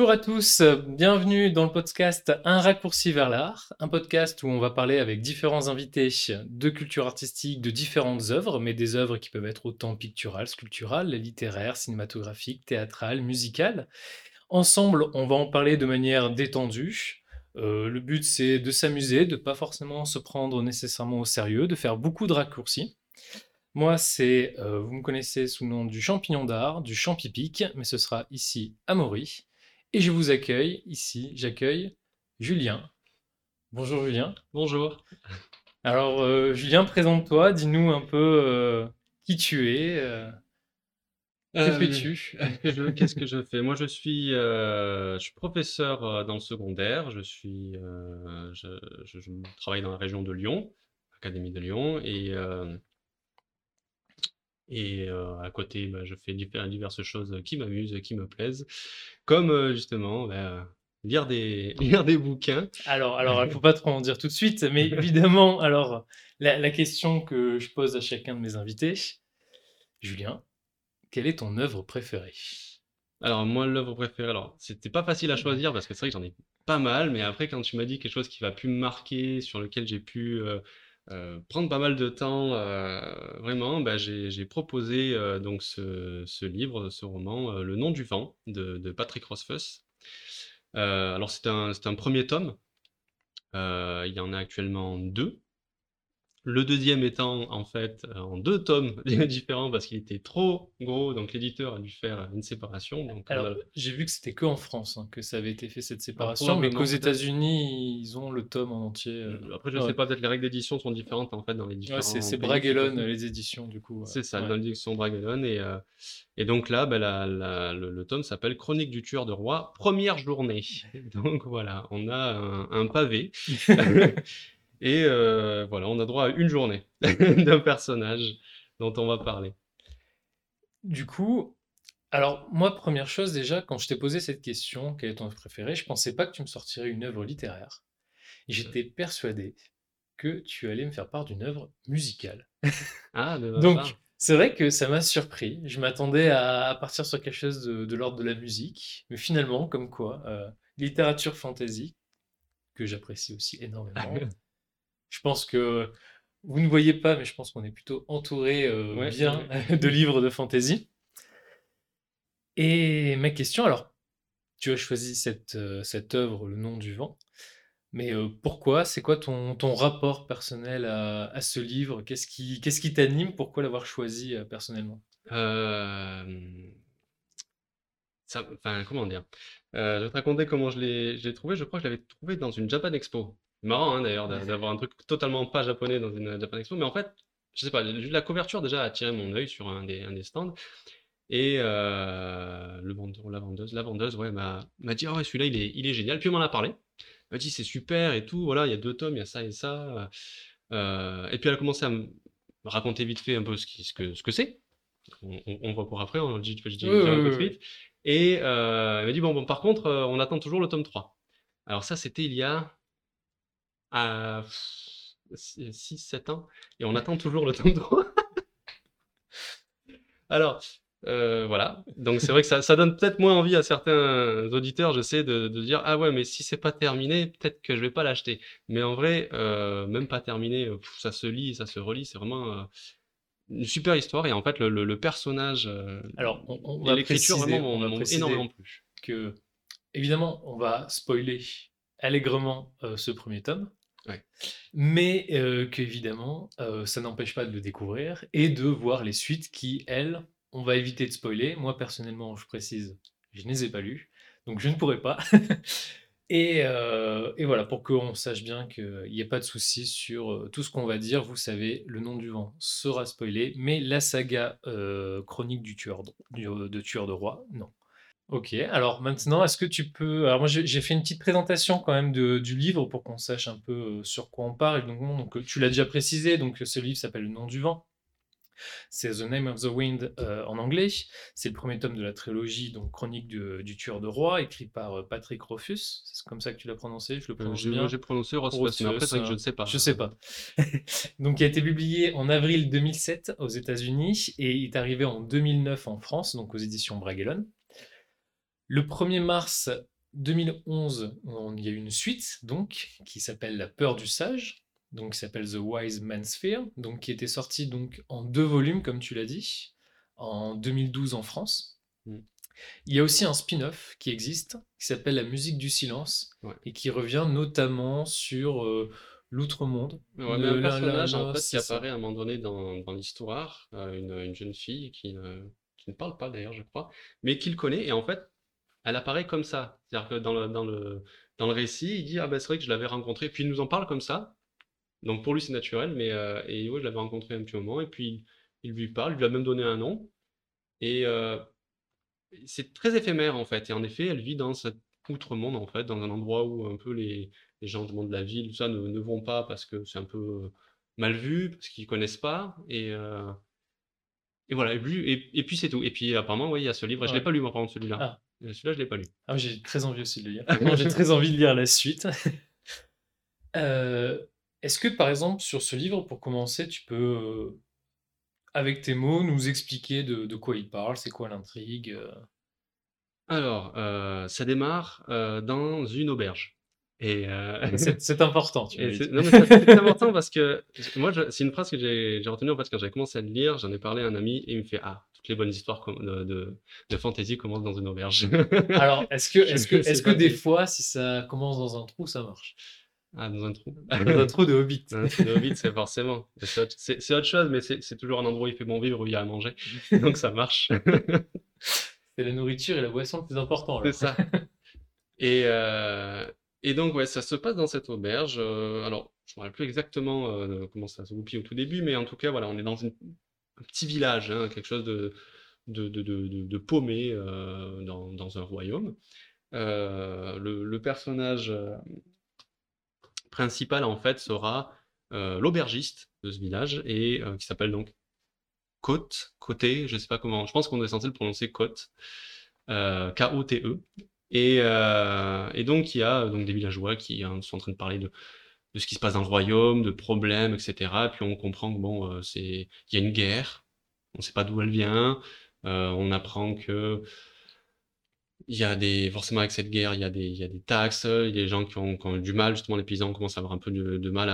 Bonjour à tous, bienvenue dans le podcast Un raccourci vers l'art, un podcast où on va parler avec différents invités de culture artistique, de différentes œuvres, mais des œuvres qui peuvent être autant picturales, sculpturales, littéraires, cinématographiques, théâtrales, musicales. Ensemble, on va en parler de manière détendue. Euh, le but, c'est de s'amuser, de pas forcément se prendre nécessairement au sérieux, de faire beaucoup de raccourcis. Moi, c'est, euh, vous me connaissez sous le nom du champignon d'art, du champipique, mais ce sera ici à Maury. Et je vous accueille ici, j'accueille Julien. Bonjour Julien. Bonjour. Alors euh, Julien, présente-toi, dis-nous un peu euh, qui tu es. que fais-tu? Qu'est-ce que je fais? Moi, je suis, je suis professeur dans le secondaire. Je suis, je, je travaille dans la région de Lyon, Académie de Lyon, et et à côté, bah, je fais diverses choses qui m'amusent, qui me plaisent, comme justement bah, lire des, lire des bouquins. Alors, alors, il ne faut pas trop en dire tout de suite, mais évidemment, alors, la, question que je pose à chacun de mes invités, Julien, quelle est ton œuvre préférée? Alors, moi, l'œuvre préférée, alors, c'était pas facile à choisir parce que c'est vrai que j'en ai pas mal, mais après, quand tu m'as dit quelque chose qui va plus me marquer, sur lequel j'ai pu euh, prendre pas mal de temps, euh, vraiment, bah, j'ai proposé euh, donc ce, livre, ce roman, Le nom du vent de, Patrick Rothfuss. alors c'est un, un, premier tome, il y en a actuellement deux. Le deuxième étant en fait euh, en deux tomes différents parce qu'il était trop gros, donc l'éditeur a dû faire une séparation. Donc Alors, j'ai vu que c'était que en France hein, que ça avait été fait cette séparation, mais qu'aux États-Unis, ils ont le tome en entier. Euh. Euh, après, je ne sais pas, peut-être les règles d'édition sont différentes en fait dans les différents. c'est Bragelonne les éditions du coup. C'est ça, dans l'édition Bragelonne et et donc là, ben, le, tome s'appelle Chronique du tueur de roi, première journée. Donc voilà, on a un, un pavé. Et euh, voilà, on a droit à une journée d'un personnage dont on va parler. Du coup, alors moi, première chose déjà, quand je t'ai posé cette question, quel est ton œuvre préférée, je pensais pas que tu me sortirais une œuvre littéraire. J'étais persuadé que tu allais me faire part d'une œuvre musicale. Ah, Donc, c'est vrai que ça m'a surpris. Je m'attendais à, partir sur quelque chose de, l'ordre de la musique, mais finalement, comme quoi, euh, littérature fantasy, que j'apprécie aussi énormément. Je pense que vous ne voyez pas, mais je pense qu'on est plutôt entouré euh, bien de livres de fantasy. Et ma question, alors, tu as choisi cette, euh, cette œuvre, Le nom du vent, mais euh, pourquoi? C'est quoi ton, ton rapport personnel à, ce livre? Qu'est-ce qui t'anime? Pourquoi l'avoir choisi personnellement? Ça, enfin, comment dire? Je vais te raconter comment je l'ai trouvé. Je crois que je l'avais trouvé dans une Japan Expo marrant hein, d'ailleurs d'avoir un truc totalement pas japonais dans une Japan Expo, mais en fait, je sais pas, la couverture déjà a attiré mon œil sur un des, un des stands. Et euh, le vendeur, la vendeuse, la vendeuse, ouais, m'a dit oh ouais, celui-là il est, il est génial. Puis on m'en a parlé. Elle m'a dit c'est super et tout. Voilà, il y a deux tomes, il y a ça et ça. Euh, et puis elle a commencé à me raconter vite fait un peu ce, qui, ce que ce que c'est. On, on, voit pour après, on dit, je dis un peu vite. Et euh, elle m'a dit bon, bon, par contre, on attend toujours le tome 3. Alors ça, c'était il y a à 6-7 ans, et on attend toujours le tome 3. Alors, euh, voilà. Donc c'est vrai que ça, ça donne peut-être moins envie à certains auditeurs, je sais, de, de dire ah ouais, mais si c'est pas terminé, peut-être que je vais pas l'acheter. Mais en vrai, euh, même pas terminé, ça se lit, ça se relit, c'est vraiment euh, une super histoire. Et en fait, le, le, personnage, alors on, va l'écriture vraiment m'ont énormément plu. Que évidemment, on va spoiler allègrement ce premier tome. Mais euh, qu'évidemment, euh, ça n'empêche pas de le découvrir et de voir les suites qui, elles, on va éviter de spoiler. Moi, personnellement, je précise, je ne les ai pas lues, donc je ne pourrais pas. et, euh, et, voilà, pour qu'on sache bien qu'il n'y ait pas de souci sur tout ce qu'on va dire, vous savez, le nom du vent sera spoilé, mais la saga chronique du tueur de tueur de roi, non. Ok, alors maintenant, est-ce que tu peux... Alors moi, j'ai fait une petite présentation quand même du livre pour qu'on sache un peu euh, sur quoi on parle. Donc, donc euh, tu l'as déjà précisé, donc ce livre s'appelle Le nom du vent. C'est The Name of the Wind euh, en anglais. C'est le premier tome de la trilogie, donc Chronique du tueur de roi, écrit par Patrick Rofus. C'est comme ça que tu l'as prononcé, je le prononce bien? J'ai prononcé mais après, c'est que je ne sais pas. Je ne sais pas. donc, il a été publié en avril 2007 aux États-Unis et il est arrivé en 2009 en France, donc aux éditions Bragelonne. Le 1er mars 2011, il y a eu une suite donc qui s'appelle La peur du sage, donc qui s'appelle The Wise Man's Fear, donc qui était sorti donc en deux volumes comme tu l'as dit, en 2012 en France. Mm. Il y a aussi un spin-off qui existe qui s'appelle La musique du silence et qui revient notamment sur euh, l'outre-monde. Ouais, un personnage en fait, qui apparaît à un moment donné dans, dans l'histoire, euh, une, une, jeune fille qui ne, qui ne parle pas d'ailleurs, je crois, mais qu'il connaît et en fait elle apparaît comme ça. C'est-à-dire que dans le, dans, le, dans le récit, il dit Ah ben c'est vrai que je l'avais rencontré. Puis il nous en parle comme ça. Donc pour lui, c'est naturel. Mais euh, et ouais, je l'avais rencontré un petit moment. Et puis il lui parle, il lui a même donné un nom. Et euh, c'est très éphémère en fait. Et en effet, elle vit dans cet outre-monde en fait, dans un endroit où un peu les, les gens du monde de la ville, tout ça, ne, ne vont pas parce que c'est un peu mal vu, parce qu'ils connaissent pas. Et. Euh, et voilà, et, et, puis c'est tout. Et puis apparemment, oui, il y a ce livre. Je ne l'ai pas lu, moi, par contre, celui-là. Ah. Celui-là, je l'ai pas lu. Ah, j'ai très envie aussi de le lire. j'ai très envie de lire la suite. Euh, est-ce que, par exemple, sur ce livre, pour commencer, tu peux, euh, avec tes mots, nous expliquer de, quoi il parle, c'est quoi l'intrigue euh? Alors, ça démarre dans une auberge. Et c'est important, tu c'est important parce que moi, c'est une phrase que j'ai retenue en fait quand j'ai commencé à le lire. J'en ai parlé à un ami et il me fait Ah, toutes les bonnes histoires de, de, de fantasy commencent dans une auberge. Alors, est-ce que, est-ce que, est-ce que des fois, si ça commence dans un trou, ça marche? Ah, dans un trou Dans un trou de Hobbit. un trou de Hobbit, c'est forcément. C'est autre, chose, mais c'est toujours un endroit où il fait bon vivre, où il y a à manger. Donc ça marche. c'est la nourriture et la boisson le plus important. C'est ça. Et, euh, et donc, ouais, ça se passe dans cette auberge. Euh, alors, je ne me rappelle plus exactement euh, comment ça se goupille au tout début, mais en tout cas, voilà, on est dans un petit village, hein, quelque chose de, paumé euh, dans, un royaume. Le, le, personnage principal, en fait, sera l'aubergiste de ce village, et qui s'appelle donc Côte, Côté, je sais pas comment, je pense qu'on est censé le prononcer Côte, K-O-T-E. Et, euh, et, donc, il y a donc, des villageois qui hein, sont en train de parler de, de, ce qui se passe dans le royaume, de problèmes, etc. Et puis on comprend que bon, euh, il y a une guerre, on ne sait pas d'où elle vient. Euh, on apprend que il y a des forcément avec cette guerre, il y a des, taxes, il y a des gens qui ont, du mal, justement les paysans commencent à avoir un peu de, mal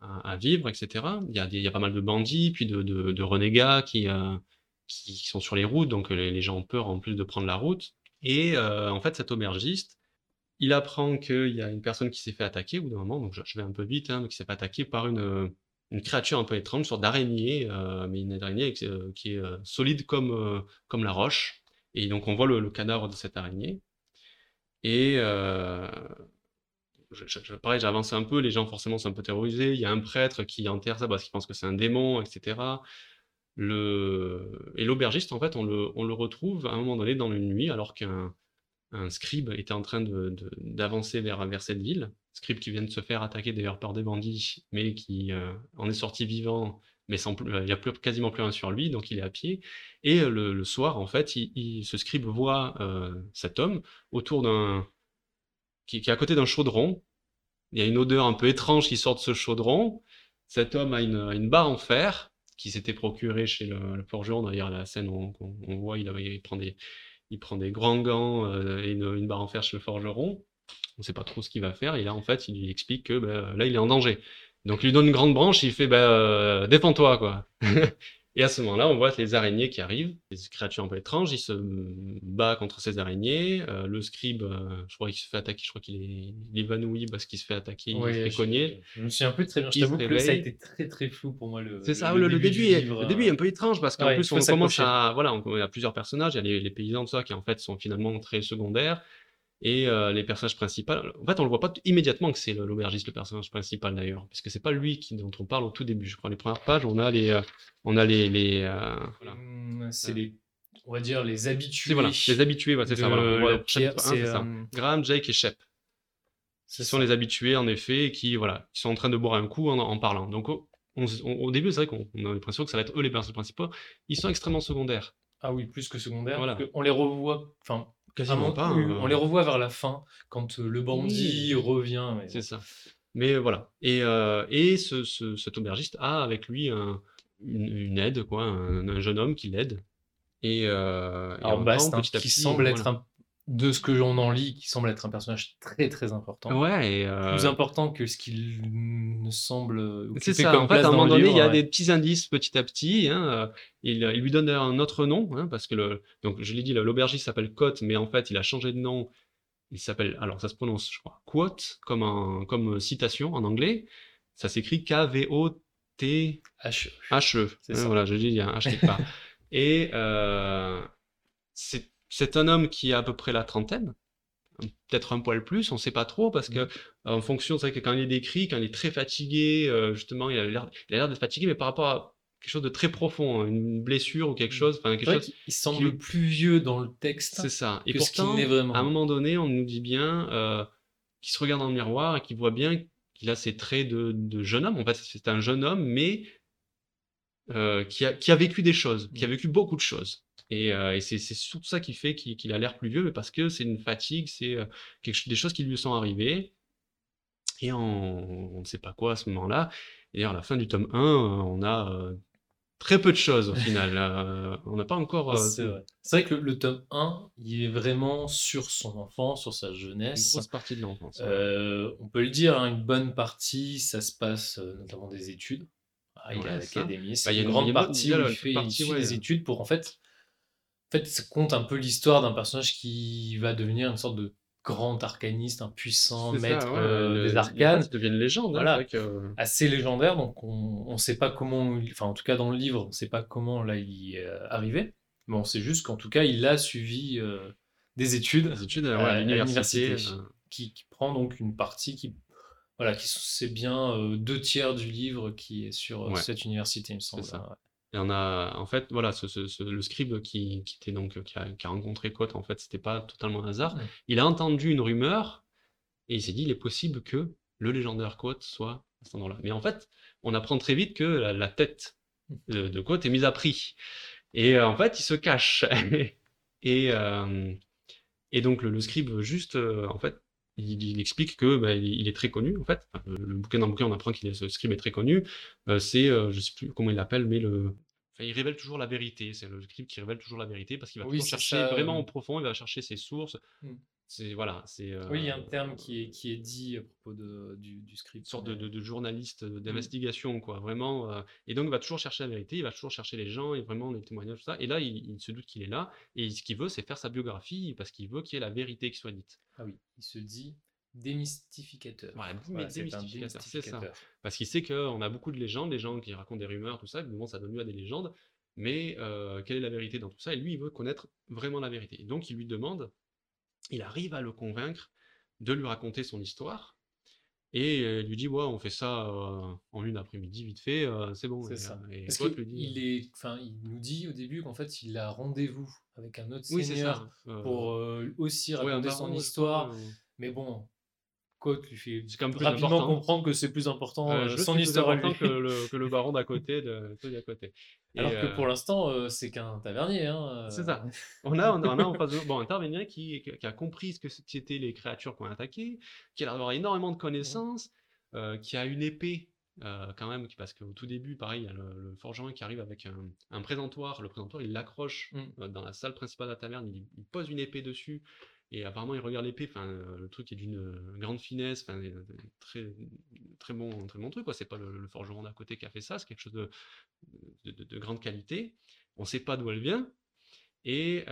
à, vivre, etc. Il y, a pas mal de bandits, puis de, renégats qui, euh, qui, sont sur les routes, donc les, gens ont peur en plus de prendre la route. Et en fait, cet aubergiste, il apprend qu'il y a une personne qui s'est fait attaquer au bout d'un moment, donc je, vais un peu vite, hein, mais qui s'est fait attaquer par une, une créature un peu étrange, une sorte d'araignée, euh, mais une araignée euh, qui est solide comme, comme la roche. Et donc on voit le, cadavre de cette araignée. Et je, pareil, j'ai avancé un peu, les gens forcément sont un peu terrorisés. Il y a un prêtre qui enterre ça parce qu'il pense que c'est un démon, etc. Et l'aubergiste, en fait, on le, on le, retrouve à un moment donné dans une nuit, alors qu'un un scribe était en train d'avancer vers, cette ville. Scribe qui vient de se faire attaquer d'ailleurs par des bandits, mais qui euh, en est sorti vivant, mais sans, il n'y a plus, quasiment plus rien sur lui, donc il est à pied. Et euh, le, soir, en fait, il, ce scribe voit euh, cet homme autour d'un. Qui, est à côté d'un chaudron. Il y a une odeur un peu étrange qui sort de ce chaudron. Cet homme a une, barre en fer qui s'était procuré chez le, le forgeron. D'ailleurs, la scène, on, on, voit, il, il, prend des, il prend des grands gants euh, et une, barre en fer chez le forgeron. On ne sait pas trop ce qu'il va faire. Et là, en fait, il lui explique que ben, là, il est en danger. Donc, il lui donne une grande branche. Il fait ben, euh, défends-toi, quoi. Et à ce moment-là, on voit les araignées qui arrivent, des créatures un peu étranges, il se bat contre ces araignées. Euh, le scribe, euh, je crois qu'il se fait attaquer, je crois qu'il est, évanoui parce qu'il se fait attaquer, il se fait cogner. Je, me souviens plus très bien, je t'avoue que ça a été très très flou pour moi. C'est ça, le, début, est, le début est un peu étrange parce qu'en plus on commence à, voilà, on, il a plusieurs personnages, il y a les, les paysans de ça qui en fait sont finalement très secondaires. Et euh, les personnages principaux, en fait, on le voit pas immédiatement que c'est l'aubergiste le personnage principal d'ailleurs, parce que c'est pas lui qui, dont on parle au tout début. Je crois les premières pages, on a les, euh, on a les, les euh, voilà. Mmh, c'est les, on va dire les habitués. Voilà, les habitués, c'est ça. Voilà. c'est ça. Graham, Jake et Shep. Ce sont les habitués en effet, qui voilà, qui sont en train de boire un coup en, en parlant. Donc au, au début, c'est vrai qu'on a l'impression que ça va être eux les personnages principaux. Ils sont extrêmement secondaires. Ah oui, plus que secondaires. Voilà. on les revoit, enfin pas. On les revoit vers la fin, quand euh, le bandit revient. C'est ça. Mais voilà. Et, euh, et ce, cet aubergiste a avec lui une, aide, quoi, un, jeune homme qui l'aide. Et, euh, Alors, Bast, hein, qui semble être de ce que l'on en lit, qui semble être un personnage très très important. Ouais, Plus important que ce qu'il ne semble. C'est ça. en fait, à un moment donné, il y a des petits indices petit à petit. Hein, il, il, lui donne un autre nom, hein, parce que le, donc je l'ai dit, l'aubergiste s'appelle Cote, mais en fait, il a changé de nom. Il s'appelle, alors ça se prononce, je crois, quote, comme, un, comme citation en anglais. Ça s'écrit K-V-O-T. H-E. H-E. Voilà, je dis, il y a un H quelque part. Et euh, c'est c'est un homme qui a à peu près la trentaine, peut-être un poil plus, on ne sait pas trop, parce que mmh. en fonction, c'est vrai que quand il est décrit, quand il est très fatigué, euh, justement, il a l'air d'être fatigué, mais par rapport à quelque chose de très profond, hein, une blessure ou quelque mmh. chose. quelque chose il semble plus vieux dans le texte. C'est ça. Et pourtant, vraiment. à un moment donné, on nous dit bien euh, qu'il se regarde dans le miroir et qu'il voit bien qu'il a ses traits de, jeune homme. En fait, c'est un jeune homme, mais euh, qui, a, qui, a, vécu des choses, qui a mmh. vécu beaucoup de choses. Et, euh, et c'est surtout ça qui fait qu'il a l'air plus vieux, parce que c'est une fatigue, c'est euh, des choses qui lui sont arrivées. Et on, ne sait pas quoi à ce moment-là. Et à la fin du tome 1, on a très peu de choses au final. on n'a pas encore. c'est vrai. vrai. que le, tome 1, il est vraiment sur son enfance, sur sa jeunesse. Une grosse partie de l'enfance. on peut le dire, hein, une bonne partie, ça se passe notamment des études. Ah, il est à l'académie. C'est bah, une, grande partie où il fait, des études pour en fait en fait, ça compte un peu l'histoire d'un personnage qui va devenir une sorte de grand arcaniste, un puissant maître euh, des arcanes. Ça devient une légende. Hein, voilà, assez légendaire. Donc on ne sait pas comment, enfin en tout cas dans le livre, on ne sait pas comment là il y est euh, arrivé. Mais on sait juste qu'en tout cas il a suivi euh, des études, des études à l'université, qui, prend donc une partie qui, voilà, qui c'est bien deux tiers du livre qui est sur cette université, il me semble. Et on a, en fait, voilà, ce, le scribe qui, qui, était donc, qui, a, qui a rencontré Cote, en fait, c'était pas totalement un hasard. Il a entendu une rumeur et il s'est dit, il est possible que le légendaire Cote soit à cet endroit-là. Mais en fait, on apprend très vite que la, tête de, de Cote est mise à prix. Et euh, en fait, il se cache. et, euh, et donc, le, scribe, juste, euh, en fait, il, explique que bah, il, est très connu en fait. le, bouquin dans le bouquin, on apprend qu'il est ce scribe est très connu. Euh, c'est, euh, je sais plus comment il l'appelle, mais le, il révèle toujours la vérité. C'est le scribe qui révèle toujours la vérité parce qu'il va chercher vraiment au profond. Il va chercher ses sources. Mmh. C'est voilà, c'est. oui, il y a un euh, terme qui est, qui est dit à propos de, du, du script. Une sorte de, de, journaliste mmh. d'investigation, quoi, vraiment. et donc, il va toujours chercher la vérité, il va toujours chercher les gens et vraiment les témoignages, tout ça. Et là, il, il se doute qu'il est là et ce qu'il veut, c'est faire sa biographie parce qu'il veut qu'il y ait la vérité qui soit dite. Ah oui, il se dit démystificateur. Ouais, c'est ça. Parce qu'il sait qu'on a beaucoup de légendes, des gens qui racontent des rumeurs, tout ça, évidemment, ça donne lieu à des légendes, mais euh, quelle est la vérité dans tout ça Et lui, il veut connaître vraiment la vérité. donc, il lui demande, il arrive à le convaincre de lui raconter son histoire, et il lui dit, ouais, on fait ça euh, en une après-midi, vite fait, euh, c'est bon. C'est ça. Parce il, est, enfin, il nous dit au début qu'en fait, il a rendez-vous avec un autre seigneur pour aussi raconter son histoire. Mais bon, Côte lui fait rapidement comprendre que c'est plus important euh, son histoire que le, que le baron d'à côté de, d'à côté. Alors que pour euh, l'instant, euh, c'est qu'un tavernier. Hein, c'est ça. On a, on a, en face bon, un tavernier qui, qui, a compris ce que c'était les créatures qu'on a attaquées, qui a d'avoir énormément de connaissances, qui a une épée quand même, parce qu'au tout début, pareil, il y a le, forgeron qui arrive avec un, un, présentoir. Le présentoir, il l'accroche mm. dans la salle principale de la taverne, il, pose une épée dessus. Et apparemment, il regarde l'épée, enfin, euh, le truc est d'une euh, grande finesse, enfin, euh, très, très bon, très bon truc, quoi. C'est pas le, forgeron d'à côté qui a fait ça, c'est quelque chose de, de, grande qualité. On sait pas d'où elle vient. Et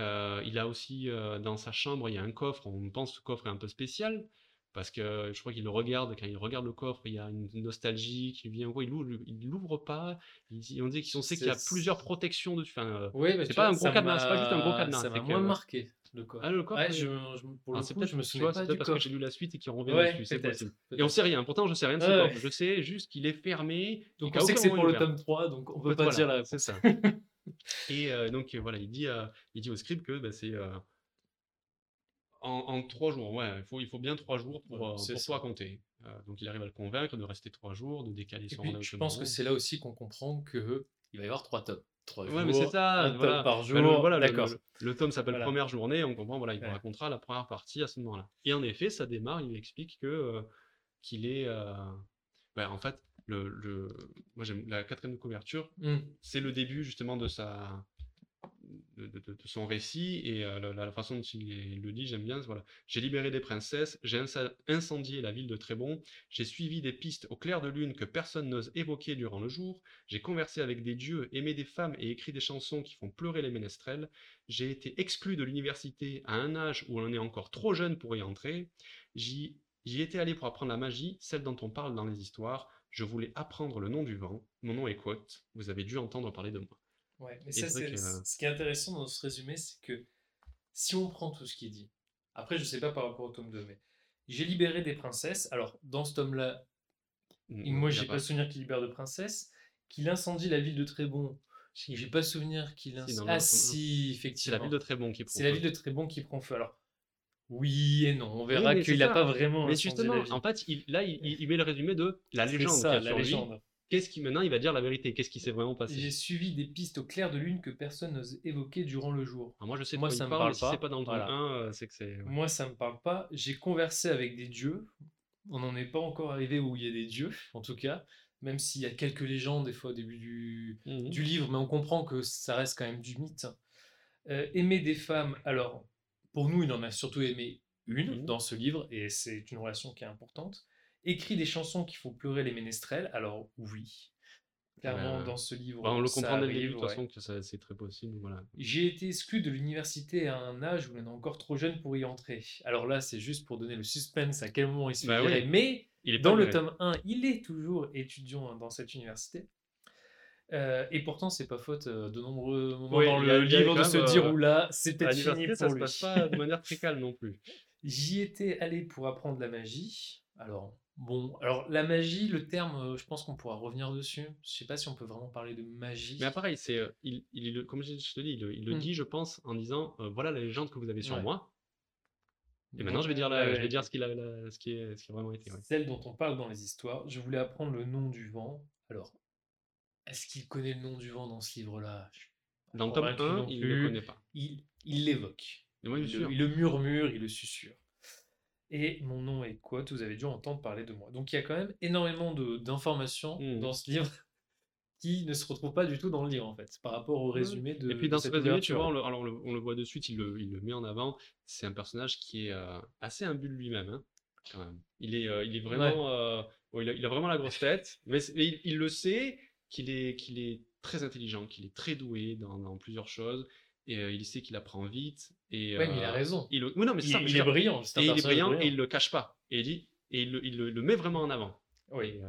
il a aussi, dans sa chambre, il y a un coffre, on pense que ce coffre est un peu spécial, parce que je crois qu'il le regarde, quand il regarde le coffre, il y a une nostalgie qui vient, il l'ouvre, il l'ouvre pas, on dit qu'on sait qu'il y a plusieurs protections dessus, enfin, c'est pas un gros cadenas, c'est pas juste un gros cadenas. Ça m'a moins marqué. Le coffre. Ah, le coffre ouais, je, je, pour le ah, coup, je me souviens pas du parce que j'ai lu la suite et qu'il revient ouais, dessus, c'est possible. Et on sait rien, pourtant je sais rien de ce ouais. coffre. Je sais juste qu'il est fermé. Donc on sait que c'est pour le tome 3, donc on peut pas dire la C'est ça. et euh, donc voilà, il dit, euh, il dit au script que bah, c'est euh, en, trois jours. Ouais, il faut, il faut bien trois jours pour, pour tout raconter. donc il arrive à le convaincre de rester trois jours, de décaler son rendez-vous. Je pense que c'est là aussi qu'on comprend qu'il va y avoir trois tomes ouais, mais c'est ça, voilà. par bah, jour. voilà, D'accord. Le, tome s'appelle Première journée, on comprend, voilà, il vous racontera la première partie à ce moment-là. Et en effet, ça démarre, il explique que euh, qu'il est. Euh, bah, en fait, le, le... moi j'aime la quatrième couverture, mmh. c'est le début justement de sa de, son récit et euh, la, façon dont il, le dit, j'aime bien. Voilà. J'ai libéré des princesses, j'ai incendié la ville de Trébon, j'ai suivi des pistes au clair de lune que personne n'ose évoquer durant le jour, j'ai conversé avec des dieux, aimé des femmes et écrit des chansons qui font pleurer les ménestrels, j'ai été exclu de l'université à un âge où on est encore trop jeune pour y entrer, j'y étais allé pour apprendre la magie, celle dont on parle dans les histoires, je voulais apprendre le nom du vent, mon nom est Quote, vous avez dû entendre parler de moi. Ouais, mais ça, c'est, ce qui est intéressant dans ce résumé, c'est que si on prend tout ce qui est dit, après, je sais pas par rapport au tome 2, mais j'ai libéré des princesses. Alors, dans ce tome-là, moi, j'ai pas, pas souvenir qu'il libère de princesses. Qu'il incendie la ville de Trébon, j'ai pas souvenir qu'il incendie. ah, si, effectivement. C'est la ville de Trébon qui prend feu. C'est la ville de Trébon qui prend feu. Alors, oui et non, on verra qu'il n'a pas vraiment. Mais justement, en fait, il, là, il, met le résumé de la légende. Ça, la légende. Qu'est-ce qui maintenant il va dire la vérité? Qu'est-ce qui s'est vraiment passé? J'ai suivi des pistes au clair de lune que personne n'ose évoquer durant le jour. Ah, moi je sais moi, ça me parle, pas. Si pas dans le voilà. 1, euh, c'est que c'est. Moi ça me parle pas. J'ai conversé avec des dieux. On n'en est pas encore arrivé où il y a des dieux, en tout cas. Même s'il y a quelques légendes des fois au début du, mmh du livre, mais on comprend que ça reste quand même du mythe. Euh, aimer des femmes, alors pour nous il en a surtout aimé une mmh dans ce livre et c'est une relation qui est importante écrit des chansons qui font pleurer les ménestrels. Alors oui, clairement dans ce livre. Bah, on le comprend dès de toute façon que c'est très possible. Voilà. J'ai été exclu de l'université à un âge où on est encore trop jeune pour y entrer. Alors là, c'est juste pour donner le suspense à quel moment il se bah Mais il est dans le tome 1, il est toujours étudiant dans cette université. Euh, et pourtant, c'est pas faute euh, de nombreux moments dans le livre de se dire euh, là, c'est peut-être fini pour ça se passe pas de manière très calme non plus. J'y étais allé pour apprendre la magie. Alors, Bon, alors la magie, le terme, euh, je pense qu'on pourra revenir dessus. Je sais pas si on peut vraiment parler de magie. Mais pareil, c'est, euh, il, il, comme je te dis, il, le mmh. dit, je pense, en disant, euh, voilà la légende que vous avez sur moi. Et maintenant, je vais dire, je vais dire ce, qu'il a, ce, qui est, ce qui a vraiment été. Celle dont on parle dans les histoires. Je voulais apprendre le nom du vent. Alors, est-ce qu'il connaît le nom du vent dans ce livre-là? Dans le tome 1, il ne le connaît pas. Il l'évoque. Il, il, le murmure, il le susurre et mon nom est Quote, vous avez dû entendre parler de moi. Donc il y a quand même énormément d'informations mmh. dans ce livre qui ne se retrouvent pas du tout dans le livre en fait, par rapport au résumé de. Et puis dans ce résumé, tu vois, on le, alors on le, voit de suite, il le, il le, met en avant. C'est un personnage qui est euh, assez imbu de lui-même, hein, quand même. Il est, euh, il est vraiment, euh, il, a, vraiment la grosse tête, mais, il, le sait qu'il est, qu'il est très intelligent, qu'il est très doué dans, dans plusieurs choses et il sait qu'il apprend vite. Et, ouais, mais il a raison. Il, non, mais il, il est brillant. et il est brillant, et il le cache pas. Et il dit, et il, le, met vraiment en avant. Oui.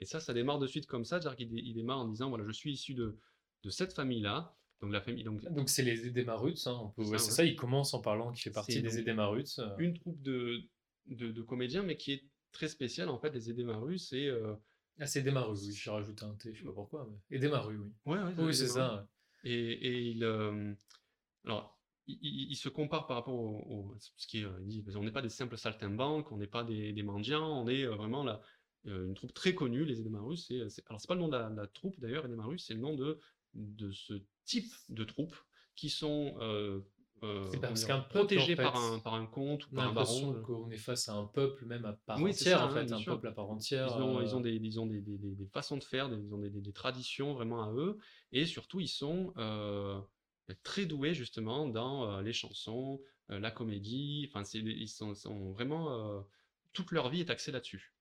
Et, ça, ça démarre de suite comme ça, qu'il il démarre en disant voilà, je suis issu de, de cette famille-là. Donc la famille. Donc donc c'est les Edemaruts. Hein, c'est ça, il commence en parlant qu'il fait partie des Edemaruts. Une troupe de, de, de, comédiens, mais qui est très spéciale en fait. Les Edemaruts, c'est ah, c'est oui, j'ai rajouté un T, je sais pas pourquoi. Mais... Edemaru, oui. Ouais, ouais, oui, c'est ça. Et, et il, alors, il, se compare par rapport au, ce qui est, dit, on n'est pas des simples saltimbanques, on n'est pas des, mendiants, on est euh, vraiment là, euh, une troupe très connue, les Edemarus. C'est, alors c'est pas le nom de la, troupe d'ailleurs, Edemarus, c'est le nom de, de ce type de troupe qui sont euh, parce qu'un protégés par, un, par un comte ou par un baron. qu'on est face à un peuple même à part entière, en fait, un peuple à part entière. Ils ont, ils ont, des, ils ont des, des, des, façons de faire, ils ont des, traditions vraiment à eux, et surtout ils sont très doués justement dans les chansons, la comédie. Enfin, ils sont, vraiment toute leur vie est axée là-dessus.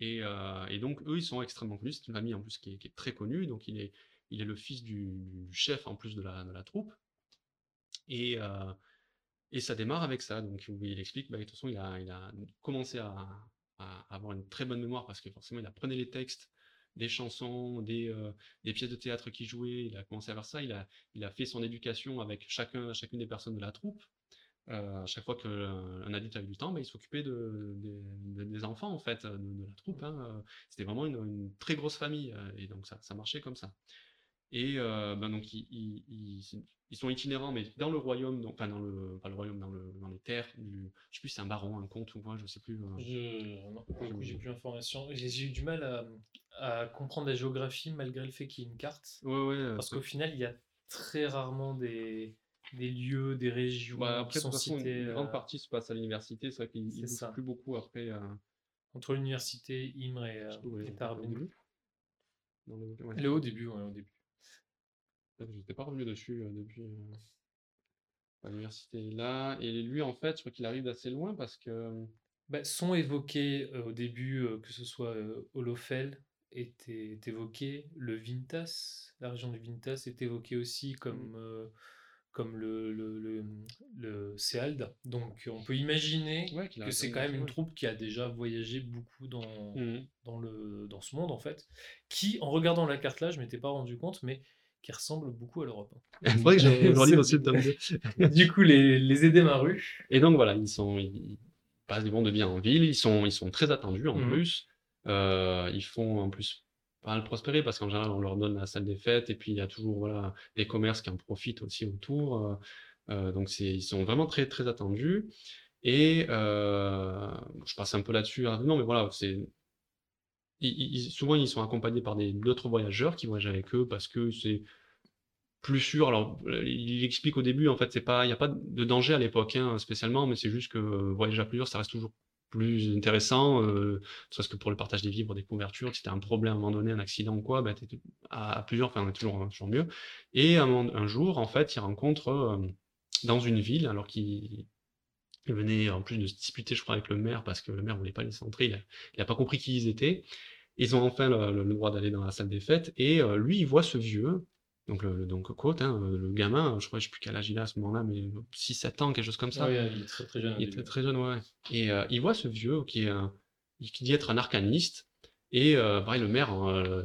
Et, donc eux, ils sont extrêmement connus. C'est une famille en plus qui est, très connue. Donc il est, il est le fils du, chef en plus de la, de la troupe. Et, et ça démarre avec ça. Donc il explique, bah, de toute façon, il a, il a commencé à, à, avoir une très bonne mémoire parce que forcément, il apprenait les textes des chansons, des, euh, des, pièces de théâtre qu'il jouait. Il a commencé à faire ça. Il a, il fait son éducation avec chacun, chacune des personnes de la troupe. Euh, à chaque fois qu'un adulte avait du temps, bah, il s'occupait de, des enfants en fait de, la troupe. Hein. C'était vraiment une, une, très grosse famille et donc ça, marchait comme ça. Et euh, ben donc ils, ils, sont itinérants, mais dans le royaume, donc, enfin dans le, pas le royaume, dans, le, dans les terres du, je sais plus si c'est un baron, un comte ou quoi, je sais plus. Euh. Je, j'ai plus d'informations. J'ai eu du mal à, à, comprendre la géographie malgré le fait qu'il y ait une carte. Ouais, ouais, parce qu'au final, il y a très rarement des, des lieux, des régions bah, après, qui sont cités. Une grande euh, partie se passe à l'université, c'est vrai qu'il ne bouge plus beaucoup après. Entre l'université, Imre et, et Tarbin. Le, au début, ouais, au début. Je n'étais pas revenu dessus depuis. L'université là. Et lui, en fait, je crois qu'il arrive d'assez loin parce que. Bah, sont évoqués au début, que ce soit Holofel était évoqué, le Vintas, la région du Vintas est évoquée aussi comme, mmh. comme le, le, le, le Seald. Donc on peut imaginer que c'est quand même une troupe qui a déjà voyagé beaucoup dans, mmh. dans, le, dans ce monde, en fait, qui, en regardant la carte là, je m'étais pas rendu compte, mais qui ressemble beaucoup à l'Europe. C'est vrai que j'ai aussi Du coup, les, les rue. Et donc voilà, ils sont, ils, passent, ils vont de bien en ville, ils sont, ils sont très attendus en mmh plus. Euh, ils font en plus pas mal prospérer parce qu'en général, on leur donne la salle des fêtes et puis il y a toujours voilà, des commerces qui en profitent aussi autour. Euh, euh, donc ils sont vraiment très très attendus. Et je passe un peu là-dessus non mais voilà, c'est souvent, ils sont accompagnés par d'autres voyageurs qui voyagent avec eux parce que c'est plus sûr. Alors, il explique au début, en fait, c'est pas, il n'y a pas de danger à l'époque, hein, spécialement, mais c'est juste que voyager à plusieurs, ça reste toujours plus intéressant, euh, soit que pour le partage des vivres, des couvertures, si tu un problème à un moment donné, un accident ou quoi, bah, à, plusieurs, enfin, on est toujours, toujours mieux. Et un, jour, en fait, il rencontre euh, dans une ville, alors qu'il venait en plus de se disputer, je crois, avec le maire, parce que le maire voulait pas les entrer, il n'a pas compris qui ils étaient. Ils ont enfin le, droit d'aller dans la salle des fêtes, et euh, lui, il voit ce vieux, donc le, donc côte, hein, le gamin, je crois, je sais plus quel âge il a à ce moment-là, mais 6-7 ans, quelque chose comme ça. il est très très jeune. Il est très, jeune, ouais. Et euh, il voit ce vieux qui, est qui dit être un arcaniste, et euh, pareil, le maire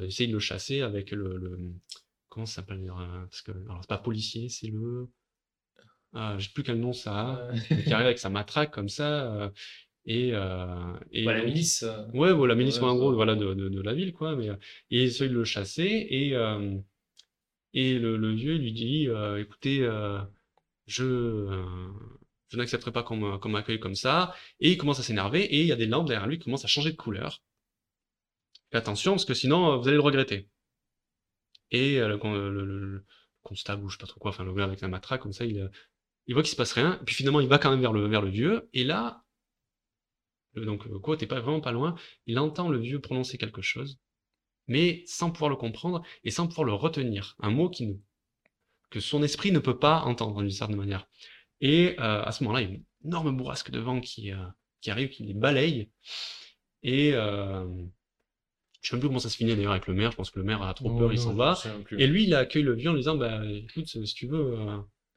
essaye de le chasser avec le, comment ça s'appelle Parce que alors c'est pas policier, c'est le ah, je sais plus quel nom ça a, qui arrive avec sa matraque comme ça. Euh, et, euh, et bah, la milice. Euh. Ouais, bon, la milice, en gros, voilà, de, de, de, la ville, quoi. Mais, et il essaye de le chasser, et, et le, le, vieux lui dit écoutez, je, je n'accepterai pas qu'on m'accueille comme ça. Et il commence à s'énerver, et il y a des lampes derrière lui qui commencent à changer de couleur. Attention, parce que sinon, vous allez le regretter. Et le, le, constable, ou je sais pas trop quoi, enfin, le gars avec la matraque, comme ça, il, il voit qu'il se passe rien, puis finalement il va quand même vers le, vers le vieux, et là, donc quoi, t'es pas vraiment pas loin, il entend le vieux prononcer quelque chose, mais sans pouvoir le comprendre et sans pouvoir le retenir, un mot qui ne, que son esprit ne peut pas entendre d'une certaine manière. Et euh, à ce moment-là, il y a une énorme bourrasque de vent qui, euh, qui arrive, qui les balaye, et euh, je sais même plus comment ça se finit d'ailleurs avec le maire, je pense que le maire a trop peur, il s'en va, et lui il accueille le vieux en lui disant, bah écoute, si tu veux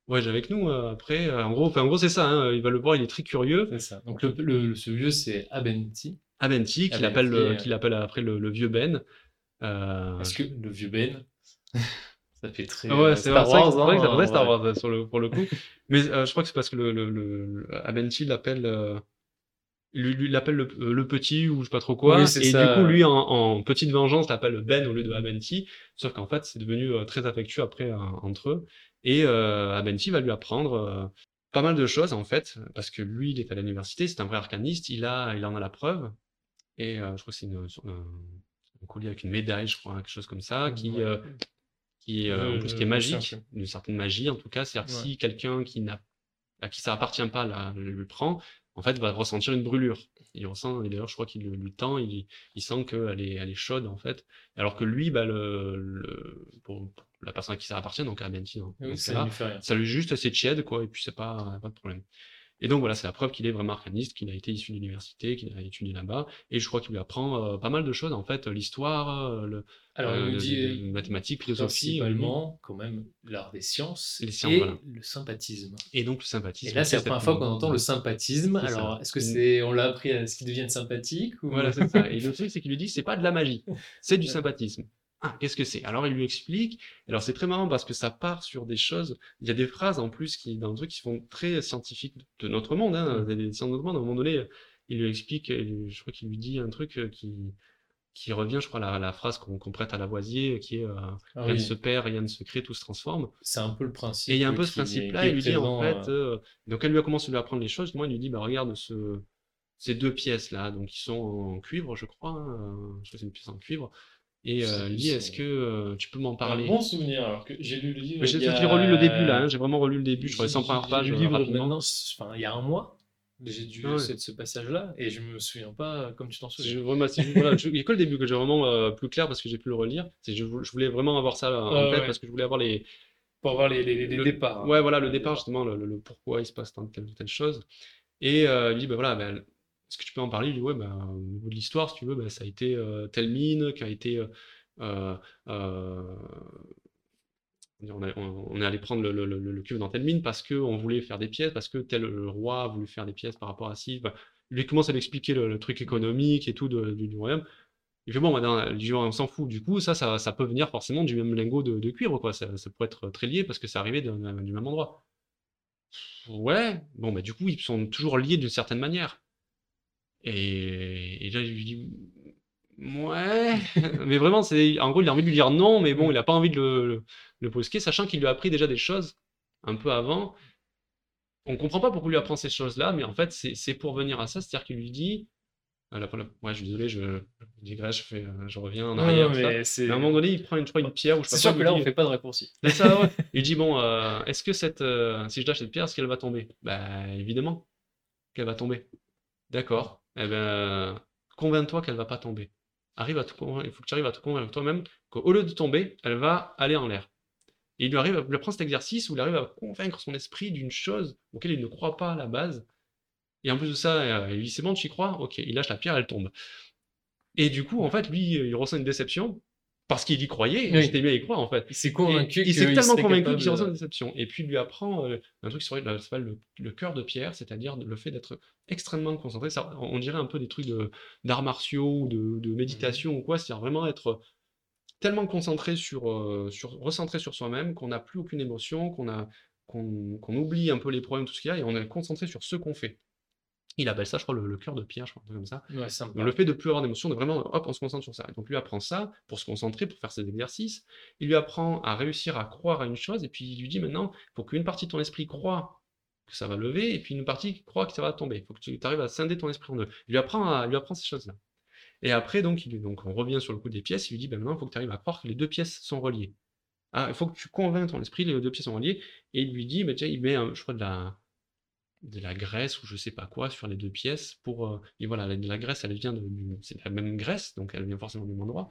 voyage avec nous euh, après. Euh, en gros, en gros c'est ça. Hein, il va le voir, il est très curieux. C'est ça. Donc le, le, ce vieux, c'est Abenti. Abenti, qu'il appelle, euh, qu'il appelle après le, vieux Ben. Parce que le vieux Ben, ça fait très ouais, c'est Star Wars. C'est vrai, que ça fait Star Wars sur le, pour le coup. Mais je crois que c'est parce que le, le, Abenti l'appelle. lui, l'appelle le, petit ou je sais pas trop quoi. et du coup, lui, en, petite vengeance, l'appelle Ben au lieu de Abenti. Sauf qu'en fait, c'est devenu très affectueux après entre eux. Et euh, Abenti va lui apprendre euh, pas mal de choses en fait, parce que lui, il est à l'université, c'est un vrai arcaniste, il, a, il en a la preuve. Et euh, je crois que c'est un collier avec une médaille, je crois, quelque chose comme ça, qui, qui, en plus, qui est magique, une certaine magie en tout cas. C'est-à-dire que si quelqu'un qui n'a à qui ça appartient pas là, le prend, en fait, va ressentir une brûlure. Il ressent, et d'ailleurs, je crois qu'il lui tend, il, il sent qu'elle est, elle est chaude, en fait. Alors que lui, bah, le, le pour, la personne à qui ça appartient, donc à Benti, ça, lui ça lui juste assez tiède, quoi, et puis c'est pas, pas de problème. Et donc voilà, c'est la preuve qu'il est vraiment arcaniste, qu'il a été issu de l'université, qu'il a étudié là-bas, et je crois qu'il lui apprend euh, pas mal de choses en fait, l'histoire, euh, le, Alors, il dit euh, mathématiques, philosophie, principalement quand même l'art des sciences, les sciences et le sympathisme. Et donc le sympathisme. Et là, c'est la première fois qu'on entend le sympathisme. Alors, est-ce que c'est, on l'a appris à ce qu'il devienne sympathique ou... Voilà, c'est ça. Et le truc, c'est qu'il lui dit, c'est pas de la magie, c'est du sympathisme. Ah, qu'est-ce que c'est? Alors il lui explique. Alors c'est très marrant parce que ça part sur des choses. Il y a des phrases en plus qui, dans le truc, qui font très scientifiques de notre monde. Hein, mmh. des sciences de notre monde. À un moment donné, il lui explique. Je crois qu'il lui dit un truc euh, qui qui revient, je crois, la, la phrase qu'on prête à Lavoisier, qui est euh, ah rien ne se perd, rien ne se crée, tout se transforme. C'est un peu le principe. Et il y a un peu ce principe-là. Il lui dit en fait. Euh, donc elle lui a commencé à lui apprendre les choses. Moi, il lui dit bah regarde ce ces deux pièces là, donc ils sont en cuivre, je crois. Hein, je crois c'est une pièce en cuivre. Et euh, lui, est-ce que euh, tu peux m'en parler? Un bon souvenir, alors que j'ai lu le livre. J'ai relu le début là, hein, j'ai vraiment relu le début, je crois les 100 premières pages. Lu le livre maintenant, enfin, il y a un mois. j'ai dû ah ce passage-là et je me souviens pas comme tu t'en souviens. voilà, il n'y a que le début que j'ai vraiment euh, plus clair parce que j'ai pu le relire. Je, je voulais vraiment avoir ça en tête parce que je voulais avoir les. Pour avoir les, les, départs. Ouais, voilà, le départ, justement, le, pourquoi il se passe telle ou telle chose. Et euh, il dit, bah voilà, ben, est-ce que tu peux en parler Il dit, ouais, ben, au niveau de l'histoire, si tu veux, ben, ça a été euh, telle mine qui a été. Euh, on, est allé prendre le, le, cuve dans telle mine parce qu'on voulait faire des pièces, parce que tel roi a voulu faire des pièces par rapport à ci. il lui commence à lui expliquer le, truc économique et tout du, royaume. Il fait bon, madame, on s'en fout. Du coup, ça, ça, peut venir forcément du même lingot de, cuivre, quoi. Ça, pourrait être très lié parce que c'est arrivé du même endroit. Ouais, bon, bah, du coup, ils sont toujours liés d'une certaine manière. Et, et là, je lui dis, Ouais, mais vraiment, c'est en gros, il a envie de lui dire non, mais bon, il a pas envie de le, le, sachant qu'il lui a appris déjà des choses un peu avant. On comprend pas pourquoi il lui apprend ces choses-là, mais en fait, c'est pour venir à ça, c'est-à-dire qu'il lui dit. Ouais, je suis désolé, je, je, je, fais, euh, je reviens en arrière. mais, à un moment donné, il prend une, une pierre. C'est sûr que là, on fait pas de raccourci. Ça, ouais. il dit Bon, euh, est-ce que cette, euh, si je lâche cette pierre, est-ce qu'elle va tomber? Bah, évidemment qu'elle va tomber. D'accord. Eh ben, convainc-toi qu'elle va pas tomber arrive à il faut que tu arrives à te convaincre toi-même qu'au lieu de tomber, elle va aller en l'air. Et il lui arrive, à prendre cet exercice où il arrive à convaincre son esprit d'une chose auquel il ne croit pas à la base. Et en plus de ça, euh, il dit c'est bon, tu y crois? Ok, il lâche la pierre, elle tombe. Et du coup, en fait, lui, il ressent une déception parce qu'il y croyait, il était bien y croire en fait. Il s'est convaincu. il s'est tellement convaincu qu'il une déception. Et puis il lui apprend euh, un truc qui s'appelle le, cœur de pierre, c'est-à-dire le fait d'être extrêmement concentré. Ça, on dirait un peu des trucs d'arts martiaux ou de, méditation mmh ou quoi, c'est-à-dire vraiment être tellement concentré sur, euh, sur recentré sur soi-même qu'on n'a plus aucune émotion, qu'on a qu'on oublie un peu les problèmes, tout ce qu'il y a, et on est concentré sur ce qu'on fait. Il appelle ça, je crois, le, cœur de pierre, je crois, un comme ça. le fait de plus avoir d'émotion, de vraiment, hop, on se concentre sur ça. donc lui apprend ça pour se concentrer, pour faire ses exercices. Il lui apprend à réussir à croire à une chose, et puis il lui dit maintenant, il faut qu'une partie de ton esprit croit que ça va lever, et puis une partie croit que ça va tomber. Il faut que tu arrives à scinder ton esprit en deux. Il lui apprend, à, lui apprend ces choses-là. Et après, donc, il, donc, on revient sur le coup des pièces, il lui dit, ben maintenant, il faut que tu arrives à croire que les deux pièces sont reliées. Ah, il faut que tu convainques ton esprit, les deux pièces sont reliées, et il lui dit, ben, tiens, il met, je crois, de la, de la graisse ou je sais pas quoi sur les deux pièces pour euh, et voilà la, graisse elle vient de c'est la même graisse donc elle vient forcément du même endroit.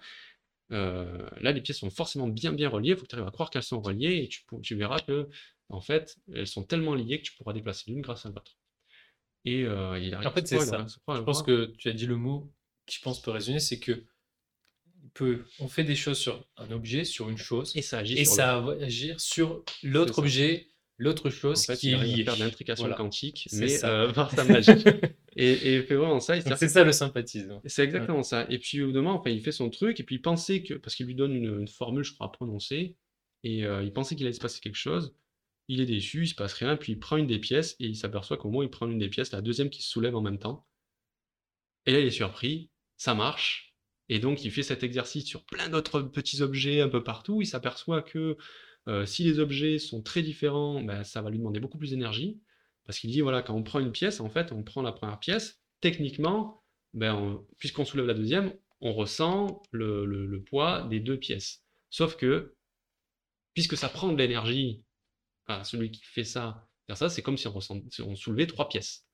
Euh, là les pièces sont forcément bien bien reliées il faut que tu arrives à croire qu'elles sont reliées et tu, tu, verras que en fait elles sont tellement liées que tu pourras déplacer l'une grâce à l'autre. Et euh, il en fait c'est ça. je pense que tu as dit le mot qui je pense peut résumer c'est que peut, on fait des choses sur un objet, sur une chose, et ça agit, et ça va agir sur l'autre objet l'autre chose qui est liée. faire de l'intrication quantique, mais euh, par sa magie. et, et fait vraiment ça. C'est ça le sympathisme. C'est exactement ça. Et puis au moment, enfin, il fait son truc, et puis il pensait que, parce qu'il lui donne une, formule, je crois, à prononcer, et euh, il pensait qu'il allait se passer quelque chose. Il est déçu, il se passe rien, puis il prend une des pièces, et il s'aperçoit qu'au moment il prend une des pièces, la deuxième qui se soulève en même temps. Et là, il est surpris, ça marche, et donc il fait cet exercice sur plein d'autres petits objets un peu partout. Il s'aperçoit que euh, si les objets sont très différents, ben, ça va lui demander beaucoup plus d'énergie. Parce qu'il dit, voilà, quand on prend une pièce, en fait, on prend la première pièce, techniquement, ben, puisqu'on soulève la deuxième, on ressent le, poids des deux pièces. Sauf que, puisque ça prend de l'énergie celui qui fait ça, ça c'est comme si on, on soulevait trois pièces.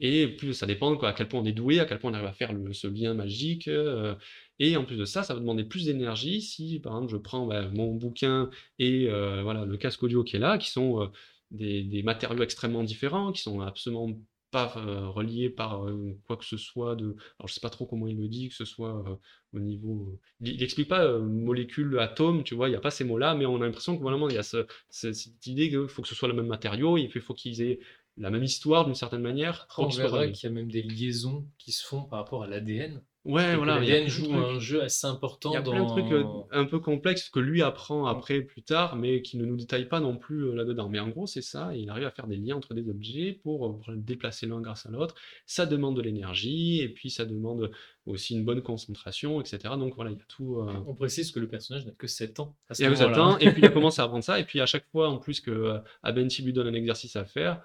Et plus ça dépend quoi, à quel point on est doué, à quel point on arrive à faire ce lien magique. Euh, et en plus de ça, ça va demander plus d'énergie si, par exemple, je prends bah, mon bouquin et euh, voilà le casque audio qui est là, qui sont euh, des, matériaux extrêmement différents, qui sont absolument pas reliés par quoi que ce soit de. Alors je sais pas trop comment il le dit, que ce soit au niveau. Il n'explique pas molécule, atome, tu vois, il n'y a pas ces mots-là, mais on a l'impression que voilà, il y a cette idée qu'il faut que ce soit le même matériau, il faut qu'ils aient la même histoire d'une certaine manière. on verra qu'il y a même des liaisons qui se font par rapport à l'ADN. Ouais, voilà. L'ADN joue un jeu assez important. Il y a plein de trucs euh, un peu complexes que lui apprend après, plus tard, mais qui ne nous détaille pas non plus euh, là-dedans. Mais en gros, c'est ça. il arrive à faire des liens entre des objets pour, euh, déplacer l'un grâce à l'autre. Ça demande de l'énergie, et puis ça demande aussi une bonne concentration, etc. Donc voilà, il y a tout. On précise que le personnage n'a que 7 ans. À ce ans, et puis il a commencé à apprendre ça. Et puis à chaque fois, en plus que Abenti lui donne un exercice à faire,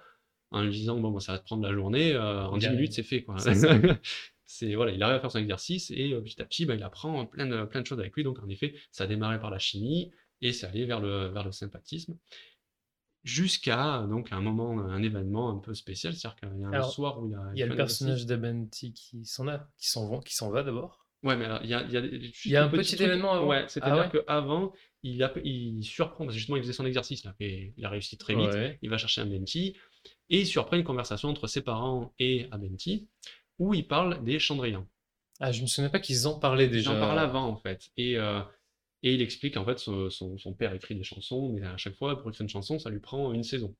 en lui disant bon, ça va te prendre la journée, euh, en 10 minutes c'est fait quoi. C'est voilà, il arrive à faire son exercice et euh, petit à petit, bah, il apprend plein de, plein de choses avec lui. Donc en effet, ça a démarré par la chimie et ça allait vers le, vers le sympathisme. jusqu'à donc un moment, un événement un peu spécial, c'est-à-dire qu'il y a un soir où il y a, il y a le personnage d'Abenti qui s'en a, qui s'en va, qui s'en va d'abord. Ouais, mais il y a, il y a, il y a un petit, événement avant. Ouais, c'est-à-dire ah qu'avant, il, il surprend, parce que justement, il faisait son exercice, là, et il a réussi très vite. Il va chercher Abenti, et il surprend une conversation entre ses parents et Abenti, où il parle des Chandrians. Ah, je me souviens pas qu'ils en parlaient déjà. Ils en parlaient avant, en fait. Et, euh, et il explique, en fait, son, son, père écrit des chansons, mais à chaque fois, pour écrire une chanson, ça lui prend une saison.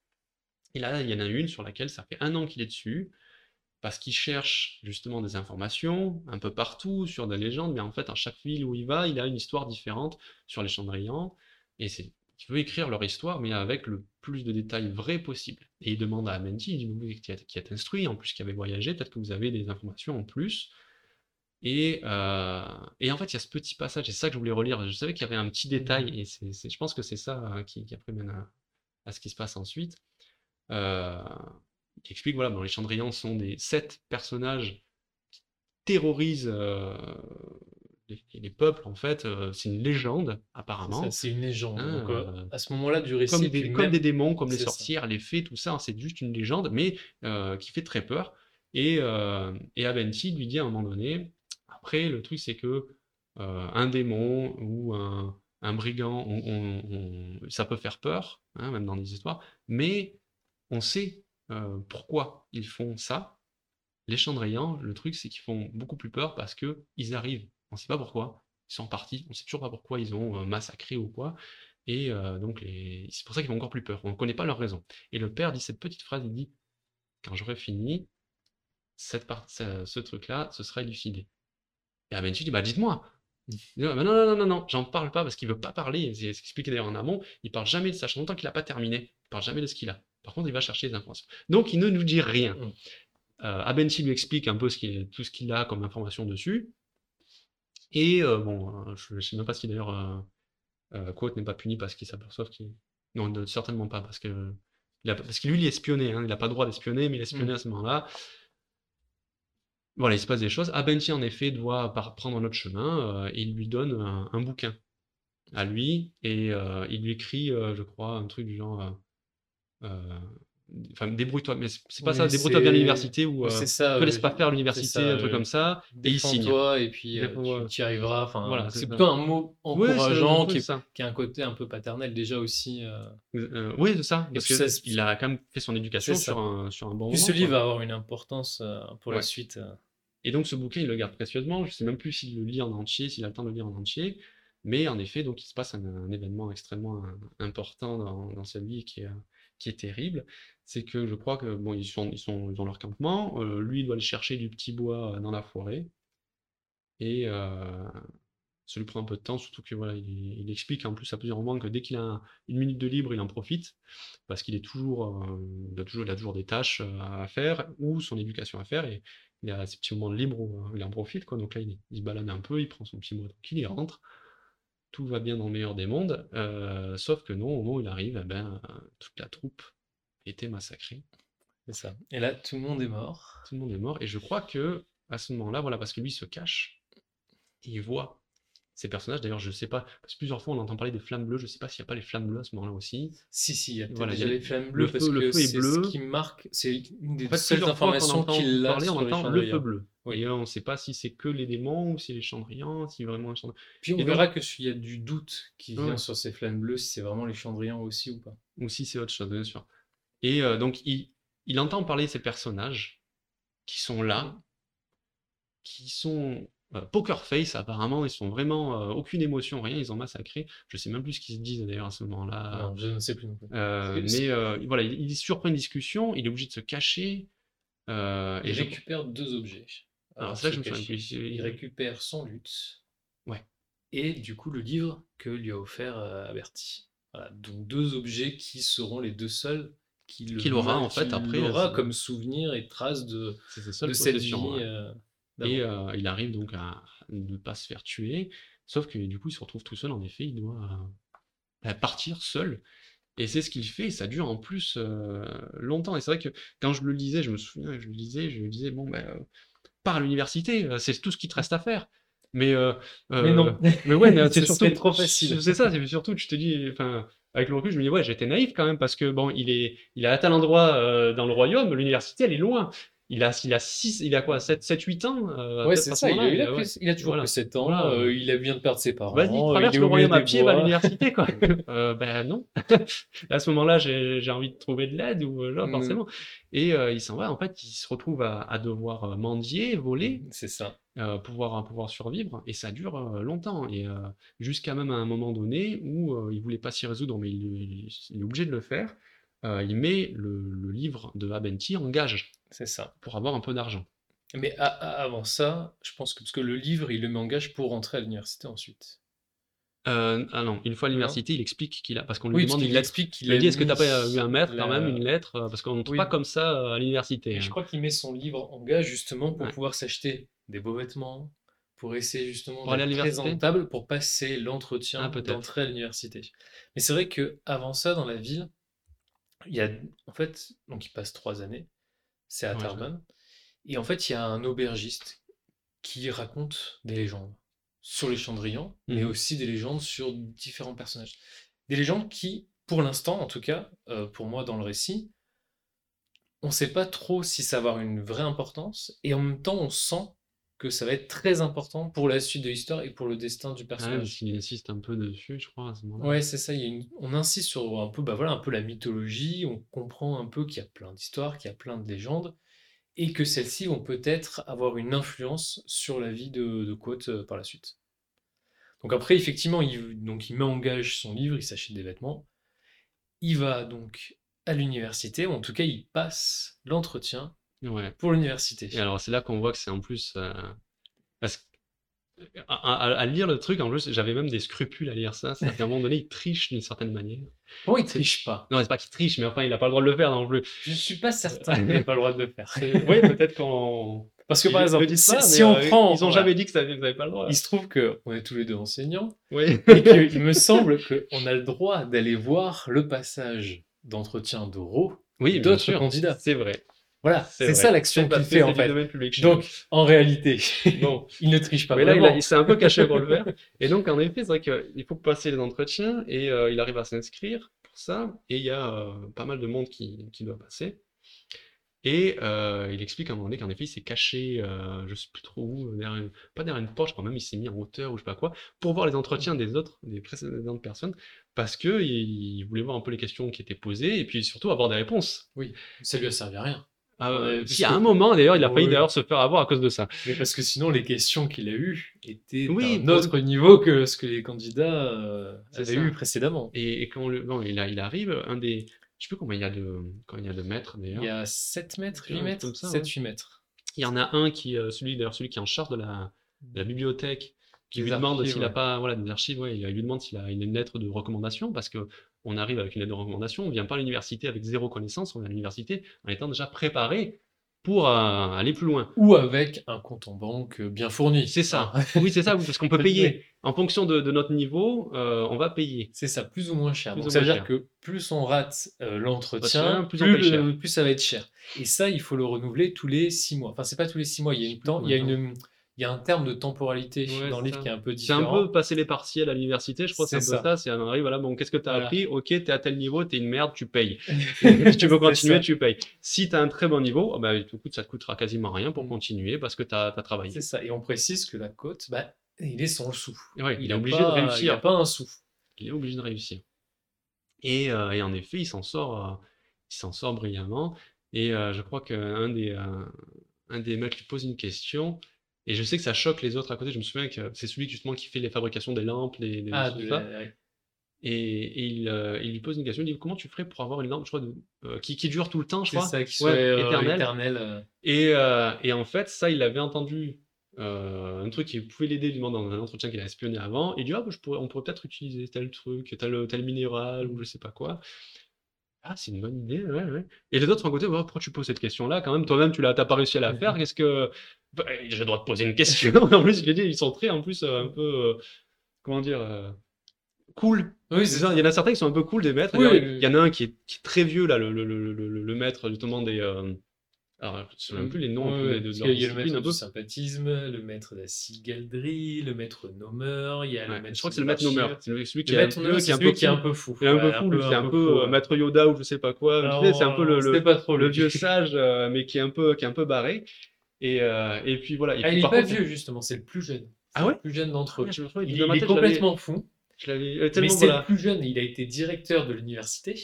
Et là, il y en a une sur laquelle ça fait un an qu'il est dessus, parce qu'il cherche justement des informations un peu partout sur des légendes, mais en fait, à chaque ville où il va, il a une histoire différente sur les Chandrians, et c'est il veut écrire leur histoire, mais avec le plus de détails vrais possible. Et il demande à Amenti, il dit, qui est instruit, en plus qui avait voyagé, peut-être que vous avez des informations en plus. Et, euh, et, en fait, il y a ce petit passage, c'est ça que je voulais relire. Je savais qu'il y avait un petit détail, mmh. et c'est, je pense que c'est ça euh, qui, qui après mène à, ce qui se passe ensuite. Euh, il explique, voilà, dans les Chandrians sont des sept personnages qui terrorisent euh, les, peuples, en fait, euh, c'est une légende, apparemment. C'est une légende. Hein, euh, à ce moment-là du récit. Comme des, démons, comme les sorcières, les fées, tout ça, c'est juste une légende, mais qui fait très peur. Et, et Aventi lui dit à un moment donné, après, le truc, c'est que un démon ou un, un brigand, ça peut faire peur, hein, même dans des histoires, mais on sait euh, pourquoi ils font ça. Les Chandrians, le truc, c'est qu'ils font beaucoup plus peur parce que ils arrivent. On ne sait pas pourquoi. Ils sont partis. On ne sait toujours pas pourquoi ils ont euh, massacré ou quoi. Et euh, donc, c'est pour ça qu'ils font encore plus peur. On ne connaît pas leur raison. Et le père dit cette petite phrase, il dit, quand j'aurai fini, cette ce, truc-là, ce sera élucidé. Et Abenchi dit, bah dites-moi. Non, non, non, non, non, j'en parle pas parce qu'il veut pas parler. C'est expliqué d'ailleurs en amont. Il parle jamais de ça. Longtemps qu'il n'a pas terminé. Il parle jamais de ce qu'il a. Par contre, il va chercher des informations. Donc, il ne nous dit rien. Mm. Euh, lui explique un peu ce qui tout ce qu'il a comme information dessus. Et euh, bon, euh, je ne sais même pas si d'ailleurs euh, Quote n'est pas puni parce qu'il s'aperçoit qu'il. Non, certainement pas, parce que, parce que lui, il est espionné. Hein. il n'a pas le droit d'espionner, mais il est espionné mm. à ce moment-là. Voilà, il se passe des choses. Abensi, en effet, doit prendre un autre chemin et il lui donne un, bouquin à lui et il lui écrit, je crois, un truc du genre enfin, débrouille-toi, mais c'est pas ça, débrouille-toi bien à l'université ou euh, ne laisse pas faire l'université, un truc comme ça, et il signe. toi et puis euh, tu, y arriveras. Enfin, voilà, c'est plutôt un mot encourageant qui, qui, a un côté un peu paternel déjà aussi. oui, c'est ça, parce qu'il a quand même fait son éducation sur un, sur un bon Puis ce livre va avoir une importance pour la suite. Et donc ce bouquin, il le garde précieusement. Je sais même plus s'il le lit en entier, s'il a le temps de le lire en entier. Mais en effet, donc il se passe un, événement extrêmement important dans, dans sa vie qui est qui est terrible, c'est que je crois que bon, ils sont, ils sont dans leur campement, euh, lui il doit aller chercher du petit bois euh, dans la forêt, et euh, ça lui prend un peu de temps, surtout que voilà, il, explique en plus à plusieurs moments que dès qu'il a une minute de libre, il en profite, parce qu'il est toujours, il a toujours, il a toujours des tâches à faire ou son éducation à faire, et il a ces petits moments de libre où il en profite, quoi. Donc là, il, il, se balade un peu, il prend son petit bois tranquille, il rentre tout va bien dans le meilleur des mondes, euh, sauf que non, au moment où il arrive, eh ben, toute la troupe était massacrée. C'est ça. Et là, tout le monde est mort. Tout le monde est mort, et je crois que à ce moment-là, voilà, parce que lui se cache, il voit ces personnages. D'ailleurs, je sais pas, parce que plusieurs fois on entend parler des flammes bleues, je sais pas s'il n'y a pas les flammes bleues à ce moment-là aussi. Si, si, il y a voilà, déjà les flammes bleues, parce que c'est ce qui marque, c'est une des seules informations qu'il a on entend le feu bleu. Et on ne sait pas si c'est que les démons ou si les chandrians, si vraiment les chandrians. Puis on verra que s'il y a du doute qui vient sur ces flammes bleues, si c'est vraiment les chandrians aussi ou pas. Ou si c'est autre chose, bien sûr. Et euh, donc il, il entend parler de ces personnages qui sont là, qui sont euh, poker face, apparemment, ils sont vraiment euh, aucune émotion, rien, ils ont massacré. Je sais même plus ce qu'ils se disent d'ailleurs à ce moment-là. je ne sais plus. Euh, mais voilà, il, surprend une discussion, il est obligé de se cacher. il récupère deux objets. Alors, ça, je me Il récupère son lutte. Ouais. Et du coup, le livre que lui a offert Aberti. Voilà, donc deux objets qui seront les deux seuls qu'il aura en fait après. aura comme souvenir et trace de, de cette vie. Et euh, il arrive donc à ne pas se faire tuer, sauf que du coup il se retrouve tout seul, en effet, il doit euh, partir seul. Et c'est ce qu'il fait, et ça dure en plus euh, longtemps. Et c'est vrai que quand je le lisais, je me souviens, je le lisais, je me disais, bon, ben, pars à l'université, c'est tout ce qui te reste à faire. Mais, mais non. Mais ouais, c'est surtout trop facile. C'est ça, c'est surtout, tu te dis, enfin, avec le recul, je me dis, ouais, j'étais naïf quand même parce que bon, il est, il est à tel endroit euh, dans le royaume, l'université, elle est loin. Il a, il a six, il a quoi, 7, 7 8 ans euh, Ouais, c'est ça, il a, il, a il a, toujours voilà. 7 ans, euh, il bien de perdre ses parents. Vas-y, traverse le royaume à pied, va à l'université, quoi. euh, ben non. à ce moment-là, j'ai envie de trouver de l'aide, ou genre, mm. forcément. Et il s'en va, en fait, il se retrouve à, à devoir mendier, voler. C'est ça. Euh, pouvoir, pouvoir survivre, et ça dure longtemps, et jusqu'à même à un moment donné où il voulait pas s'y résoudre, mais il, il, est obligé de le faire, il met le, le livre de Abenti en gage. C'est ça. Pour avoir un peu d'argent. Mais avant ça, je pense que parce que le livre, il le met en gage pour rentrer à l'université ensuite. Euh, ah non, une fois à l'université, il explique qu'il a. Parce qu'on lui demande il explique qu'il a. dit Est-ce que tu n'as pas eu un maître, quand même, une lettre euh, Parce qu'on ne trouve pas comme ça euh, à l'université. Je hein. crois qu'il met son livre en gage justement pour pouvoir s'acheter des beaux vêtements, pour essayer justement d'être présentable pour passer l'entretien ah, d'entrée à l'université. Mais c'est vrai que avant ça, dans la ville, il y a. En fait, donc il passe trois années c'est à Tarban. Et en fait, il y a un aubergiste qui raconte des légendes sur les Chandrians, mais mmh aussi des légendes sur différents personnages. Des légendes qui, pour l'instant, en tout cas, euh, pour moi dans le récit, on ne sait pas trop si ça va avoir une vraie importance, et en même temps, on sent que ça va être très important pour la suite de l'histoire et pour le destin du ah personnage. il insiste un peu dessus, je crois, à ce moment-là. Ouais, c'est ça. On insiste sur un peu, bah voilà, un peu la mythologie. On comprend un peu qu'il y a plein d'histoires, qu'il y a plein de légendes, et que celles-ci vont peut-être avoir une influence sur la vie de, de euh, par la suite. Donc après, effectivement, il, donc il met en gage son livre, il s'achète des vêtements. Il va donc à l'université, ou en tout cas, il passe l'entretien Ouais. Pour l'université. Et alors, c'est là qu'on voit que c'est en plus. Euh, parce à, lire le truc, en plus, j'avais même des scrupules à lire ça. C'est qu'à un moment donné, il triche d'une certaine manière. Oh, il triche pas? Non, c'est pas qu'il triche, mais enfin, il n'a pas le droit de le faire non plus. Je suis pas certain qu'il n'a pas le droit de le faire. oui, peut-être qu'on. Parce que par exemple, si, on euh, prend. Ils ont jamais dit que ça n'avait pas le droit. Il se trouve qu'on est tous les deux enseignants. Oui. et qu'il me semble qu'on a le droit d'aller voir le passage d'entretien d'Oro oui, d'autres candidats. C'est vrai. Voilà, c'est ça l'action qu'il fait en fait. Donc, en réalité, bon. il ne triche pas. Mais là, il, s'est un peu caché pour le faire. Et donc, en effet, c'est vrai qu'il faut passer les entretiens et euh, il arrive à s'inscrire pour ça. Et il y a euh, pas mal de monde qui, qui doit passer. Et euh, il explique à un moment donné qu'en effet, il s'est caché, je sais plus trop où, derrière pas derrière une porte, quand même, il s'est mis en hauteur ou je sais pas quoi, pour voir les entretiens des autres, des précédentes personnes, parce que il voulait voir un peu les questions qui étaient posées et puis surtout avoir des réponses. Oui, ça lui a servi à rien. Ah, y a un moment, d'ailleurs, il a failli d'ailleurs se faire avoir à cause de ça. Mais parce que sinon, les questions qu'il a eues étaient d'un autre niveau que ce que les candidats euh, avaient eu précédemment. Et, quand le, bon, il, a, il arrive, un des. Je sais plus combien il y a de, quand il y a de mètres d'ailleurs. Il y a 7 mètres, 8 mètres 7, 8 mètres. Il y en a un qui, euh, celui d'ailleurs, celui qui est en charge de la, de la bibliothèque, qui lui demande s'il n'a pas voilà, des archives, ouais, il lui demande s'il a une lettre de recommandation, parce que on arrive avec une lettre de recommandation, on vient pas à l'université avec zéro connaissance, on vient à l'université en étant déjà préparé pour euh, aller plus loin. Ou avec un compte en banque bien fourni. C'est ça. Ah. oui, c'est ça, parce qu'on peut payer. En fonction de, notre niveau, euh, on va payer. C'est ça, plus ou moins cher. Donc ça veut dire que plus on rate euh, l'entretien, plus, plus, ça va être cher. Et ça, il faut le renouveler tous les six mois. Enfin, c'est pas tous les six mois, il y a, une temps, il y a une, il y a un terme de temporalité dans le livre qui est un peu différent. C'est un peu passer les partiels à l'université, je crois que c'est un peu ça. C'est un arrive, voilà, bon, qu'est-ce que tu as appris? Ok, tu es à tel niveau, tu es une merde, tu payes. si tu veux continuer, tu payes. Si tu as un très bon niveau, oh, bah, ça te coûtera quasiment rien pour mm. continuer parce que tu as, travaillé. C'est ça. Et on précise que la côte, bah, il est sans sou. il, est obligé de réussir. Il n'y a pas un sou. Il est obligé de réussir. Et, euh, et en effet, il s'en sort, euh, il s'en sort brillamment. Et euh, je crois qu'un des, un des mecs lui pose une question et je sais que ça choque les autres à côté. Je me souviens que c'est celui justement qui fait les fabrications des lampes, des, des ah, Et, il, euh, il, lui pose une question, il dit comment tu ferais pour avoir une lampe, je crois, euh, qui, qui, dure tout le temps, je crois? Ça, qui soit euh, éternelle. Et, et, en fait, ça, il avait entendu un truc qui pouvait l'aider, lui dans un entretien qu'il a espionné avant. Il dit ah, bah, je pourrais, on pourrait peut-être utiliser tel truc, tel, tel minéral ou je sais pas quoi. Ah, c'est une bonne idée, ouais, ouais. Et les autres, en côté, pourquoi tu poses cette question-là Quand même, toi-même, tu n'as pas réussi à la faire. Qu'est-ce que. Bah, j'ai le droit de poser une question. en plus, je dit, ils sont très, en plus, euh, un peu. Euh, comment dire euh, Cool. Oui, c'est ça. Il y en a certains qui sont un peu cool, des maîtres. il y en a un qui est, qui est très vieux, là, le, le, le, le maître, justement, des. Alors, je ne sais plus les noms de, de, Il y a le maître du sympathisme, le maître de la cigalerie, le maître nommeur, il y a le maître Je crois que c'est le maître nommeur. C'est celui qui, est, qui, est un peu fou. Il est un peu fou, qui est un peu maître Yoda ou je sais pas quoi. C'est un peu le vieux sage, euh, mais qui est un peu barré. Et et puis voilà. Ah, il est pas vieux, justement, c'est le plus jeune. Ah ouais Le plus jeune d'entre eux. Ah, il est complètement fou. Euh, mais c'est le plus jeune, il a été directeur de l'université.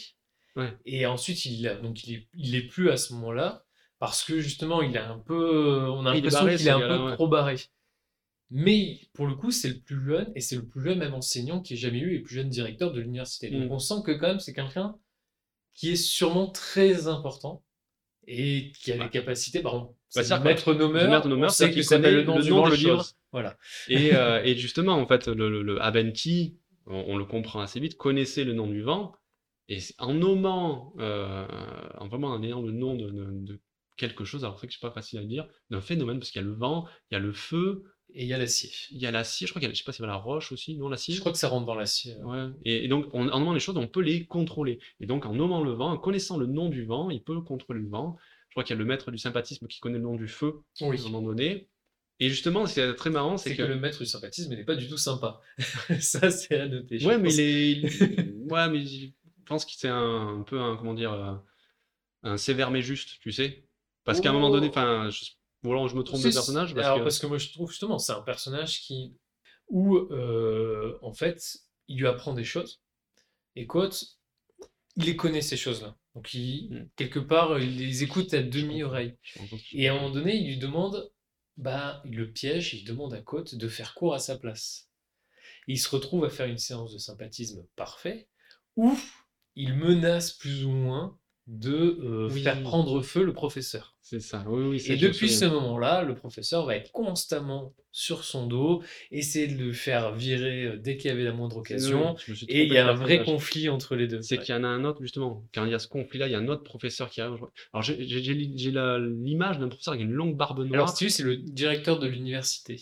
Et ensuite, il, a, donc il, est, il est plus à ce moment-là parce que justement, il est un peu, on a l'impression qu'il est un peu trop barré. Mais pour le coup, c'est le plus jeune et c'est le plus jeune même enseignant qui ait jamais eu et le plus jeune directeur de l'université. Donc mm. on sent que quand même c'est quelqu'un qui est sûrement très important et qui a les capacités. Par exemple, bah, c'est maître nommeur. on sait qu'il connaît le nom, du le livre. Voilà. Et, euh, et, justement, en fait, le, le, Abenki, on, le comprend assez vite, connaissait le nom du vent. Et en nommant, euh, en vraiment en ayant le nom de, quelque chose, alors c'est que c'est pas facile à dire, d'un phénomène, parce qu'il y a le vent, il y a le feu. Et il y a l'acier. Il y a l'acier, je crois qu'il y a, je sais pas y a la roche aussi, non l'acier? Je crois que ça rentre dans l'acier. Ouais. Et, donc, en nommant les choses, on peut les contrôler. Et donc, en nommant le vent, en connaissant le nom du vent, il peut contrôler le vent. Je crois qu'il y a le maître du sympathisme qui connaît le nom du feu, à un moment donné. Et justement, ce qui est très marrant, c'est que... le maître du sympathisme n'est pas du tout sympa. ça, c'est à noter. Ouais, mais ouais, mais je pense qu'il c'est un, peu un, comment dire, euh, un sévère mais juste, tu sais. Parce qu'à un moment donné, enfin, je... je me trompe de personnage. Parce Alors, que... parce que moi, je trouve justement, c'est un personnage qui, où, euh, en fait, il lui apprend des choses. Et Quote, il les connaît ces choses-là. Donc, il, hmm. quelque part, il les écoute à demi-oreille. Et à un moment donné, il lui demande bah, il le piège, il demande à Côte de faire court à sa place. il se retrouve à faire une séance de sympathisme parfait, où il menace plus ou moins de euh, faire prendre feu le professeur. C'est ça, oui, oui. Et depuis ce moment-là, le professeur va être constamment sur son dos, essayer de le faire virer euh, dès qu'il y avait la moindre occasion. et il y a un vrai conflit entre les deux. C'est qu'il y en a un autre, justement. Quand il y a ce conflit-là, il y a un autre professeur qui arrive. Alors j'ai l'image d'un professeur avec une longue barbe noire. Alors, c'est le directeur de l'université.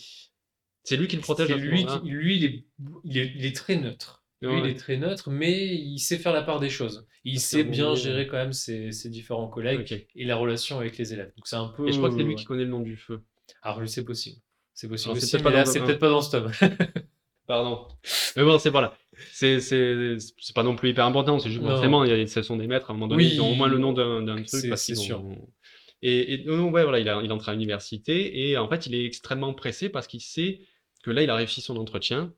C'est lui qui le protège. Lui, lui il, est, il est très neutre. Lui, il est très neutre, mais il sait faire la part des choses. Il sait bien gérer quand même ses, différents collègues et la relation avec les élèves. Donc c'est un peu. Et je crois que c'est lui qui connaît le nom du feu. Alors c'est possible. C'est possible. C'est peut-être pas, dans ce tome. Pardon. Mais bon, c'est voilà. C'est pas non plus hyper important. C'est juste a, ce sont des maîtres à un moment donné. Ils ont au moins le nom d'un truc. C'est sûr. Et, et donc, ouais, voilà, il, a, il entre à l'université et en fait, il est extrêmement pressé parce qu'il sait que là, il a réussi son entretien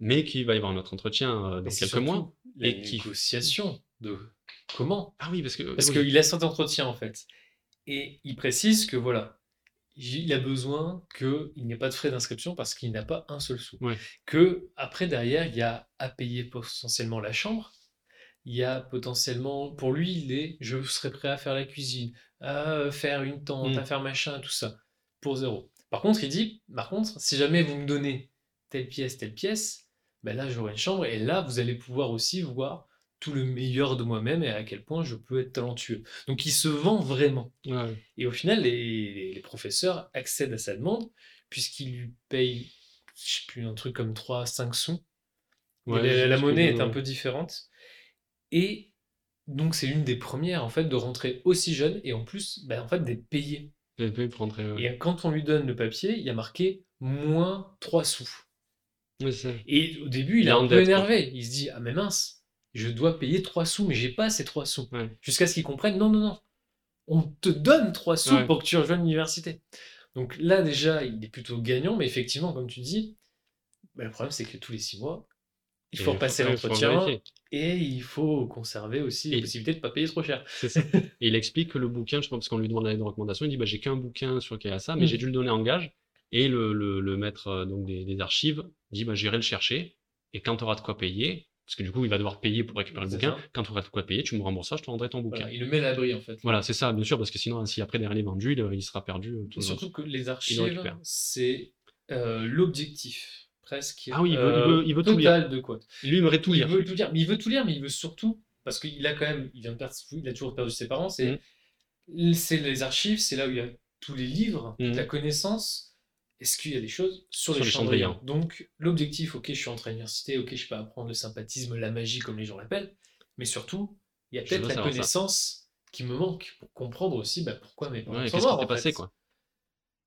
mais qu'il va y avoir un autre entretien euh, dans quelques mois. et qui négociation de comment Ah oui, parce que parce qu'il a cet entretien en fait, et il précise que voilà, il a besoin qu'il n'y ait pas de frais d'inscription parce qu'il n'a pas un seul sou. Que après derrière, il y a à payer potentiellement la chambre. Il y a potentiellement, pour lui, il est, je serais prêt à faire la cuisine, à faire une tente, à mm. faire machin, tout ça, pour zéro. Par contre, il dit, par contre, si jamais vous me donnez telle pièce, telle pièce, ben là j'aurai une chambre et là vous allez pouvoir aussi voir tout le meilleur de moi-même et à quel point je peux être talentueux. Donc il se vend vraiment. Et au final, les, professeurs accèdent à sa demande puisqu'ils lui payent, je sais plus, un truc comme 3, 5 sous. la, monnaie est un peu différente. Et donc c'est l'une des premières en fait de rentrer aussi jeune et en plus ben, en fait d'être payé. Et quand on lui donne le papier, il y a marqué moins 3 sous. Et au début, il est un peu énervé. Il se dit Ah, mais mince, je dois payer 3 sous, mais j'ai pas ces 3 sous. Jusqu'à ce qu'il comprenne Non, non, non. On te donne 3 sous pour que tu rejoignes l'université. Donc là, déjà, il est plutôt gagnant, mais effectivement, comme tu dis, bah, le problème, c'est que tous les 6 mois, il faut repasser l'entretien et il faut conserver aussi la possibilité de ne pas payer trop cher. et il explique que le bouquin, je pense, parce qu'on lui demande une recommandation, il dit bah, J'ai qu'un bouquin sur ça, mais mm. j'ai dû le donner en gage. Et le, le, maître euh, donc des, archives dit bah, J'irai le chercher, et quand tu auras de quoi payer, parce que du coup, il va devoir payer pour récupérer le bouquin. Quand tu auras de quoi payer, tu me rembourses ça, je te rendrai ton bouquin. il le met à l'abri, en fait. Voilà, c'est ça, bien sûr, parce que sinon, si après, derrière les vendus, il, sera perdu. Euh, tout surtout que les archives, c'est euh, l'objectif, presque. Ah oui, il veut, il veut, tout lire. de quoi. Lui, il aimerait tout lire. Il veut tout lire, mais il veut tout lire, mais il veut surtout, parce qu'il a quand même, il vient de perdre, il a toujours perdu ses parents, c'est mmh. les archives, c'est là où il y a tous les livres, mmh. la connaissance est-ce qu'il y a des choses sur, les, chandriens Donc, l'objectif, ok, je suis entré à l'université, ok, je peux apprendre le sympathisme, la magie, comme les gens l'appellent, mais surtout, il y a peut-être la connaissance qui me manque pour comprendre aussi bah, pourquoi mes parents sont morts. passé, quoi?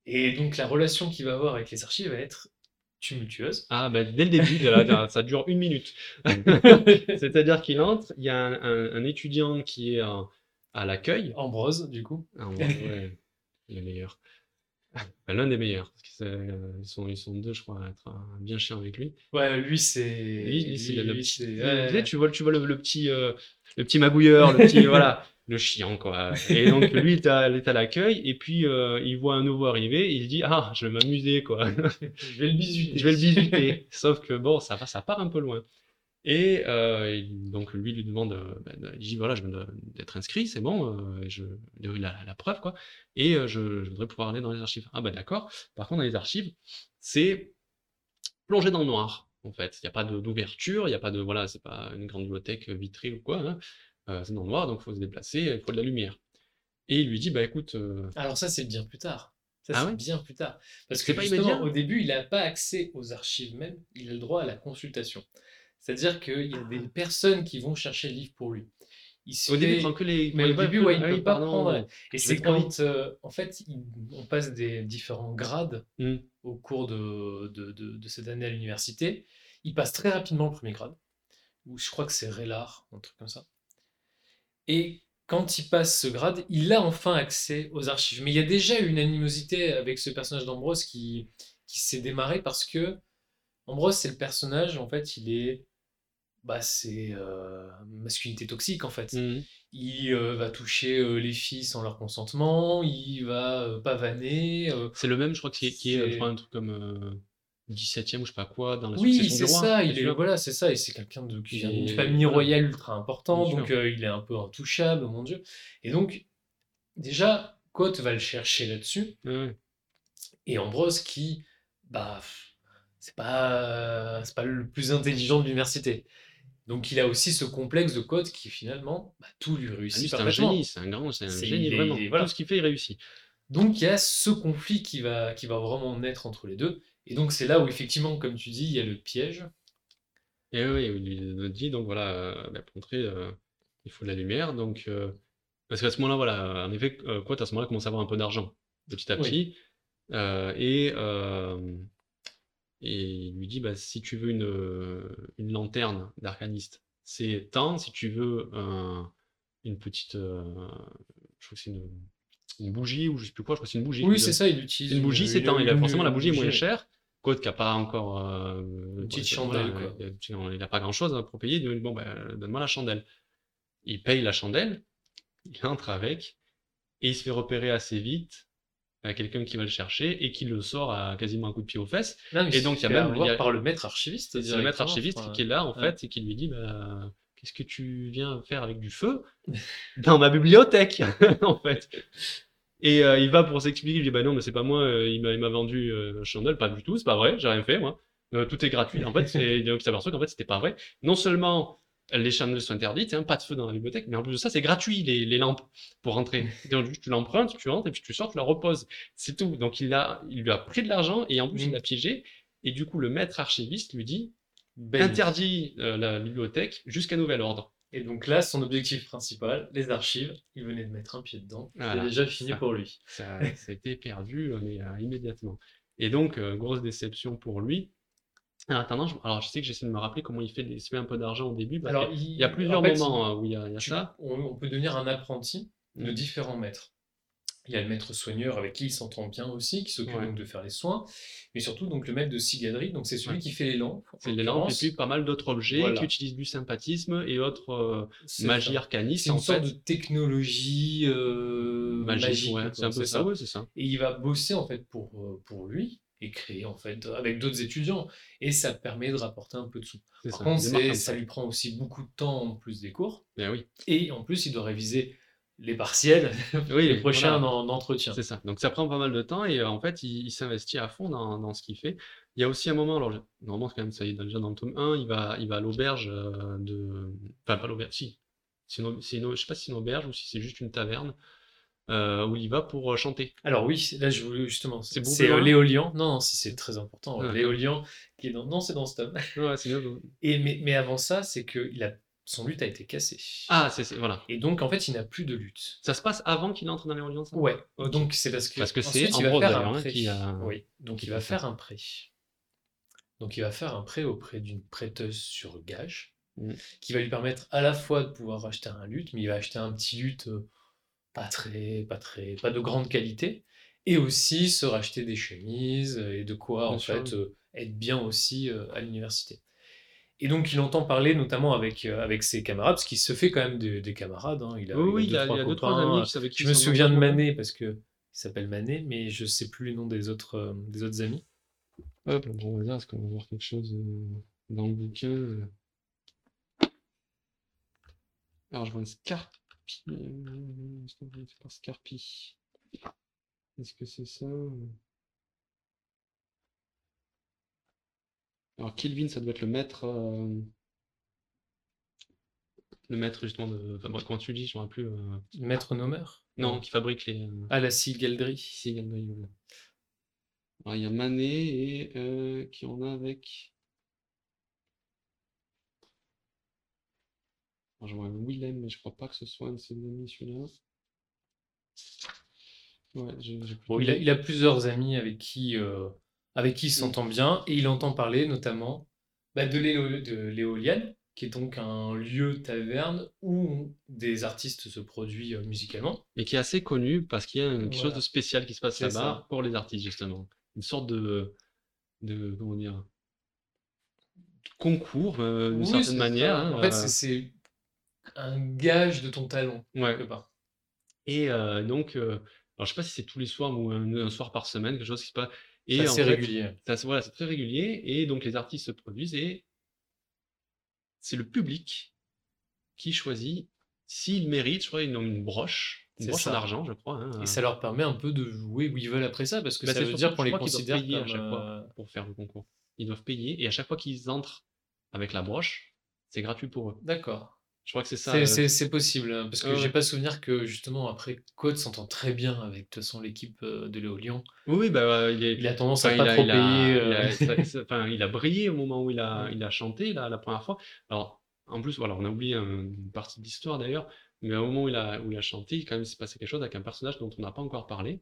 Et donc la relation qu'il va avoir avec les archives va être tumultueuse. Ah, bah, dès le début, ça dure une minute. C'est-à-dire qu'il entre, il y a un, étudiant qui est à l'accueil. Ambrose, du coup. Ambrose, ouais, le meilleur. Bah, l'un des meilleurs. Parce euh, ils, sont, ils sont deux, je crois, à être bien chiant avec lui. Ouais, lui, c'est. Lui, c'est le petit. Tu vois, tu vois le, petit, euh, le petit magouilleur, le petit. voilà le chiant, quoi. Et donc, lui, il est à, l'accueil, et puis euh, il voit un nouveau arriver, il dit Ah, je vais m'amuser, quoi. je vais le bisuter. je vais le bisuter. Sauf que, bon, ça, ça part un peu loin. Et euh, donc, lui, lui demande ben, Il dit Voilà, je viens d'être inscrit, c'est bon, euh, je, la, la preuve, quoi. Et je, voudrais pouvoir aller dans les archives. Ah, ben d'accord. Par contre, dans les archives, c'est plongé dans le noir en fait. Il n'y a pas d'ouverture, il n'y a pas de, voilà, c'est pas une grande bibliothèque vitrée ou quoi. Hein. Euh, c'est dans le noir, donc il faut se déplacer, il faut de la lumière. Et il lui dit, bah écoute... Euh, Alors ça, c'est bien plus tard. Ça, ah c'est bien plus tard. Parce que pas justement, au début, il n'a pas accès aux archives même, il a le droit à la consultation. C'est-à-dire qu'il y a des personnes qui vont chercher le livre pour lui. Il au début, il prend que les. Mais au début, ouais, il ne peut pas prendre. Et c'est quand, euh, en fait, on passe des différents grades mmh. au cours de, de, de, cette année à l'université. Il passe très rapidement le premier grade, où je crois que c'est Rélard, un truc comme ça. Et quand il passe ce grade, il a enfin accès aux archives. Mais il y a déjà une animosité avec ce personnage d'Ambrose qui, qui s'est démarré parce que Ambrose, c'est le personnage, en fait, il est. Bah, c'est euh, masculinité toxique, en fait. Mmh. Il euh, va toucher euh, les filles sans leur consentement, il va pavaner. c'est le même, je crois, qui est, qui est un truc comme 17e ou je sais pas quoi dans la Oui, c'est ça, il est, voilà, c'est ça, et c'est quelqu'un de qui vient d'une famille royale ultra importante, donc il est un peu intouchable, mon dieu. Et donc, déjà, Cote va le chercher là-dessus. Et Ambrose qui, bah, c'est pas, c'est pas le plus intelligent de l'université. Donc il a aussi ce complexe de Cote qui finalement, bah, tout lui réussit. c'est un génie, c'est un grand, c'est un génie vraiment. Tout ce qu'il fait, il réussit. Donc il y a ce conflit qui va, qui va vraiment naître entre les deux. Et donc c'est là où effectivement, comme tu dis, il y a le piège. Et oui, il dit donc voilà, euh, bah, pour montrer, euh, il faut de la lumière. Donc, euh, parce qu'à ce moment-là, voilà, en effet, quoi, à ce moment-là, commence à avoir un peu d'argent, petit à petit. et, et il lui dit, bah, si tu veux une, une lanterne d'arcaniste, c'est tant. Si tu veux une petite, je crois que c'est une, une bougie ou je sais plus quoi, je crois que c'est une bougie. Oui, c'est ça, il utilise. Une bougie, c'est tant. Il a forcément la bougie est moins chère. Code qui n'a pas encore. Euh, une petite chandelle, quoi. Il n'a pas grand chose pour payer. Il dit Bon, ben, donne-moi la chandelle. Il paye la chandelle, il entre avec, et il se fait repérer assez vite à quelqu'un qui va le chercher et qui le sort à quasiment un coup de pied aux fesses. et donc il y a même il y a... par le maître archiviste. C'est le maître archiviste qui est là en fait et qui lui dit bah, qu'est-ce que tu viens faire avec du feu dans ma bibliothèque en fait. Et euh, il va pour s'expliquer, il dit bah non mais c'est pas moi, euh, il m'a vendu euh, chandelle, pas du tout, c'est pas vrai, j'ai rien fait moi. tout est gratuit. En fait, il s'aperçoit qu'en fait c'était pas vrai. Non seulement les chandelles sont interdites, hein, pas de feu dans la bibliothèque, mais en plus de ça c'est gratuit les, les, lampes pour rentrer. Donc tu l'empruntes, tu rentres et puis tu sors, tu la reposes. C'est tout. Donc il a, il lui a pris de l'argent et en plus il mmh. l'a piégé. Et du coup le maître archiviste lui dit interdit la bibliothèque jusqu'à nouvel ordre. Et donc là, son objectif principal, les archives, il venait de mettre un pied dedans. C'était déjà fini pour lui. Ça, a été perdu mais, euh, immédiatement. Et donc, euh, grosse déception pour lui. En attendant, je, alors je sais que j'essaie de me rappeler comment il fait, il se fait un peu d'argent au début. alors, il, y a plusieurs moments hein, où il y a, ça. On, peut devenir un apprenti de mmh. différents maîtres. Il y a le maître soigneur avec qui il s'entend bien aussi, qui s'occupe donc de faire les soins, mais surtout donc le maître de cigaderie, donc c'est celui qui fait les lampes. C'est les lampes et puis pas mal d'autres objets qui utilisent du sympathisme et autres euh, magie arcaniste. C'est une sorte de technologie euh, magique. c'est un peu ça, c'est ça. Et il va bosser en fait pour, euh, pour lui et créer en fait avec d'autres étudiants et ça permet de rapporter un peu de sous. Par contre, ça lui prend aussi beaucoup de temps en plus des cours. Ben oui. Et en plus, il doit réviser les partiels, oui, les prochains entretien. C'est ça. Donc ça prend pas mal de temps et euh, en fait, il, s'investit à fond dans, dans ce qu'il fait. Il y a aussi un moment, alors normalement, quand même, ça y est, déjà dans le tome 1, il va, il va à l'auberge euh, de. Enfin, pas l'auberge, si. C'est une, une, je sais pas si c'est une auberge ou si c'est juste une taverne. Euh, où il va pour chanter. Alors oui, là je voulais justement. C'est l'éolian. Non, non, c'est très important. L'éolian qui est dans. Non, c'est dans ce tome. Ouais, Et mais, mais avant ça, c'est a son lutte a été cassée. Ah, c'est voilà. Et donc, en fait, il n'a plus de lutte. Ça se passe avant qu'il entre dans ça? Ouais. Donc, c'est parce que. Parce que c'est Ambrose d'ailleurs hein, qui a. Oui. Donc, il va faire un prêt. Donc, il va faire un prêt auprès d'une prêteuse sur gage, mmh. qui va lui permettre à la fois de pouvoir acheter un lutte, mais il va acheter un petit lutte euh, pas très, pas très, pas de grande qualité, et aussi se racheter des chemises et de quoi en fait euh, être bien aussi euh, à l'université. Et donc il entend parler notamment avec, euh, avec ses camarades, parce qu'il se fait quand même des, camarades. Hein. Il a, oui, il, a, deux, trois amis avec qui Je me souviens de Manet parce que il s'appelle Manet, mais je sais plus les noms des autres, des autres amis. Hop, on va dire, est-ce qu'on va voir quelque chose dans le bouquin Alors je vois une Scarpi. Scarpi? Est-ce que c'est ça? Alors Kelvin, ça doit être le maître. Euh, le maître justement de. Enfin, comment tu dis, je ne plus. Euh, maître nommeur Non, qui fabrique les. Euh, ah, la voilà. Alors il y a Manet et qui en a avec. Vois Willem, mais je crois pas que ce soit un de ses amis celui-là il, a, plusieurs amis avec qui, euh, avec qui il s'entend bien et il entend parler notamment bah, de l'éolienne, qui est donc un lieu taverne où des artistes se produisent euh, musicalement. Et qui est assez connu parce qu'il y a quelque chose de spécial qui se passe là-bas pour les artistes, justement. Une sorte de. de comment dire concours, euh, d'une certaine manière. Hein, en fait, c'est un gage de ton talent, quelque part. Et donc, alors, je sais pas si c'est tous les soirs ou un, soir par semaine, quelque chose qui se passe. Et c'est régulier. voilà, c'est très régulier. Et donc, les artistes se produisent et c'est le public qui choisit s'ils méritent. Je crois ils ont une broche, une broche en argent, je crois. Hein, et ça leur permet un peu de jouer où ils veulent après ça, parce que bah, ça veut dire qu'on les considère comme, à chaque fois euh, pour faire le concours. Ils doivent payer et à chaque fois qu'ils entrent avec la broche, c'est gratuit pour eux. D'accord. Je crois que c'est ça. C'est possible, hein, parce que j'ai pas souvenir que justement après Code s'entend très bien avec de toute façon l'équipe euh, de Léo Lyon. Oui, bah, il, est... il a tendance à pas trop payer. Euh. enfin, il a brillé au moment où il a, il a chanté là, la première fois. Alors, en plus, voilà, on a oublié une partie de l'histoire d'ailleurs, mais au moment où il a, où il a chanté, quand même s'est passé quelque chose avec un personnage dont on n'a pas encore parlé.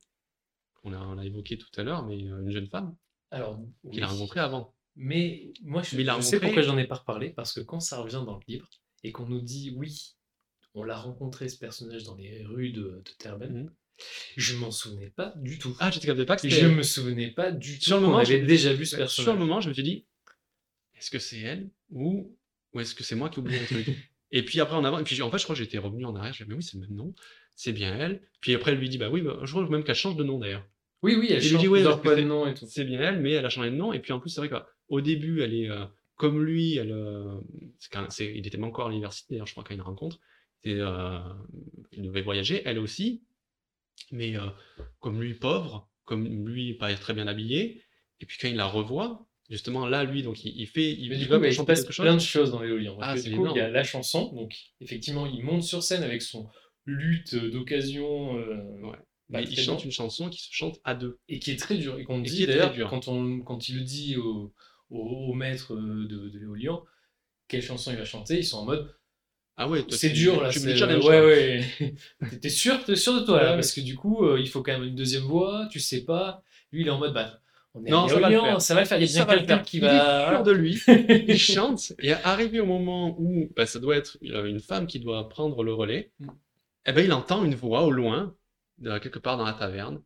On l'a on a évoqué tout à l'heure, mais euh, une jeune femme. Alors, qu'il a rencontré avant. Mais moi, je, je sais pourquoi j'en ai pas reparlé, parce que quand ça revient dans le livre, et qu'on nous dit oui, on l'a rencontré ce personnage dans les rues de, de Terben, mmh. je m'en souvenais pas du tout. Ah, je te pas que Je me souvenais pas du tout. Sur le moment, j'avais déjà vu ce personnage. Sur le moment, je me suis dit, est-ce que c'est elle ou, ou est-ce que c'est moi qui oublie un truc? Et puis après, en avant, et puis en fait, je crois que j'étais revenu en arrière. Je me dit, mais oui, c'est le même nom, c'est bien elle. Puis après, elle lui dit, bah oui, bah, je crois même qu'elle change de nom d'ailleurs. Oui, oui, elle change de nom et tout. C'est bien elle, mais elle a changé de nom. Et puis en plus, c'est vrai qu'au début, elle est. Euh, comme lui, elle, euh, il était encore à l'université, d'ailleurs, je crois, quand il rencontre. Et, euh, il devait voyager, elle aussi. Mais euh, comme lui, pauvre, comme lui, pas très bien habillé. Et puis quand il la revoit, justement, là, lui, donc il, fait. Il, du coup, il passe plein de choses dans les Ah, du coup, il y a la chanson. Donc, effectivement, il monte sur scène avec son lutte d'occasion. Bah, il chante une chanson qui se chante à deux. Et qui est très dur. Et qu'on dit d'ailleurs, quand, on, quand il le dit au, au, maître de, de l'éolien quelle chanson il va chanter, ils sont en mode ah ouais, c'est dur là. Tu me ouais, ouais. T'es sûr, es sûr de toi là, parce que du coup, euh, il faut quand même une deuxième voix. Tu sais pas. Lui, il est en mode bah. On est non, ça va, le faire. ça va le faire. Il y a bien quelqu'un qui va. Il est sûr de lui. il chante. Et arrivé au moment où bah, ça doit être une femme qui doit prendre le relais, mm. eh ben, il entend une voix au loin, quelque part dans la taverne,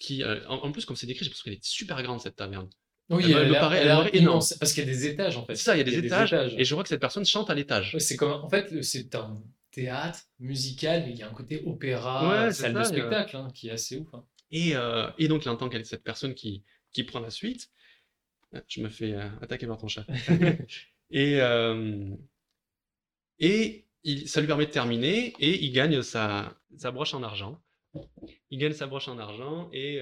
qui, euh, en, en, plus, comme c'est décrit, j'ai l'impression qu'elle est super grande cette taverne. Oui, elle, me paraît, elle, énorme. Parce qu'il y a des étages en fait. C'est ça, il y a, des, étages, Et je vois que cette personne chante à l'étage. c'est comme en fait c'est un théâtre musical, mais il y a un côté opéra, salle de spectacle hein, qui est assez ouf. Hein. Et, euh, et, donc il entend qu'elle est cette personne qui, qui prend la suite. Ah, je me fais euh, attaquer par ton chat. et euh, et il, ça lui permet de terminer et il gagne sa, sa broche en argent. Il gagne sa broche en argent et,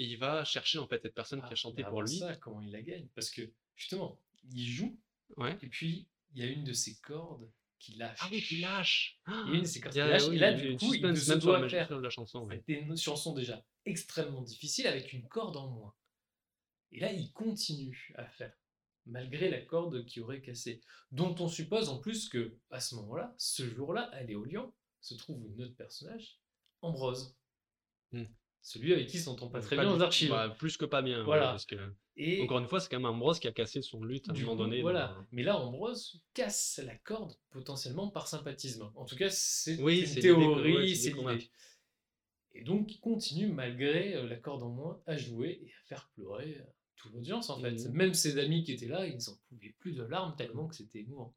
et il va chercher en fait cette personne qui a ah, chanté pour lui. Ça, comment il la gagne? Parce que justement, il joue, ouais. et puis il y a une de ses cordes qui lâche. Ah oui, qui lâche. Il y a une de ses cordes qui lâche. et là, du coup, il ne se doit faire la chanson. C'était une chanson déjà extrêmement difficile avec une corde en moins. Et là, il continue à faire. malgré la corde qui aurait cassé. Dont on suppose en plus que, à ce moment-là, ce jour-là, à Léolian, se trouve un autre personnage, Ambrose. Hmm. Celui avec qui s'entend pas très bien aux archives. Bah, plus que pas bien. Voilà. parce que, et encore une fois, c'est quand même Ambrose qui a cassé son lutte à un moment donné. Voilà. Mais là, Ambrose casse la corde potentiellement par sympathisme. En tout cas, c'est une théorie, c'est l'idée. Et donc, il continue, malgré euh, la corde en moins, à jouer et à faire pleurer euh, toute l'audience, en fait. Mmh. Même ses amis qui étaient là, ils n'en pouvaient plus de larmes tellement que c'était émouvant.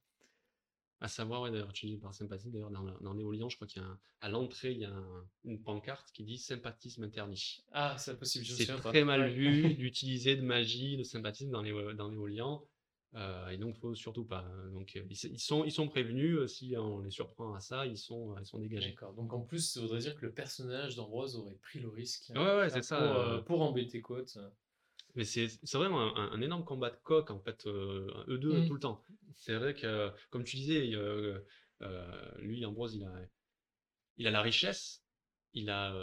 À savoir, ouais, d'ailleurs, tu dis par sympathie, d'ailleurs, dans, dans Néolian, je crois qu'il y a à l'entrée, il y a une pancarte qui dit sympathisme interdit. Ah, c'est possible, je C'est très mal vu d'utiliser de magie, de sympathisme dans les, dans Néolian. Euh, et donc, faut surtout pas. Hein. Donc, euh, ils, sont, ils sont prévenus. Euh, si on les surprend à ça, ils sont, ils sont dégagés. D'accord. Donc, en plus, ça voudrait dire que le personnage d'Ambrose aurait pris le risque. Ouais, ouais, c'est ça. Pour, embêter Côte. Mais c'est vraiment un, énorme combat de coq, en fait, eux deux, mmh. tout le temps. C'est vrai que, comme tu disais, lui, Ambrose, il a, il a la richesse, il a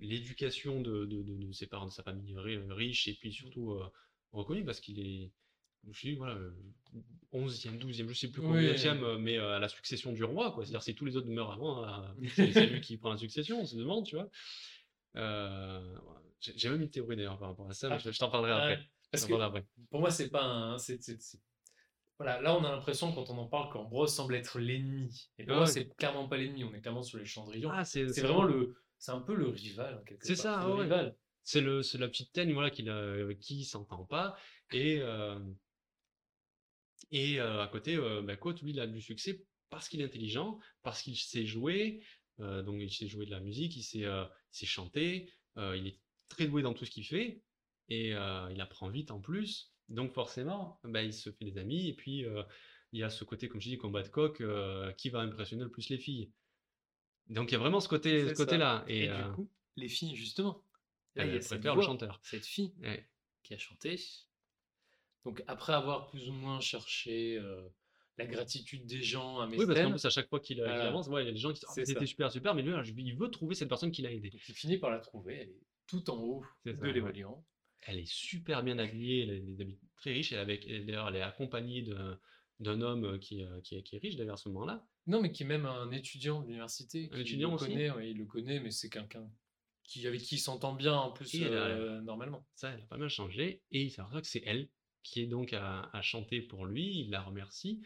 l'éducation de, de, de, ses parents, de sa famille riche, et puis surtout reconnu parce qu'il est je suis voilà, 11e, 12e, je sais plus combien, euh, mais euh, à la succession du roi, quoi. C'est-à-dire, si tous les autres meurent avant, euh, c'est lui qui prend la succession, on se demande, tu vois. J'ai même une théorie d'ailleurs par rapport à ça, mais ah. je, t'en parlerai après. Parce que après. Pour moi, c'est pas un. Voilà, là, on a l'impression, quand on en parle, qu'Ambrose semble être l'ennemi. Et pour moi, c'est clairement pas l'ennemi, on est clairement sur les chandrillons. Ah, c'est vraiment le. C'est un peu le rival, C'est ça, le rival. C'est la petite teigne voilà, qui, qui s'entend pas. Et, et à côté, bah, lui, il a du succès parce qu'il est intelligent, parce qu'il sait jouer, donc il sait jouer de la musique, il sait, sait chanter, il est très doué dans tout ce qu'il fait, et il apprend vite en plus. Donc forcément, bah, il se fait des amis, et puis il y a ce côté, comme je dis, combat de coq, qui va impressionner le plus les filles. Donc il y a vraiment ce côté, ce côté-là. Et, du coup, les filles, justement, elles préfèrent le chanteur. Cette fille qui a chanté, donc après avoir plus ou moins cherché la gratitude des gens à Oui, parce qu'en plus, à chaque fois qu'il avance, il y a des gens qui disent «Ah, c'était super, super, mais lui, il veut trouver cette personne qui l'a aidé. il finit par la trouver, elle est tout en haut de l'évaluant. Elle est super bien habillée, elle habits très riches, et avec, d'ailleurs, elle est accompagnée d'un homme qui, qui, est riche d'ailleurs à ce moment-là. Non, mais qui est même un étudiant de l'université. Un étudiant le aussi. Connaît, il le connaît, mais c'est quelqu'un qui, avec qui il s'entend bien en plus, normalement. Ça, elle a pas mal changé, et il s'aperçoit que c'est elle qui est donc à, chanter pour lui, il la remercie.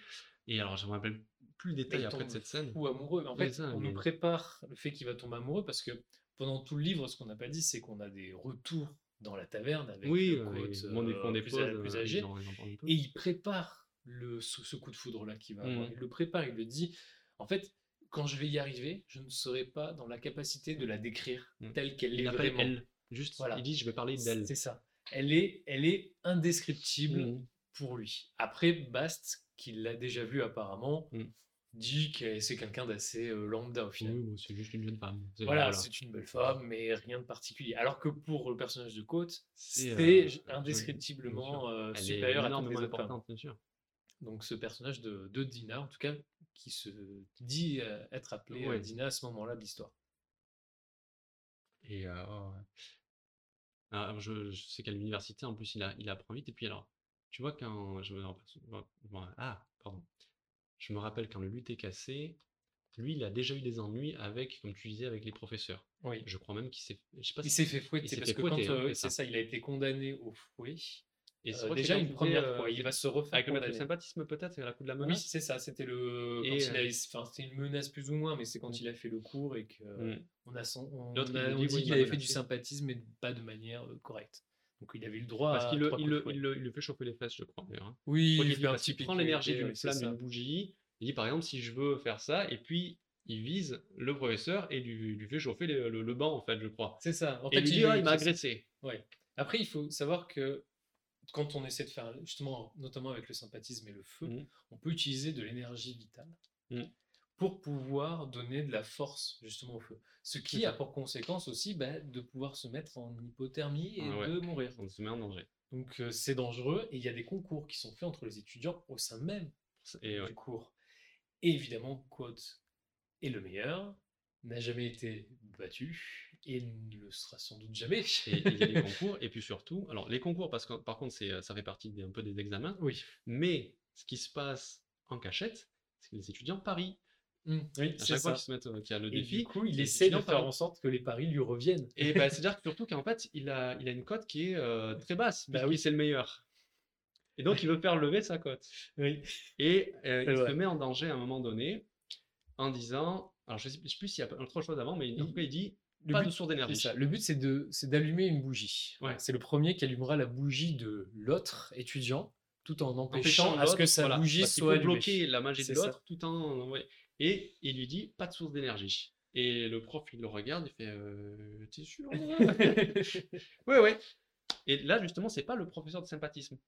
Et alors, je ne me rappelle plus le détail après de cette scène. Ou amoureux. En fait, on nous prépare le fait qu'il va tomber amoureux parce que pendant tout le livre, ce qu'on n'a pas dit, c'est qu'on a des retours dans la taverne avec oui, le euh, plus, plus âgé. Et il prépare le, ce, coup de foudre-là qu'il va avoir. Mmh. Il le prépare, il le dit. En fait, quand je vais y arriver, je ne serai pas dans la capacité de la décrire mmh. telle qu'elle est vraiment. Elle. Juste, voilà. il dit, je vais parler d'elle. C'est ça elle est, elle est indescriptible mmh. pour lui. Après, Bast, qui l'a déjà vu apparemment. Dit que c'est quelqu'un d'assez euh, lambda au final. c'est juste une jeune femme. Voilà, c'est une belle femme, mais rien de particulier. Alors que pour le personnage de Côte, c'est euh, indescriptiblement euh, supérieur à toutes les autres bien sûr. Donc ce personnage de, Dina, en tout cas, qui se dit être appelé Dina à ce moment-là de l'histoire. Et oh, alors, je, sais qu'à l'université, en plus, il, a, il apprend vite. Et puis, alors, tu vois, quand je me ah, pardon. Je me rappelle quand le lutte est cassé, lui, il a déjà eu des ennuis avec, comme tu disais, avec les professeurs. Oui. Je crois même qu'il s'est, il s'est fait fouetter parce que quand, euh, c'est ça. il a été condamné au fouet. Et c'est euh, déjà une première fois, euh, il va se refaire. Avec le sympathisme peut-être, la coup de la menace. Oui, c'est ça, c'était le. Quand il a... enfin, c'était une menace plus ou moins, mais c'est quand mmh. il a fait le cours et que mmh. on a son. On, a, dit qu'il avait fait du sympathisme, mais pas de manière correcte. Donc il avait eu le droit. Parce qu'il il, il, le fait chauffer les fesses, je crois. Hein. Oui, il, fait un petit prend l'énergie d'une flamme, d'une bougie. Il dit par exemple si je veux faire ça, et puis il vise le professeur et lui, lui fait chauffer le, le, banc en fait, je crois. C'est ça. En fait, et il dit ah, il m'a agressé. Ouais. Après, il faut savoir que quand on essaie de faire, justement, notamment avec le sympathisme et le feu, mmh. on peut utiliser de l'énergie vitale mmh. Pour pouvoir donner de la force, justement, au feu. Ce qui a pour conséquence aussi bah, de pouvoir se mettre en hypothermie et ah de mourir. On se met en danger. Donc euh, c'est dangereux et il y a des concours qui sont faits entre les étudiants au sein même du cours. Et évidemment, Quote est le meilleur, n'a jamais été battu Et ne le sera sans doute jamais. Et il y a les concours, et puis surtout, alors les concours, parce que par contre, c'est, ça fait partie un peu des examens. Oui. Mais ce qui se passe en cachette, c'est que les étudiants parient. Mmh, oui, à chaque fois qu'il se met, euh, y a le et défi. Du coup, il essaie de faire en sorte que les paris lui reviennent. Et bah, c'est-à-dire que surtout qu'en fait, il a, il a une cote qui est euh, très basse. Bah oui, c'est le meilleur. Et donc, il veut faire lever sa cote. Oui. Et euh, il se met en danger à un moment donné en disant, alors je ne sais, plus s'il y a autre chose avant, mais en tout cas, il dit Le pas but- de source d'énergie. Ça. Le but, c'est de, c'est d'allumer une bougie. Ouais. C'est le premier qui allumera la bougie de l'autre étudiant, tout en Empêchant empêchant à ce que sa voilà, bougie soit allumée. bloquer la magie de ça. l'autre tout en ouais. Et il lui dit pas de source d'énergie. Et le prof il le regarde il fait euh, t'es sûr ouais ouais. Et là justement c'est pas le professeur de sympathisme.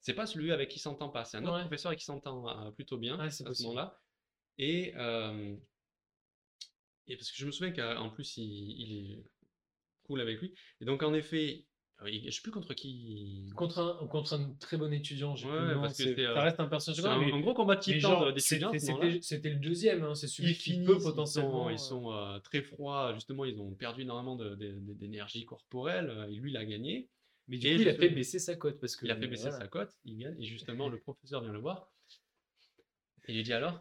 C'est pas celui avec qui il s'entend pas c'est un autre Ouais. professeur avec qui s'entend euh, plutôt bien Ouais, à ce moment-là. Et euh, et parce que je me souviens qu'en plus il, il est cool avec lui. Et donc en effet euh, il- je sais plus contre qui Contre un, contre un très bon étudiant, j'ai plus le nom, parce que c'est- c'est, euh, ça reste un personnage c'est un, mais- un gros combat de mais genre, d'étudiants à c'était- ce moment-là. c'était c'était le deuxième, hein, c'est celui Ils qui finissent, peut ils sont, potentiellement. ils euh, sont euh, très froids, justement, ils ont perdu énormément de- de- de- d'énergie corporelle, euh, et lui, il a gagné. Mais du et coup, il a justement- fait baisser sa cote parce que Il a fait baisser voilà. sa cote, il gagne, et justement, le professeur vient le voir, et il lui dit alors,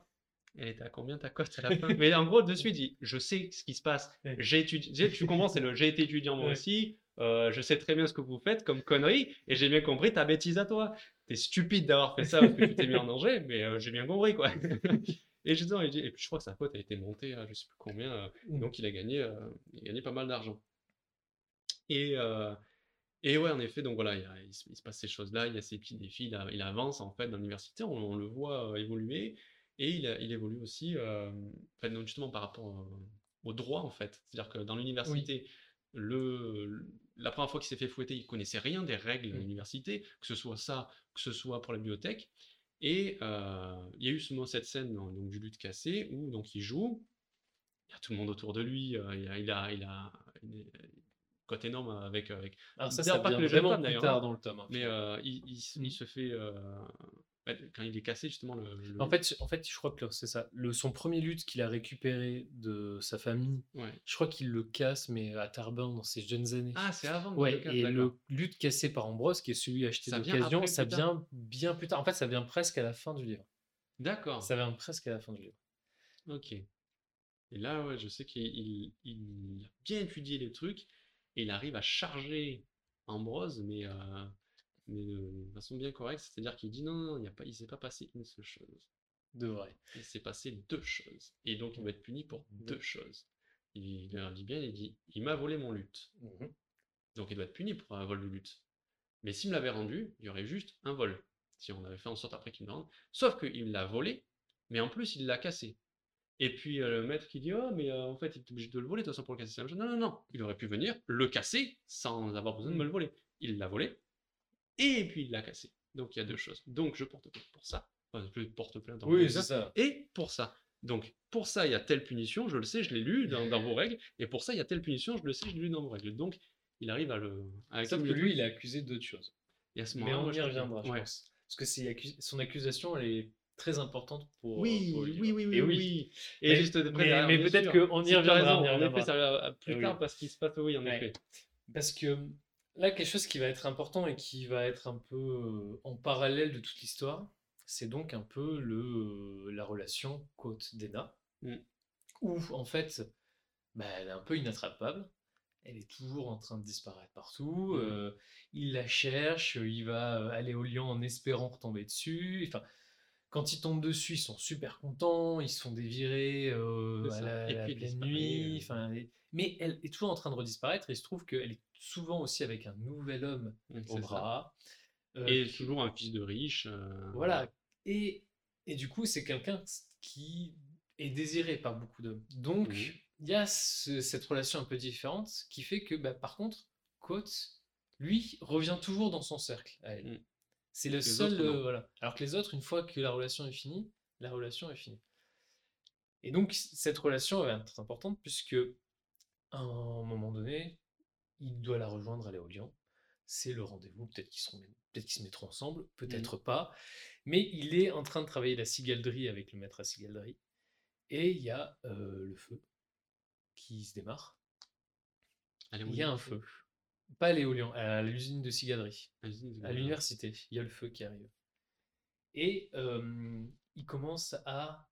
elle était à combien ta cote à la fin? Mais en gros, de suite, il dit, je sais ce qui se passe, j'ai étudié, tu comprends, c'est le j'ai été étudiant moi Ouais. aussi, euh, je sais très bien ce que vous faites comme connerie, et j'ai bien compris ta bêtise à toi. T'es stupide d'avoir fait ça parce que tu t'es mis en danger, mais euh, j'ai bien compris, quoi. et il dit, et puis je crois que sa cote a été montée à je sais plus combien, euh, Mm. donc il a gagné, il a gagné pas mal d'argent. Et, et ouais, en effet, donc voilà, il, y a- il se, il se passe ces choses-là, il y a ces petits défis, il, a- il avance en fait dans l'université, on, on le voit évoluer, et il, a- il évolue aussi, enfin, donc, justement par rapport au droit en fait. C'est-à-dire que dans l'université, le, le- la première fois qu'il s'est fait fouetter, il connaissait rien des règles de Mm. l'université, que ce soit ça, que ce soit pour la bibliothèque. Et euh, il y a eu ce, cette scène donc, du lutte cassé où donc il joue, il y a tout le monde autour de lui, euh, il, a, il, a, il a une cote énorme avec, avec Alors ça, D'ailleurs, ça pas que vient vraiment plus tard hein. dans le tome. hein. mais euh, il, il se- il se fait euh, quand il est cassé justement le, le- En fait, en fait, je crois que c'est ça. Le, son premier lutte qu'il a récupéré de sa famille, ouais. je crois qu'il le casse, mais à Tarbin dans ses jeunes années. ah c'est avant ouais, le et le lutte cassé par Ambrose, qui est celui acheté d'occasion, ça vient bien plus tard. En fait, ça vient presque à la fin du livre. d'accord Ça vient presque à la fin du livre. Ok. Et là, ouais, je sais qu'il il, il a bien étudié les trucs et il arrive à charger Ambrose, mais, euh, mais de, façon bien correcte. C'est-à-dire qu'il dit non, non, il y a pas, il s'est pas passé une seule chose. De vrai. Il s'est passé deux choses. Et donc, il va être puni pour deux choses. Il leur dit bien, il dit il m'a volé mon lutte. Donc, il doit être puni pour un vol de lutte. Mais s'il me l'avait rendu, il y aurait juste un vol. Si on avait fait en sorte après qu'il me le rende. Sauf qu'il l'a volé, mais en plus, il l'a cassé. Et puis euh, le maître qui dit Oh, mais euh, en fait, il est obligé de le voler, de toute façon, pour le casser. c'est la même chose. Non, non, non. Il aurait pu venir le casser sans avoir besoin de me le voler. Il l'a volé, et puis il l'a cassé. Donc il y a deux choses. Donc je porte plainte pour ça. Enfin, je porte plainte en Oui, c'est ça. et pour ça. Donc, pour ça, il y a telle punition, je le sais, je l'ai lu dans, dans vos règles, et pour ça, il y a telle punition, je le sais, je l'ai lu dans vos règles. Donc, il arrive à le. À Sauf que lui, il est accusé d'autre chose. Et à ce Mais moment-là, on y reviendra, je ouais. pense. Parce que c'est accu- son accusation, elle est très importante pour. Oui, pour oui, oui, oui, Et oui, oui. Et Mais- juste mais- mais peut-être qu'on y reviendra, En effet, ça va plus Oui. tard parce qu'il se passe, oui, en Ouais. effet. Parce que là, quelque chose qui va être important et qui va être un peu euh, en parallèle de toute l'histoire, c'est donc un peu le, euh, la relation Côte-Dena, Mm. où en fait, bah, elle est un peu inattrapable. Elle est toujours en train de disparaître partout. Mm. euh, il la cherche, il va aller au lion en espérant retomber dessus. Enfin, quand ils tombent dessus, ils sont super contents, ils se font dévirer euh, à la, Et la pleine nuit. euh. Mais elle est toujours en train de redisparaître et il se trouve qu'elle est souvent aussi avec un nouvel homme Mm, au bras. euh, Et qui- toujours un fils de riche. euh, Voilà. Et, et du coup, c'est quelqu'un qui est désiré par beaucoup d'hommes. Donc, il y a ce- cette relation un peu différente qui fait que, bah, par contre, Coates, lui, revient toujours dans son cercle à elle. Mm. C'est le seul. autres, euh, voilà. Alors que les autres, une fois que la relation est finie, la relation est finie. Et donc, cette relation va être importante puisque, à un moment donné, il doit la rejoindre à l'éolien. C'est le rendez-vous. Peut-être qu'ils seront, peut-être qu'ils se mettront ensemble, peut-être pas. Mais il est en train de travailler la cigalerie avec le maître à cigalerie. Et il y a euh, le feu qui se démarre. il y a un feu. Pas à l'éolien, à l'usine de cigaderie. À l'université, il y a le feu qui arrive. Et il commence à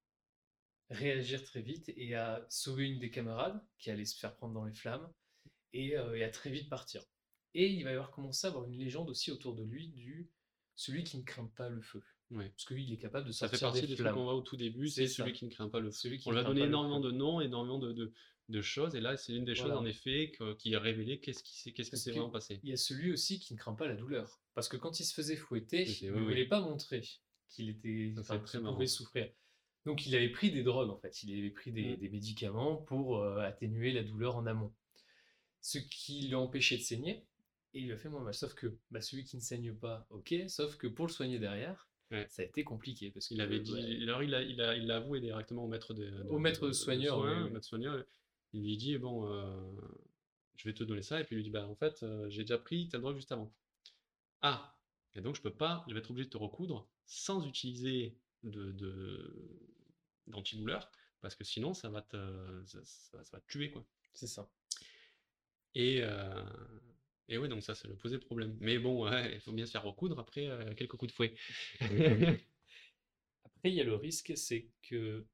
réagir très vite et à sauver une des camarades qui allait se faire prendre dans les flammes et, à très vite partir. Et il va y avoir commencé à avoir une légende aussi autour de lui du celui qui ne craint pas le feu. Parce qu'il est capable de sortir Ça fait partie des, trucs qu'on voit au tout début, c'est celui qui ne craint pas le feu. On lui a donné énormément de noms, énormément de, de, choses, et là c'est une des choses en effet qui a révélé qu'est-ce qui s'est qu'est-ce qui s'est vraiment passé. Il y a celui aussi qui ne craint pas la douleur. Parce que quand il se faisait fouetter, il ne voulait pas montrer qu'il était enfin, pouvait souffrir. Donc il avait pris des drogues en fait, il avait pris des, mmh. médicaments pour euh, atténuer la douleur en amont. Ce qui l'a empêché de saigner, et il a fait moins mal. Sauf que bah, celui qui ne saigne pas, ok, sauf que pour le soigner derrière, ça a été compliqué. Parce qu'il avait dit, alors il l'a il a, il a avoué directement au maître de, au maître soigneur, maître soigneur, il lui dit bon, euh, je vais te donner ça, et puis il lui dit bah en fait euh, j'ai déjà pris telle drogue juste avant. Ah, et donc je peux pas, je vais être obligé de te recoudre sans utiliser de, d'antidouleur, parce que sinon ça va te, ça, va te tuer quoi. C'est ça. Et, euh, et ouais, donc ça, ça le posait problème. Mais bon, il faut bien se faire recoudre après quelques coups de fouet. après, il y a le risque, c'est que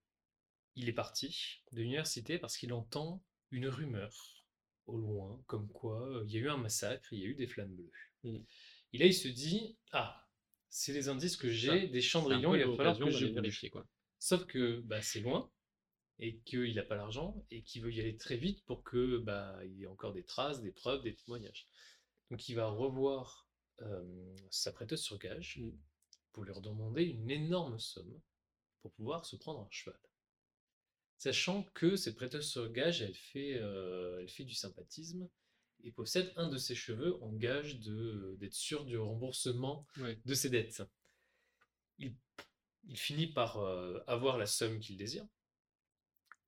il est parti de l'université parce qu'il entend une rumeur au loin, comme quoi euh, il y a eu un massacre, il y a eu des flammes bleues. Mmh. Et là, il se dit, ah, c'est les indices que j'ai, des cendrillons, il va falloir que je vérifie. Quoi. Sauf que bah, c'est loin, et qu'il n'a pas l'argent, et qu'il veut y aller très vite pour que bah, il y ait encore des traces, des preuves, des témoignages. Donc il va revoir sa prêteuse sur gage mmh. pour lui redemander une énorme somme pour pouvoir se prendre un cheval. Sachant que cette prêteuse sur gage, elle fait, elle fait du sympathisme et possède un de ses cheveux en gage d'être sûr du remboursement de ses dettes. Il il finit par euh, avoir la somme qu'il désire.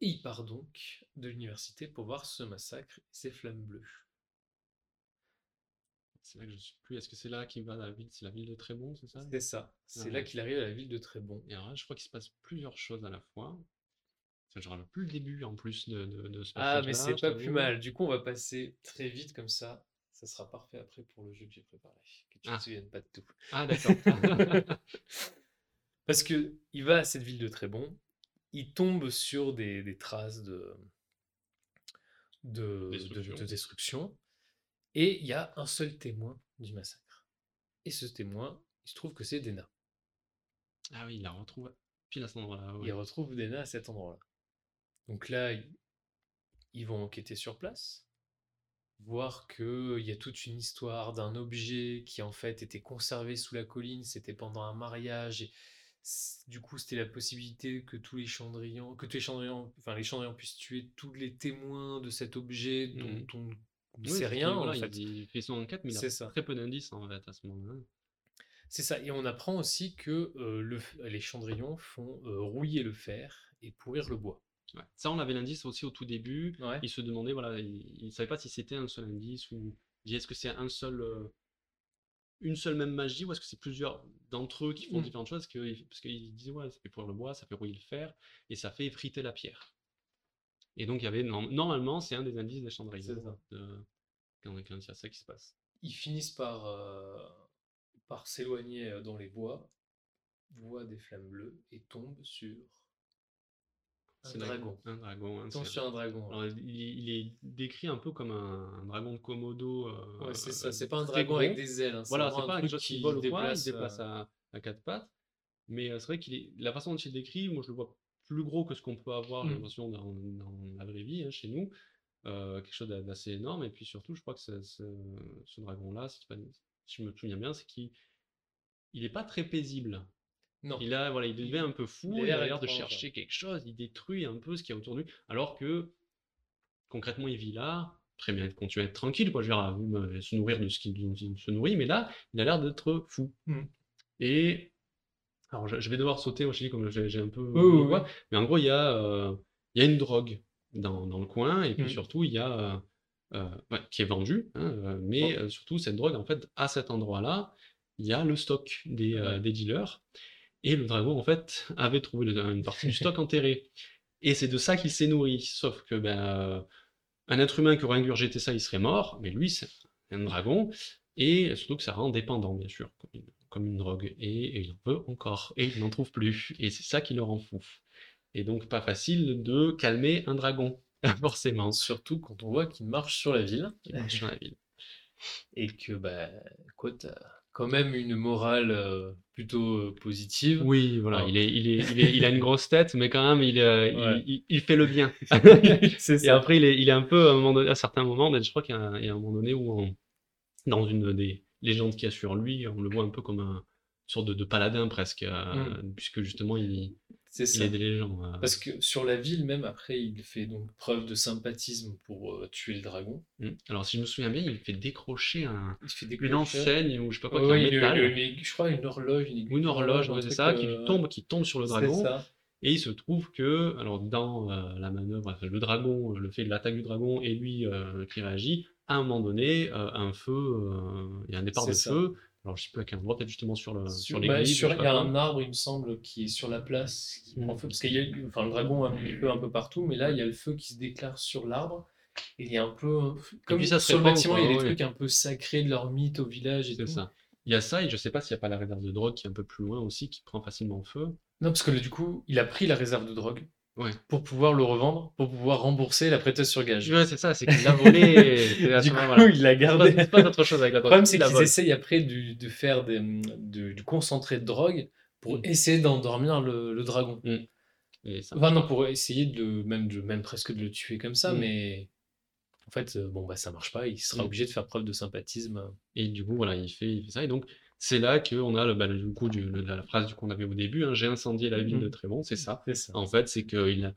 Et il part donc de l'université pour voir ce massacre et ces flammes bleues. C'est là que je suis plus. Est-ce que c'est là qu'il va à la ville? C'est la ville de Trébon, c'est ça? C'est ça. C'est là qu'il arrive à la ville de Trébon. Et alors là, je crois qu'il se passe plusieurs choses à la fois. C'est genre plus le début en plus de, de, ce Ah, mais c'est pas plus mal. Du coup, on va passer très vite comme ça. Ça sera parfait après pour le jeu que j'ai préparé. Que tu ne ah. te souviennes pas de tout. Ah, d'accord. Parce que il va à cette ville de Trébon, il tombe sur des, traces de, de, destruction. et il y a un seul témoin du massacre. Et ce témoin, il se trouve que c'est Dena. Ah oui, il la retrouve pile à cet endroit-là. Il retrouve Dena à cet endroit-là. Donc là, ils vont enquêter sur place, voir qu'il y a toute une histoire d'un objet qui en fait était conservé sous la colline, c'était pendant un mariage, et du coup, c'était la possibilité que tous les chandrillons, que tous les chandrillons, enfin les puissent tuer tous les témoins de cet objet dont mmh. on ne sait rien. en fait. Il fait son enquête, mais il a très peu d'indices en fait à ce moment-là. C'est ça. Et on apprend aussi que euh, le, les chandrillons font euh, rouiller le fer et pourrir le bois. Ça, on avait l'indice aussi au tout début. Il se demandait, voilà, il ne savait pas si c'était un seul indice ou est-ce que c'est un seul, euh, une seule même magie ou est-ce que c'est plusieurs d'entre eux qui font mmh. différentes choses? Que, Parce qu'ils disent, ouais, ça fait pourrir le bois, ça fait rouiller le fer, et ça fait effriter la pierre. Et donc, il y avait, normalement, c'est un des indices des chandriers de, quand, il y a ça qui se passe. Ils finissent par, euh, par s'éloigner euh, dans les bois, voient des flammes bleues et tombent sur un dragon. Un dragon. Hein, un dragon. il, est décrit un peu comme un, dragon de Komodo. Euh, ouais, c'est ça. C'est pas un dragon avec des ailes. Hein, voilà, c'est pas un chose qui vole ou quoi. Il déplace euh, à, quatre pattes. Mais euh, c'est vrai qu'il est. La façon dont il est décrit, moi je le vois plus gros que ce qu'on peut avoir, mmh. dans, dans, la vraie vie, hein, chez nous. quelque chose d'assez énorme. Et puis surtout, je crois que ce, ce dragon-là, si, je me souviens bien, c'est qu'il il est pas très paisible. Il a, voilà, il devient un peu fou, il, a l'air de chercher quelque chose, il détruit un peu ce qu'il y a autour de lui, alors que concrètement il vit là, très bien, il continue à être tranquille, quoi, je veux se nourrir de ce qu'il se nourrit, mais là, il a l'air d'être fou. Mmh. Et alors je, vais devoir sauter, moi je dis comme j'ai un peu, mais en gros il y a, euh, il y a une drogue dans, dans, le coin, et puis mmh. surtout il y a euh, qui est vendue, hein, mais euh, surtout cette drogue en fait à cet endroit-là, il y a le stock des, des dealers. Et le dragon, en fait, avait trouvé une partie du stock enterré. Et c'est de ça qu'il s'est nourri. Sauf que, ben, un être humain qui aurait ingurgité ça, il serait mort, mais lui, c'est un dragon, et surtout que ça rend dépendant, bien sûr, comme une, drogue, et, il en veut encore, et il n'en trouve plus, et c'est ça qui le rend fou. Et donc pas facile de calmer un dragon, forcément. Surtout quand on voit qu'il marche sur la ville. Il marche sur la ville. Et que, bah, quoi, quand même une morale euh, plutôt euh, positive. Oui, voilà, il, est, il, est, il, a une grosse tête, mais quand même, il, euh, il, fait le bien. Et après, il est, il est un peu, à, un moment donné, à certains moments, je crois qu'il y, a un moment donné où, dans une des légendes qu'il y a sur lui, on le voit un peu comme un sorte de, paladin presque, mmh. puisque justement, il, c'est ça. Euh. Parce que sur la ville, même après, il fait donc preuve de sympathisme pour euh, tuer le dragon. Mmh. Alors, si je me souviens bien, il fait décrocher un... il fait une enseigne ou je sais pas quoi, je crois une horloge. Une, une horloge, c'est ça, qui euh, tombe, qui tombe sur le dragon. Et il se trouve que, alors dans la manœuvre, le dragon, le fait de l'attaque du dragon et lui qui réagit, à un moment donné, un feu, il y a un départ de feu, alors, je sais plus à quel endroit, peut-être justement sur le sur, bah, l'église. il y a un arbre, il me semble, qui est sur la place, qui prend feu. Parce qu'il y a enfin, le dragon un peu un peu partout, mais là, il y a le feu qui se déclare sur l'arbre. Et il y a un peu. Comme ça sur le bâtiment, il y a des trucs un peu sacrés de leur mythe au village et tout. ça. Il y a ça, et je sais pas s'il n'y a pas la réserve de drogue qui est un peu plus loin aussi, qui prend facilement feu. Non, parce que du coup, il a pris la réserve de drogue pour pouvoir le revendre, pour pouvoir rembourser la prêteuse sur gage. Ouais, c'est ça, c'est qu'il l'a volé. du coup, il l'a gardé. C'est pas, autre chose avec la drogue. Le problème, c'est qu'ils essayent après de faire du concentré de drogue pour mm. essayer d'endormir le, dragon. Mm. Enfin, non, pour essayer de même, de, même presque de le tuer comme ça, mm. mais en fait, euh, bon, bah, ça marche pas. Il sera obligé de faire preuve de sympathisme. Et du coup, voilà, il fait, il fait ça. Et donc, c'est là qu'on a le, bah, du coup du, la phrase qu'on avait au début, hein, j'ai incendié la ville de mmh. Trébon, c'est ça. En fait, c'est qu'il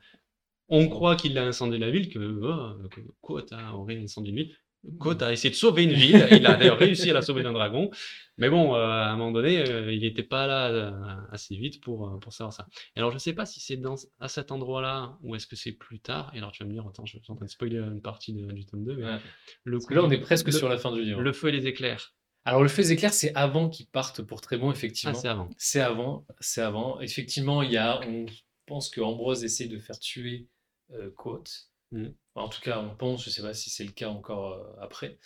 on croit qu'il a incendié la ville, que, oh, que aurait incendié une ville. Côte a essayé de sauver une ville, il a d'ailleurs réussi à la sauver d'un dragon, mais bon, euh, à un moment donné, euh, il n'était pas là euh, assez vite pour, pour savoir ça. Et alors, je ne sais pas si c'est à cet endroit-là ou est-ce que c'est plus tard. Et alors, tu vas me dire, attends, je suis en train de spoiler une partie du tome 2. Mais le là, on est presque sur la fin du livre. Le feu et les éclairs. Alors le feu éclair, c'est avant qu'ils partent pour très bon, effectivement. Ah, c'est avant. C'est avant, c'est avant. Effectivement, il y a, on pense que Ambrose essaie de faire tuer euh, mmh. En tout cas, on pense, je ne sais pas si c'est le cas encore euh, après.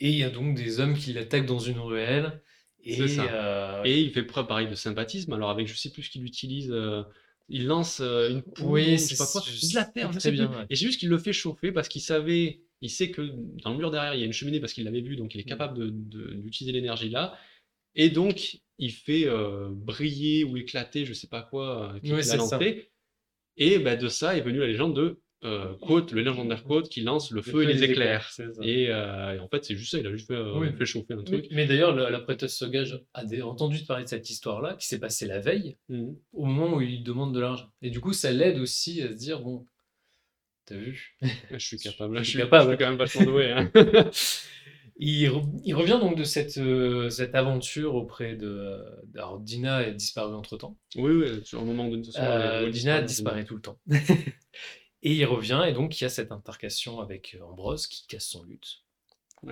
Et il y a donc des hommes qui l'attaquent dans une ruelle. Et, euh, et il fait preuve pareil de sympathisme. Alors avec, je sais plus ce qu'il utilise. Euh, il lance une poule, oui, je sais pas quoi, de la terre, je sais bien. Et c'est juste qu'il le fait chauffer parce qu'il savait il sait que dans le mur derrière, il y a une cheminée parce qu'il l'avait vu, donc il est mmh. capable d'utiliser l'énergie là. Et donc, il fait euh, briller ou éclater, je sais pas quoi, euh, qu'il a lancé. Et bah, de ça est venue la légende de euh, le légendaire Côte, qui lance le, feu, et les éclairs. et, en fait, c'est juste ça, il a juste fait, chauffer un truc. Mais, d'ailleurs, la, prêteuse Sogage a entendu parler de cette histoire-là, qui s'est passée la veille, mmh. au moment où il demande de l'argent. Et du coup, ça l'aide aussi à se dire, bon, T'as vu? Je suis capable. Je, suis capable. quand même vachement doué. Hein. il, revient donc de cette, euh, cette aventure auprès de. Alors, Dina a disparu entre temps. Oui, oui, sur un moment de euh, Dina disparaît tout le temps. et il revient, et donc il y a cette intercation avec euh, Ambrose qui casse son lutte.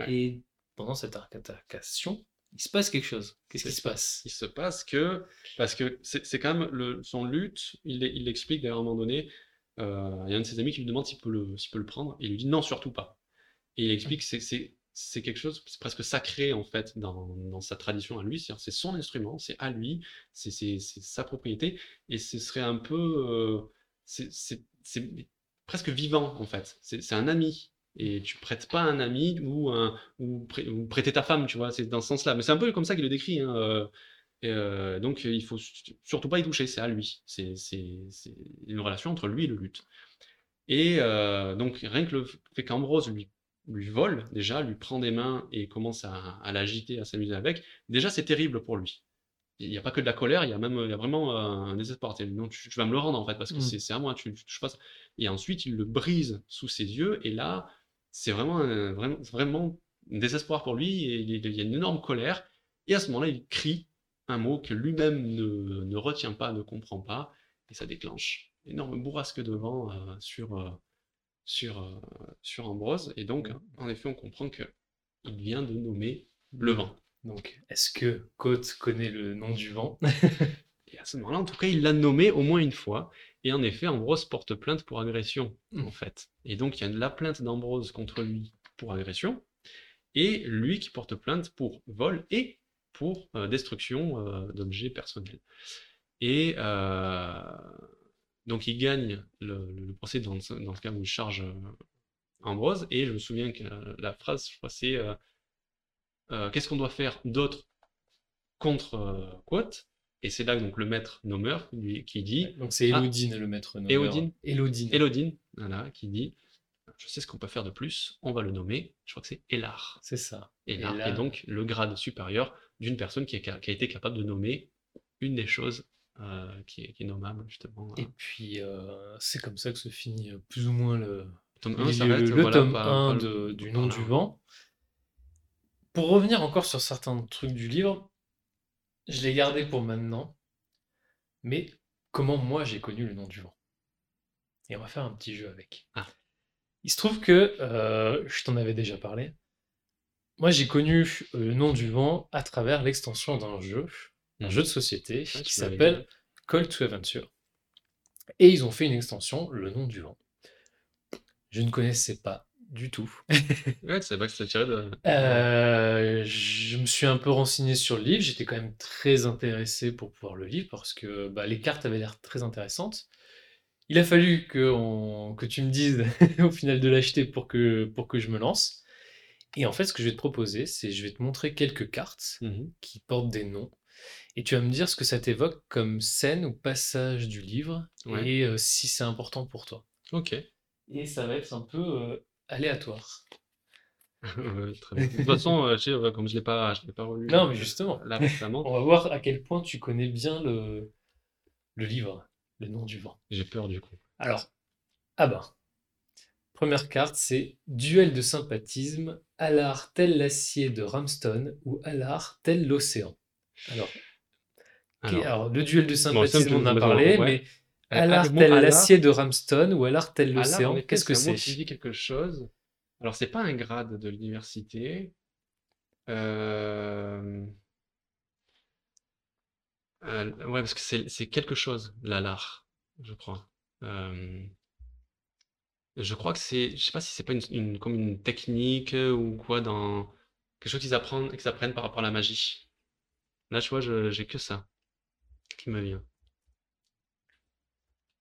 Et pendant cette intercation, il se passe quelque chose. Qu'est-ce qui se passe? Il se passe que. Parce que c'est quand même le, son lutte, il, il explique d'ailleurs à un moment donné il y a un de ses amis qui lui demande s'il peut, le, prendre, et il lui dit non, surtout pas. Et il explique que c'est quelque chose, c'est presque sacré en fait dans, sa tradition à lui, c'est son instrument, c'est à lui, c'est sa propriété, et ce serait un peu, euh, c'est presque vivant en fait, c'est un ami, et tu prêtes pas un ami ou, un, prêter ta femme, tu vois, c'est dans ce sens-là, mais c'est un peu comme ça qu'il le décrit, hein, euh, euh, donc il faut surtout pas y toucher, c'est à lui. C'est une relation entre lui et le lutte. Et euh, donc rien que le fait qu'Ambrose lui, lui vole, déjà, lui prend des mains et commence à, l'agiter, à s'amuser avec, déjà c'est terrible pour lui. Il n'y a pas que de la colère, il y a même il y a vraiment un désespoir. Non, tu, vas me le rendre en fait, parce que mmh. c'est à moi, tu, touches pas Et ensuite il le brise sous ses yeux, et là, c'est vraiment, vraiment, vraiment un désespoir pour lui, et il, il y a une énorme colère. Et à ce moment-là, il crie un mot que lui-même ne, retient pas, ne comprend pas, et ça déclenche énorme bourrasque de vent euh, sur, euh, sur, euh, sur Ambrose, et donc, en effet, on comprend que il vient de nommer le vent. Donc, est-ce que Côte connaît le nom du vent? Et à ce moment-là, en tout cas, il l'a nommé au moins une fois, Et en effet, Ambrose porte plainte pour agression, mmh. en fait. Et donc, il y a la plainte d'Ambrose contre lui pour agression, et lui qui porte plainte pour vol et pour euh, destruction euh, d'objets personnels. Et euh, donc, il gagne le, procès dans, dans, le cas où il charge Ambrose, et je me souviens que la, phrase, je crois, c'est Qu'est-ce qu'on doit faire d'autre contre Quote et c'est là donc le maître nommeur qui dit. Donc c'est Elodine le maître nommeur. Elodine. Elodine. Elodine, voilà, qui dit Je sais ce qu'on peut faire de plus, on va le nommer. Je crois que c'est Elar. C'est ça. Elar, est donc le grade supérieur d'une personne qui a, qui a, été capable de nommer une des choses euh, qui, est, qui, est, nommable, justement. Et puis, euh, c'est comme ça que se finit euh, plus ou moins le tome 1, le, tome 1 de, du nom du vent. Pour revenir encore sur certains trucs du livre, je l'ai gardé pour maintenant. Mais comment moi j'ai connu le nom du vent? Et on va faire un petit jeu avec. Ah. Il se trouve que, euh, je t'en avais déjà parlé, moi j'ai connu euh, le nom du vent à travers l'extension d'un jeu, un mmh. jeu de société ah, qui s'appelle Call to Adventure. Et ils ont fait une extension, le nom du vent. Je ne connaissais pas du tout. ouais, c'est pas que tiré de. Euh, je me suis un peu renseigné sur le livre. J'étais quand même très intéressé pour pouvoir le lire parce que bah, les cartes avaient l'air très intéressantes. Il a fallu que, que tu me dises au final de l'acheter pour que, pour que je me lance. Et en fait, ce que je vais te proposer, c'est je vais te montrer quelques cartes mmh qui portent des noms. Et tu vas me dire ce que ça t'évoque comme scène ou passage du livre et euh, si c'est important pour toi. Ok. Et ça va être un peu euh, aléatoire. de toute façon, euh, comme je l'ai pas, je l'ai pas relu. Non, mais justement, là on va voir à quel point tu connais bien le, le livre, le nom du vent. J'ai peur du coup. Alors, ah ben, première carte, c'est Duel de sympathisme, Alar tel l'acier de Ramston ou Alar tel l'océan. Alors, alors, le duel de sympathisme, on en a parlé, mais Alar tel l'acier de Ramston ou Alar tel l'océan, qu'est-ce que c'est Tu dis quelque chose? Alors, c'est pas un grade de l'université. Euh... Euh, ouais, parce que c'est quelque chose, l'Alar, je crois. Euh... Je crois que c'est. Je sais pas si c'est pas une, une, comme une technique ou quoi dans. Quelque chose qu'ils apprennent, qu'ils apprennent par rapport à la magie. Là, tu vois, j'ai que ça qui me vient.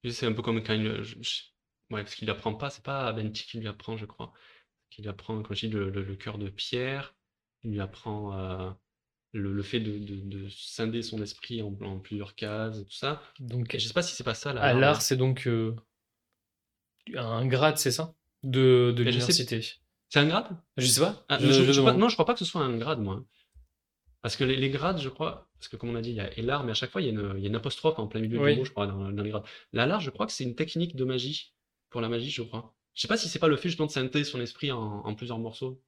C'est un peu comme quand il. Ouais, parce qu'il apprend pas, c'est pas Benti qui lui apprend, je crois. Qu'il apprend, quand je dis le, cœur de pierre, il lui apprend euh, le, fait de, scinder son esprit en, plusieurs cases, tout ça. Donc, je sais pas si c'est pas ça là. À l'art, c'est donc euh, un grade, c'est ça? De, de l'université. C'est un grade? Je sais pas. Ah, non, je crois pas que ce soit un grade, moi. Parce que les, grades, je crois, parce que comme on a dit, il y a Elar, mais à chaque fois, il y a une, il y a une apostrophe en plein milieu du mot, je crois, dans, les grades. L'Alar, je crois que c'est une technique de magie, pour la magie, je crois. Je sais pas si c'est pas le fait justement de scinder son esprit en, plusieurs morceaux.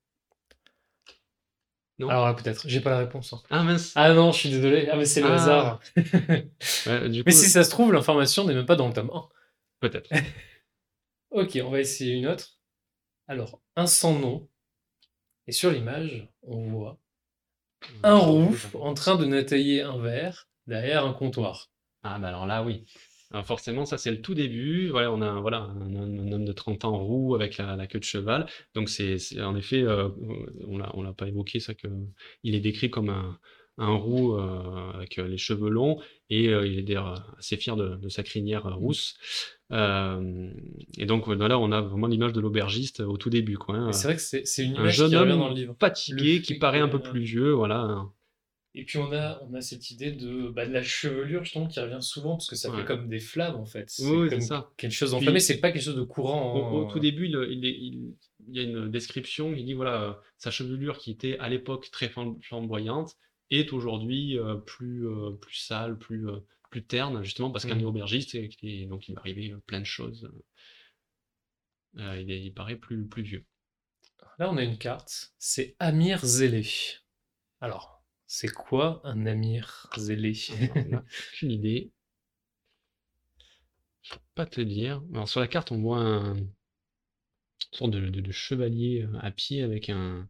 Non? Alors peut-être, j'ai pas la réponse. Hein. Ah mince. Ah non, je suis désolé. Ah mais c'est le ah. hasard. mais si ça se trouve, l'information n'est même pas dans le tome 1. Peut-être. ok, on va essayer une autre. Alors, un sans nom. Et sur l'image, on voit un roux en train de nettoyer un verre derrière un comptoir. Ah bah alors là oui. forcément, ça c'est le tout début. Voilà, on a un, voilà, un, homme de 30 ans roux avec la, queue de cheval. Donc c'est en effet, euh, on ne l'a pas évoqué, ça que il est décrit comme un, un roux euh, avec les cheveux longs et euh, il est d'ailleurs assez fier de, sa crinière rousse. et donc là, on a vraiment l'image de l'aubergiste au tout début. Hein. C'est vrai que c'est une image jeune qui homme dans le livre. fatigué, qui paraît un peu plus vieux, voilà. Et puis on a, on a cette idée de, bah, de la chevelure, je trouve, qui revient souvent, parce que ça fait comme des flammes, en fait. C'est oui, comme ça. quelque chose d'enflammé, c'est pas quelque chose de courant. Au, tout début, il, il, y a une description, il dit, voilà, sa chevelure qui était à l'époque très flamboyante, est aujourd'hui euh, plus, euh, plus sale, plus, euh, plus terne, justement parce qu'un mmh. aubergiste, et, donc il va arriver plein de choses. il, paraît plus, plus vieux. Là, on a une carte, c'est Amir Zélé. Alors, c'est quoi un Amir Zélé? Aucune idée. Je peux pas te dire. Alors, sur la carte, on voit un une sorte de, de chevalier à pied avec, un,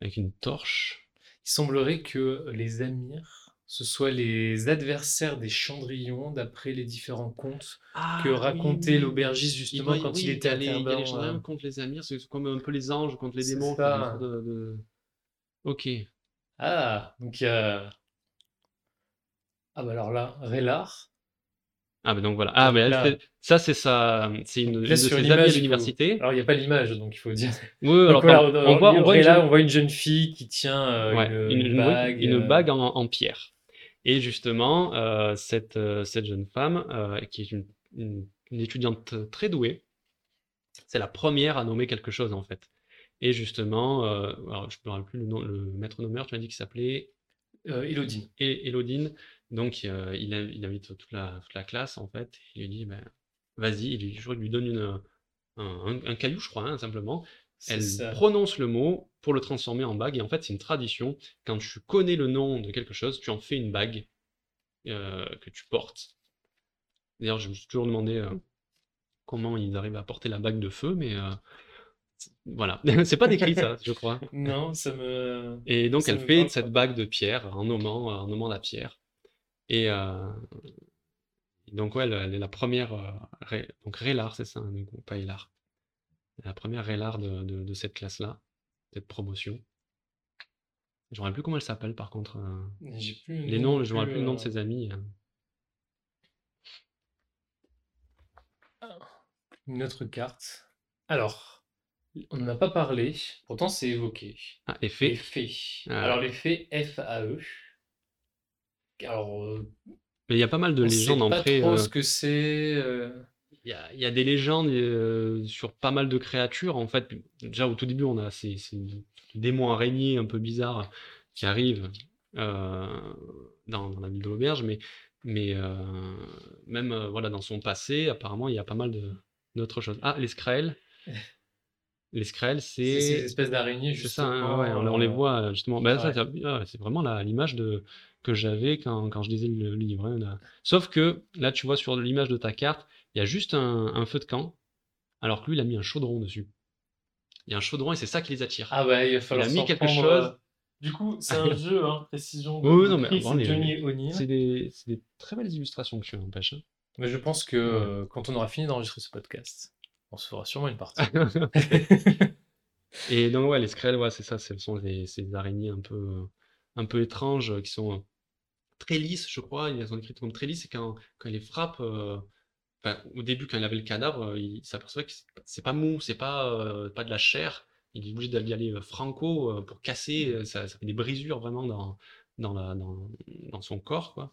avec une torche. Il semblerait que les amirs ce soit les adversaires des Chandrillons, d'après les différents contes ah que racontait l'aubergiste justement quand il était allé. Il y a les Chandrillons contre les Amirs, c'est comme un peu les anges contre les démons. De, Ok. Ah, donc il y a. Ah bah alors là, Rélar. Ah bah donc voilà. Ah mais ça c'est ça, c'est une, une de ses amies à l'université. Alors il n'y a pas l'image donc il faut dire. Oui, alors on, voit, on, voit une jeune... on voit une jeune fille qui tient euh, une, bague, une, bague en, en, pierre. Et justement, euh, cette, euh, cette jeune femme, euh, qui est une, une, étudiante très douée, c'est la première à nommer quelque chose en fait. Et justement, alors je ne me rappelle plus le, nom, le maître nommeur, tu m'as dit qu'il s'appelait Elodine. Et Elodine. Donc il, il, invite toute la, toute la, classe en fait. Il lui dit, ben, vas-y, il, lui, lui donne une, un, un, caillou, je crois, hein, simplement. Elle prononce le mot pour le transformer en bague. Et en fait, c'est une tradition. Quand tu connais le nom de quelque chose, tu en fais une bague euh, que tu portes. D'ailleurs, je me suis toujours demandé euh, comment ils arrivent à porter la bague de feu, mais euh, voilà. c'est pas décrit ça, je crois. Non, ça me. Et donc, elle fait cette bague de pierre en nommant, en nommant la pierre. Et. donc, ouais, elle, est la première. donc, Rélar, c'est ça, hein, pas Hilar la première Rélard de, de, cette classe-là, cette promotion. Je ne me rappelle plus comment elle s'appelle par contre. Euh, les noms, je ne me rappelle plus le nom de euh, ses amis. Une autre carte. Alors, on n'en a pas parlé, pourtant c'est évoqué. Ah, effet. Effet. Ah. Alors l'effet F-A-E. Alors. Euh, Mais il y a pas mal de légendes en pré. Trop ce que c'est il y a, des légendes euh, sur pas mal de créatures. En fait, déjà au tout début, on a ces, démons araignées un peu bizarres qui arrivent euh, dans, la ville de l'auberge, mais, mais euh, même voilà, dans son passé, apparemment, il y a pas mal d'autres choses. Ah, les. Les Skrell, c'est. C'est ces espèces d'araignées, C'est ça, hein, on, les voit justement. Bah, c'est vraiment l'image de que j'avais quand, quand, je lisais le, livre. Hein, Sauf que là, tu vois sur l'image de ta carte, il y a juste un, feu de camp, alors que lui, il a mis un chaudron dessus. Il y a un chaudron et c'est ça qui les attire. Ah ouais, il va falloir. Il a mis quelque chose. Euh, du coup, c'est un jeu, hein, précision. Oui, non, mais c'est des, des, très belles illustrations que tu empêches. Hein. Mais je pense que euh, quand on aura fini d'enregistrer ce podcast, on se fera sûrement une partie. et donc, ouais, les Skrell, ouais, c'est ça, ce sont ces araignées un peu, un peu étranges qui sont très lisses, je crois. Ils sont écrites comme très lisses et quand, quand les frappent, euh, au début, quand il avait le cadavre, euh, il s'aperçoit que c'est pas mou, c'est pas, euh, pas de la chair. Il est obligé d'y aller euh, franco pour casser. Ça, fait des brisures vraiment dans, dans, la, dans son corps. Quoi.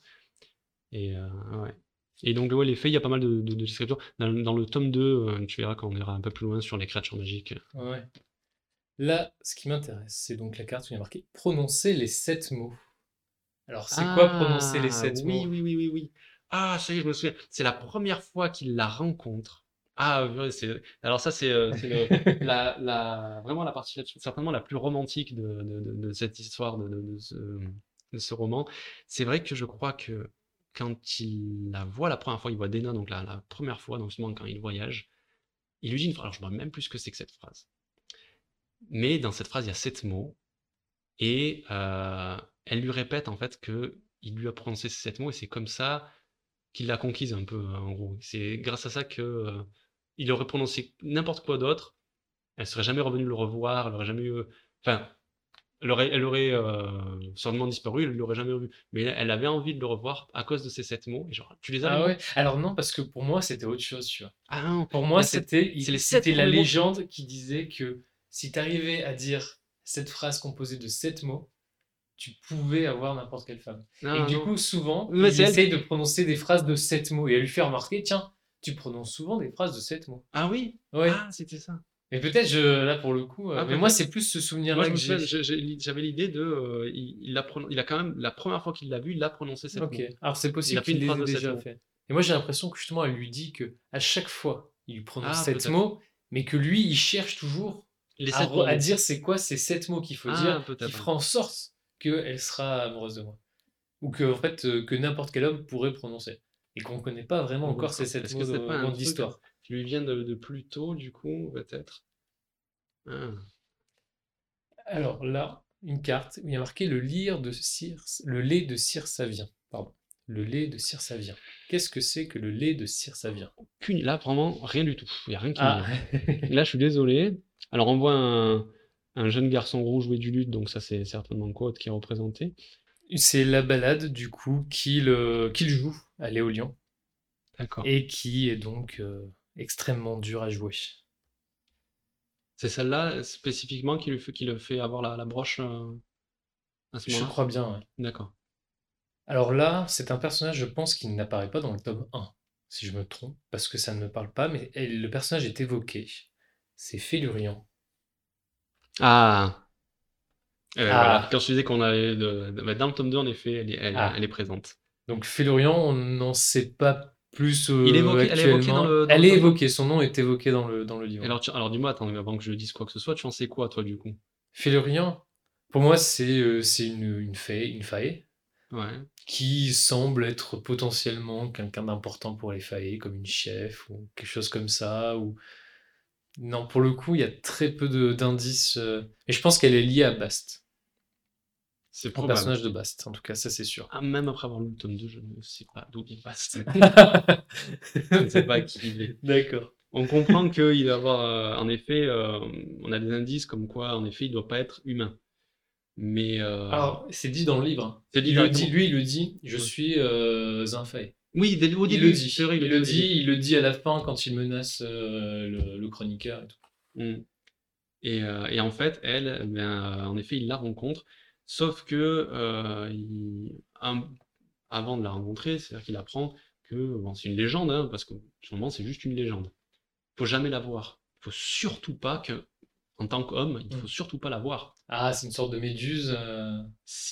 Et, ouais. Et donc, ouais, les faits, il y a pas mal de, de, descriptions. Dans, dans, le tome 2, tu verras quand on ira un peu plus loin sur les créatures magiques. Ouais. Là, ce qui m'intéresse, c'est donc la carte où il y a marqué prononcer les sept mots. Alors, c'est quoi prononcer les ah, sept mots? Oui, oui, oui, oui. Ah, ça y est, je me souviens. C'est la première fois qu'il la rencontre. Ah, c'est. Alors ça, c'est euh, la, la, vraiment la partie certainement la plus romantique de, cette histoire, de, de, ce, de ce roman. C'est vrai que je crois que quand il la voit la première fois, il voit Dena, donc la, première fois, donc justement quand il voyage, il lui dit une phrase. Alors je ne sais même plus ce que c'est que cette phrase. Mais dans cette phrase, il y a sept mots. Et euh, elle lui répète en fait que il lui a prononcé ces sept mots et c'est comme ça qu'il l'a conquise un peu, en gros. C'est grâce à ça que euh, il aurait prononcé n'importe quoi d'autre. Elle serait jamais revenue le revoir, elle aurait jamais eu. Enfin, elle aurait, elle aurait euh, sûrement disparu, elle l'aurait jamais revu. Mais elle avait envie de le revoir à cause de ces sept mots. Et genre, tu les as Ah ouais? Alors non, parce que pour moi, c'était autre chose, tu vois. Ah non. Pour moi, c'était c'était la légende qui disait que si tu arrivais à dire cette phrase composée de sept mots, tu pouvais avoir n'importe quelle femme. et du coup, souvent, il essaye de prononcer des phrases de sept mots et elle lui fait remarquer, tiens, tu prononces souvent des phrases de sept mots. Ah oui? Ouais. Ah, c'était ça. Et peut-être, là, pour le coup, euh, ah, mais moi, c'est plus ce souvenir-là que j'ai. J'avais l'idée de. Euh, il, a il a quand même, la première fois qu'il l'a vu, il a prononcé sept Ok, alors c'est possible qu'il l'ait déjà fait. Et moi, j'ai l'impression que justement, elle lui dit que à chaque fois, il lui prononce ah, sept mots, mais que lui, il cherche toujours Les à, à, dire c'est quoi ces sept mots qu'il faut ah, dire, qui fera en sorte qu'elle sera amoureuse de moi. Ou que, en fait, euh, que n'importe quel homme pourrait prononcer. Et qu'on ne connaît pas vraiment encore ces sept mots dans l'histoire. Qui lui vient de, de, plus tôt, du coup, peut-être? Ah. Alors là, une carte où il y a marqué le, lire de le lait de Cire Savien. Pardon. Le lait de Cire Savien. Qu'est-ce que c'est que le lait de Cire Savien? Là, vraiment, rien du tout. Il n'y a rien qui ah. Là, je suis désolé. Alors, on voit un, jeune garçon rouge jouer du luth, donc ça, c'est certainement Quote qui est représenté. C'est la balade, du coup, qu'il joue à Léolian. D'accord. Et qui est donc euh, extrêmement dur à jouer. C'est celle-là spécifiquement qui, lui fait, qui le fait avoir la, broche euh, à ce moment-là? Je crois bien, D'accord. Alors là, c'est un personnage, je pense, qui n'apparaît pas dans le tome 1, si je me trompe, parce que ça ne me parle pas, mais le personnage est évoqué. C'est Félurian. Ah. Euh, ah. Quand je disais qu'on avait bah, dans le tome 2, en effet, elle est, ah. elle, est présente. Donc Félurian, on n'en sait pas plus euh, Il est évoqué, elle est évoquée dans le. elle est évoquée, son nom est évoqué dans le, dans le livre. Alors, alors dis-moi, attends, avant que je dise quoi que ce soit, tu en sais quoi, toi, du coup? Félurian, pour moi, c'est euh, c'est une, une fée, une faille. Ouais. Qui semble être potentiellement quelqu'un d'important pour les failles, comme une chef ou quelque chose comme ça. Ou... Non, pour le coup, il y a très peu d'indices. Euh, et je pense qu'elle est liée à Bast. C'est le personnage de Bast, en tout cas, ça c'est sûr. Ah, même après avoir lu le tome 2, je ne sais pas d'où vient Bast. je ne sais pas qui il est. D'accord. On comprend qu'il doit avoir, euh, en effet, euh, on a des indices comme quoi, en effet, il ne doit pas être humain. Mais. Euh... Alors, c'est dit dans le livre. C'est dit, le dit, lui, il le dit je suis euh, Oui, dès, début, il le dit. Vrai, il, il, le dit, il le dit à la fin quand il menace euh, le, chroniqueur et tout. Mm. Et, et, en fait, elle, ben, en effet, il la rencontre Sauf que euh, avant de la rencontrer, c'est-à-dire qu'il apprend que bon, c'est une légende, hein, parce que moment c'est juste une légende. Il faut jamais la voir. Il faut surtout pas que, en tant qu'homme, il faut mmh. surtout pas la voir. Ah, c'est une sorte de méduse. Euh,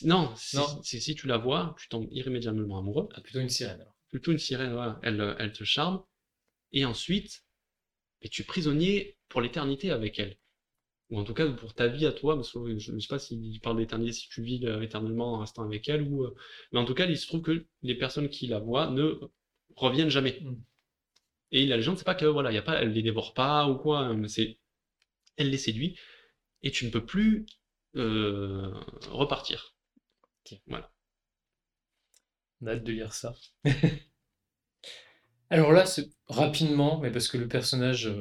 non, non. Si, tu la vois, tu tombes irrémédiablement amoureux. Ah, plutôt une sirène alors. Plutôt une sirène, voilà. Elle, elle te charme. Et ensuite, es tu prisonnier pour l'éternité avec elle ou en tout cas pour ta vie à toi, parce que je ne sais pas s'il parle d'éternité, si tu vis euh, éternellement en restant avec elle, ou, euh, mais en tout cas, il se trouve que les personnes qui la voient ne reviennent jamais. Mm. Et la légende, c'est pas que voilà, y a pas, elle les dévore pas ou quoi, hein, c'est elle les séduit et tu ne peux plus euh, repartir. Voilà. On a hâte de lire ça. Alors là, rapidement, mais parce que le personnage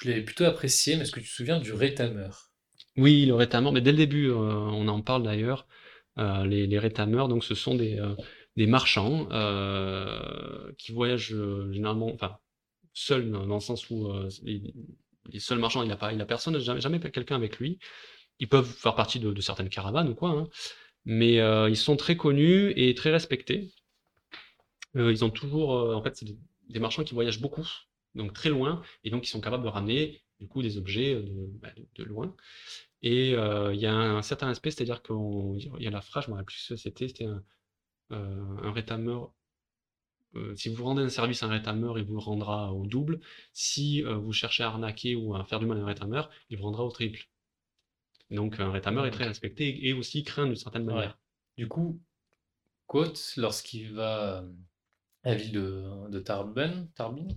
je l'ai plutôt apprécié, mais est-ce que tu te souviens du rétameur Oui, le rétameur, mais dès le début, euh, on en parle d'ailleurs. Euh, les, rétameurs, donc ce sont des, euh, marchands qui voyagent généralement, seuls dans le sens où les, seuls marchands, il n'a pas, il a personne, jamais, jamais quelqu'un avec lui. Ils peuvent faire partie de, certaines caravanes ou quoi, hein. mais ils sont très connus et très respectés. ils ont toujours, en fait, c'est des marchands qui voyagent beaucoup donc très loin, et donc ils sont capables de ramener du coup des objets euh, bah, de, loin. Et euh, il y a un, certain aspect, c'est-à-dire qu'il y a la phrase, je ne me rappelle plus ce que c'était, c'était un, euh, rétameur. si vous rendez un service à un rétameur, il vous rendra au double. Si vous cherchez à arnaquer ou à faire du mal à un rétameur, il vous rendra au triple. Donc un rétameur est très respecté et aussi craint d'une certaine manière. Du coup, Quote, lorsqu'il va à la ville de, de Tarbin, Tarbin?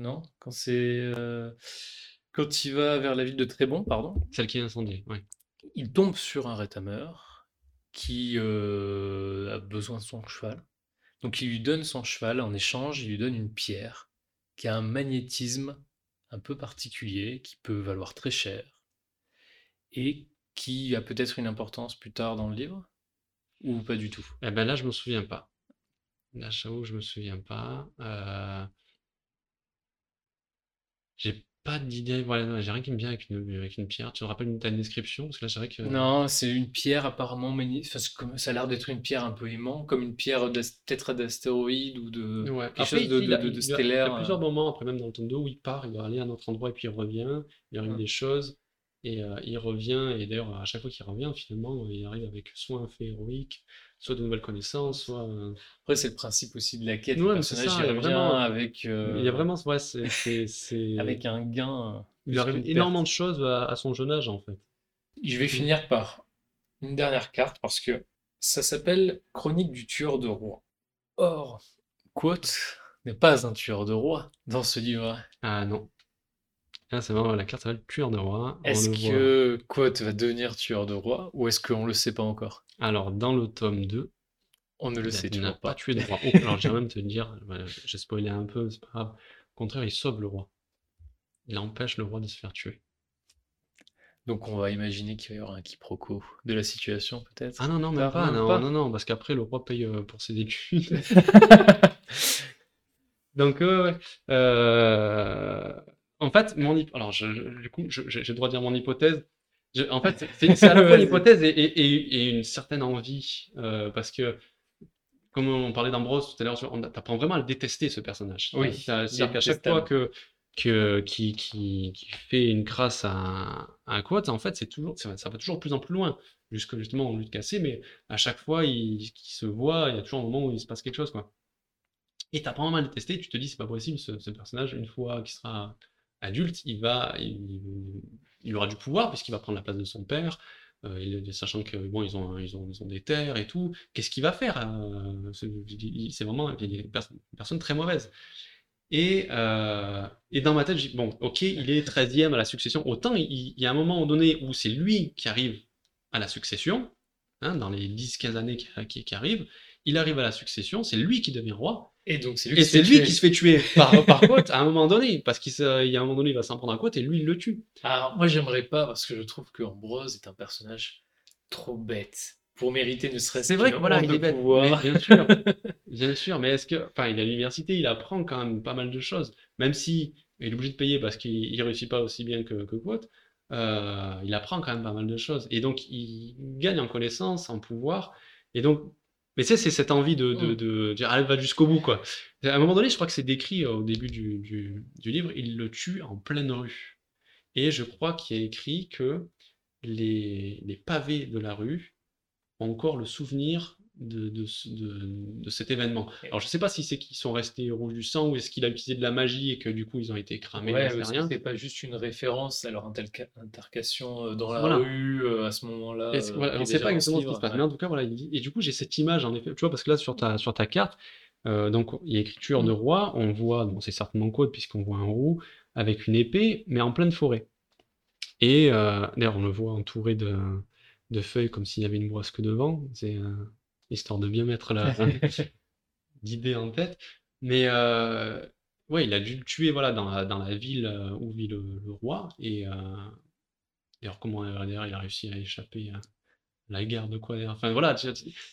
Non? Quand c'est, euh, quand il va vers la ville de Trébon, pardon, Celle qui est incendiée, oui. il tombe sur un rétameur qui, euh, a besoin de son cheval. Donc il lui donne son cheval, en échange, il lui donne une pierre qui a un magnétisme un peu particulier, qui peut valoir très cher et qui a peut-être une importance plus tard dans le livre? Ou pas du tout? Eh ben là, je me souviens pas. Là, j'avoue, je me souviens pas. Euh j'ai pas d'idée, voilà, j'ai rien qui me vient avec une, avec une pierre. Tu te rappelles ta description? Parce que là, c'est vrai que. Non, c'est une pierre apparemment magnifique. ça a l'air d'être une pierre un peu aimant, comme une pierre peut-être d'astéroïde ou de ouais. quelque chose de, de, de, stellaire. Il y a plusieurs moments, après même dans le tome 2, où il part, il va aller à un autre endroit et puis il revient, il arrive des choses, et euh, il revient, et d'ailleurs, à chaque fois qu'il revient, finalement, il arrive avec soit un fait héroïque, soit de nouvelles connaissances, soit. Euh, Après, c'est le principe aussi de la quête. le personnage ça, il vraiment, avec. Euh, il y a vraiment, ouais, c'est, avec un gain. Il arrive énormément de choses à, son jeune âge, en fait. Je vais finir par une dernière carte parce que ça s'appelle Chronique du tueur de roi. Or, Quote n'est pas un tueur de roi dans ce livre. Ah non. Ah, c'est marrant, la carte s'appelle tueur de roi. Est-ce que Quote va devenir tueur de roi ou est-ce qu'on le sait pas encore? Alors, dans le tome 2, on ne le sait toujours pas. pas tué de roi. Oh, alors, j'ai même te dire, j'ai spoilé un peu, c'est pas grave. Au contraire, il sauve le roi. Il empêche le roi de se faire tuer. Donc on va imaginer qu'il va y avoir un quiproquo de la situation peut-être? Ah non, non, même pas, non, non, non, parce qu'après le roi paye euh, pour ses études. Donc, euh, en fait, mon alors je, du coup, j'ai le droit de dire mon hypothèse. en fait, c'est à la fois une hypothèse et, une certaine envie, euh, parce que, comme on parlait d'Ambrose tout à l'heure, on apprend vraiment à le détester ce personnage. Oui. C'est qu'à chaque fois que que, qui, qui, qui, fait une crasse à, un quote, en fait, c'est toujours, ça, va toujours plus en plus loin, jusque justement en lutte cassée, mais à chaque fois il, se voit, il y a toujours un moment où il se passe quelque chose, quoi. Et t'as pas mal de tester, tu te dis, c'est pas possible, ce, personnage, une fois qu'il sera adulte, il aura du pouvoir, puisqu'il va prendre la place de son père, euh, sachant que bon, ils ont, des terres et tout. Qu'est-ce qu'il va faire euh, C'est vraiment une personne très mauvaise. Et, euh, dans ma tête, dis, bon, ok, il est 13e à la succession. Autant il, y a un moment donné où c'est lui qui arrive à la succession, hein, dans les 10-15 années qui, arrivent, il arrive à la succession, c'est lui qui devient roi. Et donc c'est lui, qui, se lui qui, se fait tuer par, par Quote à un moment donné, parce qu'il y a un moment donné, il va s'en prendre un Quote et lui, il le tue. Alors moi, j'aimerais pas, parce que je trouve que Ambrose est un personnage trop bête pour mériter ne serait-ce C'est vrai que voilà, il est bête. bien sûr, bien sûr, mais est-ce que, enfin, il est à l'université, il apprend quand même pas mal de choses, même si il est obligé de payer parce qu'il ne réussit pas aussi bien que, que Quote, euh, il apprend quand même pas mal de choses. Et donc, il gagne en connaissance, en pouvoir. Et donc, mais tu sais, c'est cette envie de, de, mm. de, dire, elle va jusqu'au bout, quoi. À un moment donné, je crois que c'est décrit au début du, du, du, livre, il le tue en pleine rue. Et je crois qu'il y a écrit que les, les pavés de la rue encore le souvenir de, de, de, cet événement. Alors je sais pas si c'est qu'ils sont restés rouges du sang ou est-ce qu'il a utilisé de la magie et que du coup ils ont été cramés. Ouais, c'est pas juste une référence à leur intercation euh, dans la rue euh, à ce moment-là. Euh, on ne sait pas exactement ce qui se passe, mais en tout cas voilà. Et du coup j'ai cette image en effet, tu vois parce que là sur ta sur ta carte, donc il y a écriture de mmh. roi, on voit, bon c'est certainement code puisqu'on voit un roux avec une épée, mais en pleine forêt. Et d'ailleurs on le voit entouré de de feuilles comme s'il y avait une brosque devant. C'est histoire de bien mettre l'idée en tête. Mais euh, ouais, il a dû le tuer voilà, dans, la, dans la ville euh, où vit le, roi. Et d'ailleurs, comment d'ailleurs, il a réussi à échapper à la guerre de quoi Enfin voilà,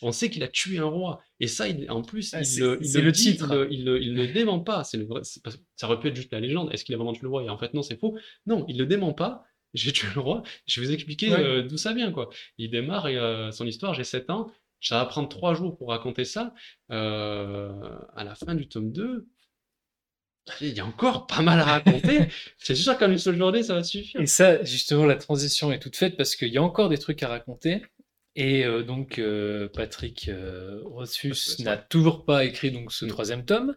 on sait qu'il a tué un roi. Et ça, il, en plus, ah, il, le, titre. Il, il, ne dément pas. C'est le ça aurait pu être juste la légende. Est-ce qu'il a vraiment tué le roi? Et en fait, non, c'est faux. Non, il le dément pas j'ai tué le roi, je vais vous expliquer euh, d'où ça vient, quoi. Il démarre euh, son histoire, j'ai 7 ans, ça va prendre 3 jours pour raconter ça. Euh, à la fin du tome 2, il y a encore pas mal à raconter. c'est sûr qu'en une seule journée, ça va suffire. Et ça, justement, la transition est toute faite parce qu'il y a encore des trucs à raconter. Et donc, Patrick Rothfuss n'a toujours pas écrit donc, ce mm. troisième tome.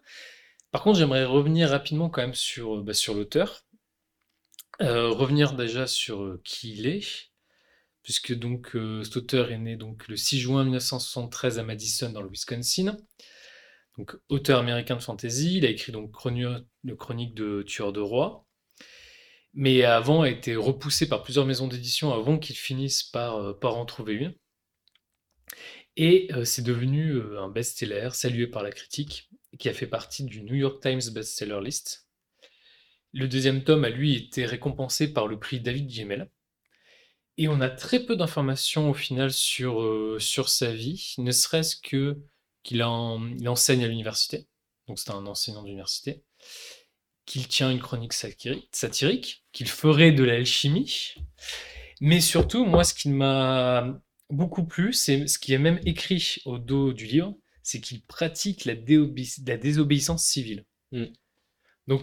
Par contre, j'aimerais revenir rapidement quand même sur, bah, sur l'auteur. Euh, revenir déjà sur euh, qui il est, puisque euh, cet auteur est né le 6 juin 1973 à Madison dans le Wisconsin. Auteur américain de fantasy, il a écrit donc le chronique de Tueur de roi, mais avant a été repoussé par plusieurs maisons d'édition avant qu'il finisse par, par en trouver une. Et c'est devenu un best-seller salué par la critique, qui a fait partie du New York Times Best-Seller List. Le deuxième tome a lui été récompensé par le prix David Gemmel. Et on a très peu d'informations au final sur, euh, sur sa vie, ne serait-ce que qu'il enseigne à l'université, donc c'est un enseignant d'université, qu'il tient une chronique satirique, qu'il ferait de l'alchimie, mais surtout, moi, ce qui m'a beaucoup plu, c'est ce qui est même écrit au dos du livre, c'est qu'il pratique la, désobéissance civile. Mm. Donc,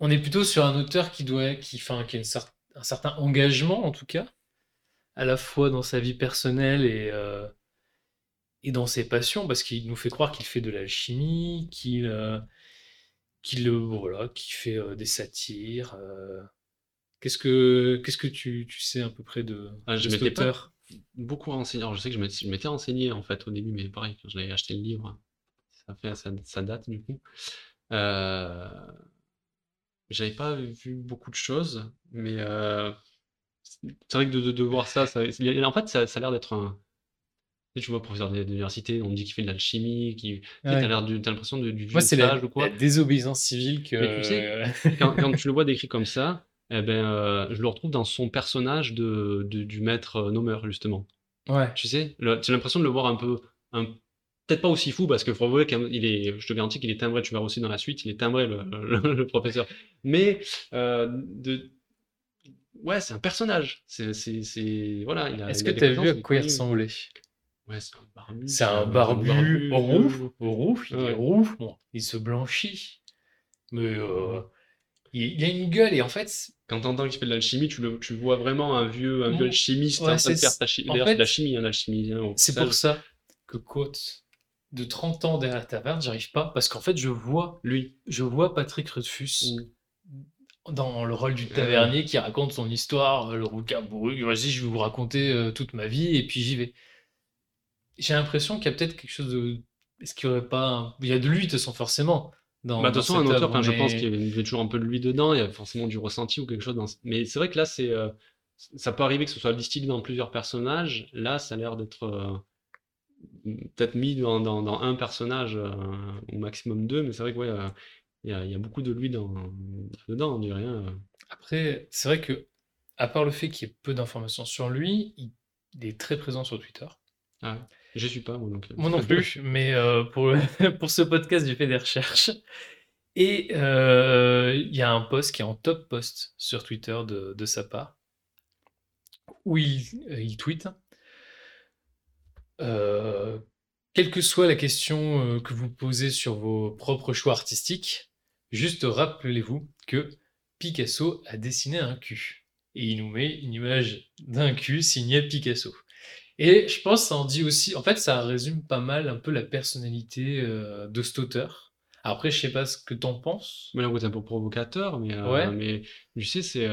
on est plutôt sur un auteur qui doit, qui, enfin, qui a un certain engagement en tout cas, à la fois dans sa vie personnelle et, euh, et dans ses passions, parce qu'il nous fait croire qu'il fait de l'alchimie, qu'il euh, qu'il voilà, qu'il fait euh, des satires. Qu'est-ce que qu'est-ce que tu, tu, sais à peu près de, ah, je cet auteur? Beaucoup renseigné. Alors je sais que je m'étais renseigné en fait au début, mais pareil quand j'avais acheté le livre, ça fait ça, date du coup. Euh, j'avais pas vu beaucoup de choses, mais c'est vrai que de, voir ça, ça, en fait, ça, ça a l'air d'être un. Tu vois, professeur d'université, on dit qu'il fait de l'alchimie, qui. T'as l'air t'as l'impression de, du Moi, c'est la, ou quoi. désobéissance civile que. Mais tu sais, quand, tu le vois décrit comme ça, eh ben, je le retrouve dans son personnage de, du maître nommeur, justement. Ouais. Tu sais, tu as l'impression de le voir un peu, un, peut-être pas aussi fou parce que il est, je te garantis qu'il est timbré. Tu verras aussi dans la suite, il est timbré le, le, professeur. Mais euh, de, ouais, c'est un personnage. C'est, c'est, voilà. Est-ce que tu as vu à quoi il ressemblait? Ouais, c'est un barbu. C'est un barbu, roux, roux, il est roux. Bon, il se blanchit, mais euh, il, a une gueule et en fait. Quand t'entends qu'il fait de l'alchimie, tu, le, tu vois vraiment un vieux, un vieux alchimiste ouais, en train de faire ta en fait, la chimie, un alchimien. C'est pour ça que Côte de 30 ans derrière la taverne, j'arrive pas parce qu'en fait, je vois lui, je vois Patrick Rufus mm. Dans le rôle du tavernier qui raconte son histoire, le rouquin bourru. Vas-y, je vais vous raconter euh, toute ma vie et puis j'y vais. J'ai l'impression qu'il y a peut-être quelque chose de. Est-ce qu'il y aurait pas. Il y a de lui, de toute façon, forcément. Dans, bah, de toute façon, un auteur, je pense qu'il y avait toujours un peu de lui dedans, il y a forcément du ressenti ou quelque chose. Dans... Mais c'est vrai que là, c'est. Euh, ça peut arriver que ce soit distillé dans plusieurs personnages. Là, ça a l'air d'être. Euh, peut-être mis dans, dans, un personnage, euh, au maximum deux, mais c'est vrai que ouais, euh, il y, a, y, a beaucoup de lui dans, dedans, on dirait. Euh. Après, c'est vrai que, à part le fait qu'il y ait peu d'informations sur lui, il, est très présent sur Twitter. Ah, je suis pas, moi, donc. Moi non plus, mais pour, pour ce podcast, j'ai fait des recherches. Et il y a un post qui est en top post sur Twitter de, de sa part, où il, il tweet euh, quelle que soit la question euh, que vous posez sur vos propres choix artistiques, juste rappelez-vous que Picasso a dessiné un cul. Et il nous met une image d'un cul signé Picasso. Et je pense que ça en dit aussi, en fait, ça résume pas mal un peu la personnalité euh, de cet auteur. Après, je sais pas ce que t'en penses. Mais là, êtes un peu provocateur, mais, ouais. mais tu sais, c'est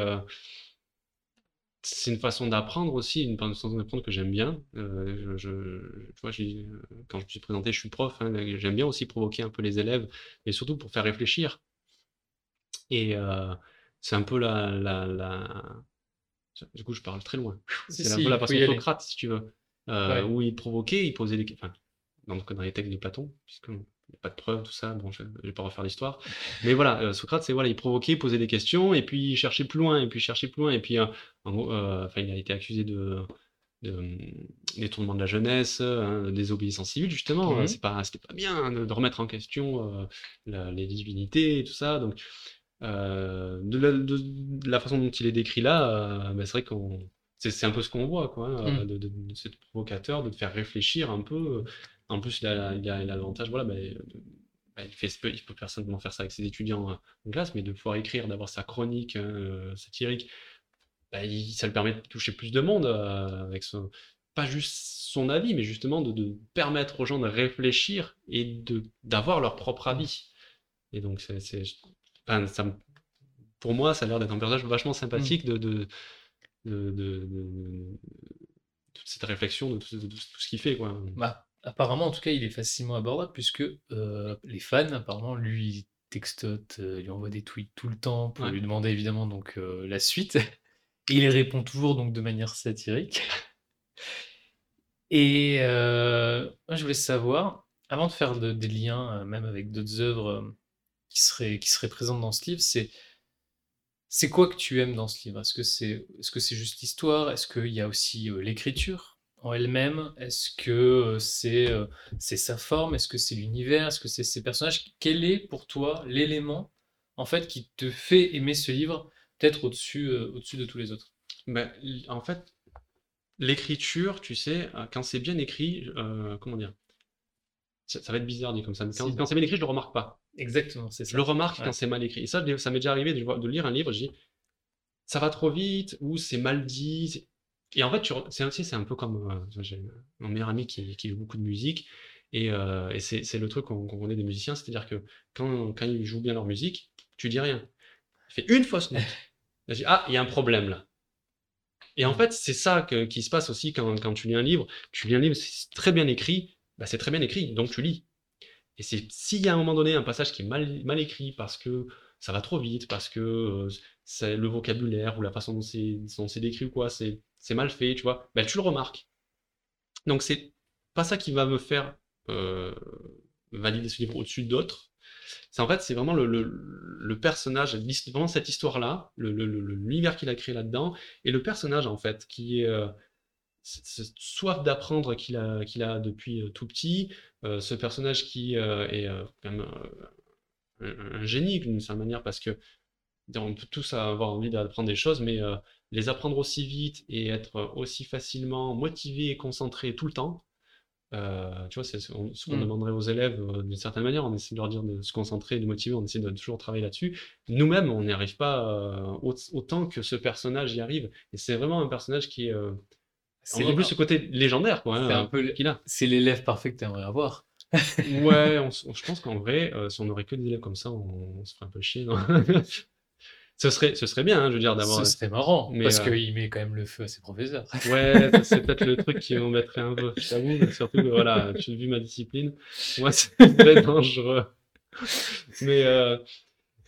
c'est une façon d'apprendre aussi, une façon d'apprendre que j'aime bien. Euh, je, tu vois, quand je me suis présenté, je suis prof, hein, j'aime bien aussi provoquer un peu les élèves, et surtout pour faire réfléchir. Et euh, c'est un peu la, la, Du coup, je parle très loin. C'est un peu la façon de Socrate, si tu veux, euh, où il provoquait, il posait des questions. Enfin, dans, dans les textes de Platon, puisque pas de preuves, tout ça. Bon, je, vais pas refaire l'histoire. Mais voilà, euh, Socrate, c'est voilà, il provoquait, posait des questions, et puis il cherchait plus loin, et puis il cherchait plus loin, et puis euh, euh, enfin, il a été accusé de, de détournement de la jeunesse, hein, désobéissance civile, justement. Mmh. C'est pas, c'était pas bien de, remettre en question les divinités et tout ça. Donc, de la, façon dont il est décrit là, bah, c'est vrai qu'on c'est un peu ce qu'on voit, quoi, hein, mmh. de, de, de, provocateur, de te faire réfléchir un peu en plus, il a l'avantage, voilà, bah, bah, il, fait, il peut simplement faire ça avec ses étudiants euh, en classe, mais de pouvoir écrire, d'avoir sa chronique hein, euh, satirique, bah, ça lui permet de toucher plus de monde euh, avec son, pas juste son avis, mais justement de, permettre aux gens de réfléchir et de d'avoir leur propre avis. Et donc, c'est, enfin, ça, pour moi, ça a l'air d'être un personnage vachement sympathique mmh. de, de, toute cette réflexion, de tout, ce qu'il fait. Quoi. Bah, apparemment, en tout cas, il est facilement abordable puisque euh, les fans, apparemment, lui textotent, euh, lui envoient des tweets tout le temps pour lui demander évidemment donc euh, la suite. Et il répond toujours donc de manière satirique. Et moi, je voulais savoir, avant de faire des liens, même avec d'autres œuvres qui seraient, qui seraient présentes dans ce livre, c'est c'est quoi que tu aimes dans ce livre? Est-ce que c'est est -ce c'est juste l'histoire? Est-ce qu'il y a aussi l'écriture? Elle-même? Est-ce que euh, c'est euh, c'est sa forme? Est-ce que c'est l'univers? Est-ce que c'est ses personnages? Quel est pour toi l'élément en fait qui te fait aimer ce livre peut-être au-dessus euh, au-dessus de tous les autres? Ben, En fait, l'écriture, tu sais, quand c'est bien écrit, comment dire? Ça, va être bizarre dit comme ça, mais quand, c'est bien écrit, je le remarque pas. Exactement, c'est ça. Je le remarque quand c'est mal écrit. Et ça, ça m'est déjà arrivé de, de, lire un livre, je dis ça va trop vite, ou c'est mal dit. Et en fait, c'est aussi, c'est un peu comme euh, j'ai mon meilleur ami qui, qui, joue beaucoup de musique, et, euh, et c'est le truc qu'on connaît des musiciens, c'est-à-dire que quand, quand, ils jouent bien leur musique, tu dis rien. Il fait une fausse note. dis, ah, il y a un problème là. Et en fait, c'est ça que, qui se passe aussi quand, quand, tu lis un livre. Tu lis un livre, c'est très bien écrit, bah, c'est très bien écrit, donc tu lis. Et c'est s'il y a à un moment donné un passage qui est mal, mal écrit parce que ça va trop vite parce que c'est le vocabulaire ou la façon dont c'est décrit ou quoi, c'est mal fait, tu vois. Ben, tu le remarques. Donc, c'est pas ça qui va me faire valider ce livre au-dessus d'autres. C'est en fait, c'est vraiment le, le, personnage, vraiment cette histoire-là, l'univers qu'il a créé là-dedans, et le personnage en fait, qui est cette soif d'apprendre qu'il a, a depuis euh, tout petit, euh, ce personnage qui euh, est quand même un, génie d'une certaine manière, parce que on peut tous avoir envie d'apprendre des choses, mais les apprendre aussi vite et être aussi facilement motivé et concentré tout le temps, tu vois, c'est ce qu'on mmh. demanderait aux élèves d'une certaine manière. On essaie de leur dire de se concentrer, de motiver, on essaie de toujours travailler là-dessus. Nous-mêmes, on n'y arrive pas autant que ce personnage y arrive. Et c'est vraiment un personnage qui est c'est en plus ce côté légendaire, quoi. c'est un peu qu'il a. C'est l'élève parfait que tu aimerais avoir. ouais, je pense qu'en vrai, euh, si on aurait que des élèves comme ça, on, se ferait un peu chier. Non? Ce serait, ce serait bien, hein, je veux dire, d'avoir. Ce serait marrant, mais parce euh, qu'il met quand même le feu à ses professeurs. ouais, c'est peut-être le truc qui m'embêterait un peu, je t'avoue. Surtout, que, voilà, tu as vu ma discipline. Moi, c'est très dangereux. mais, euh,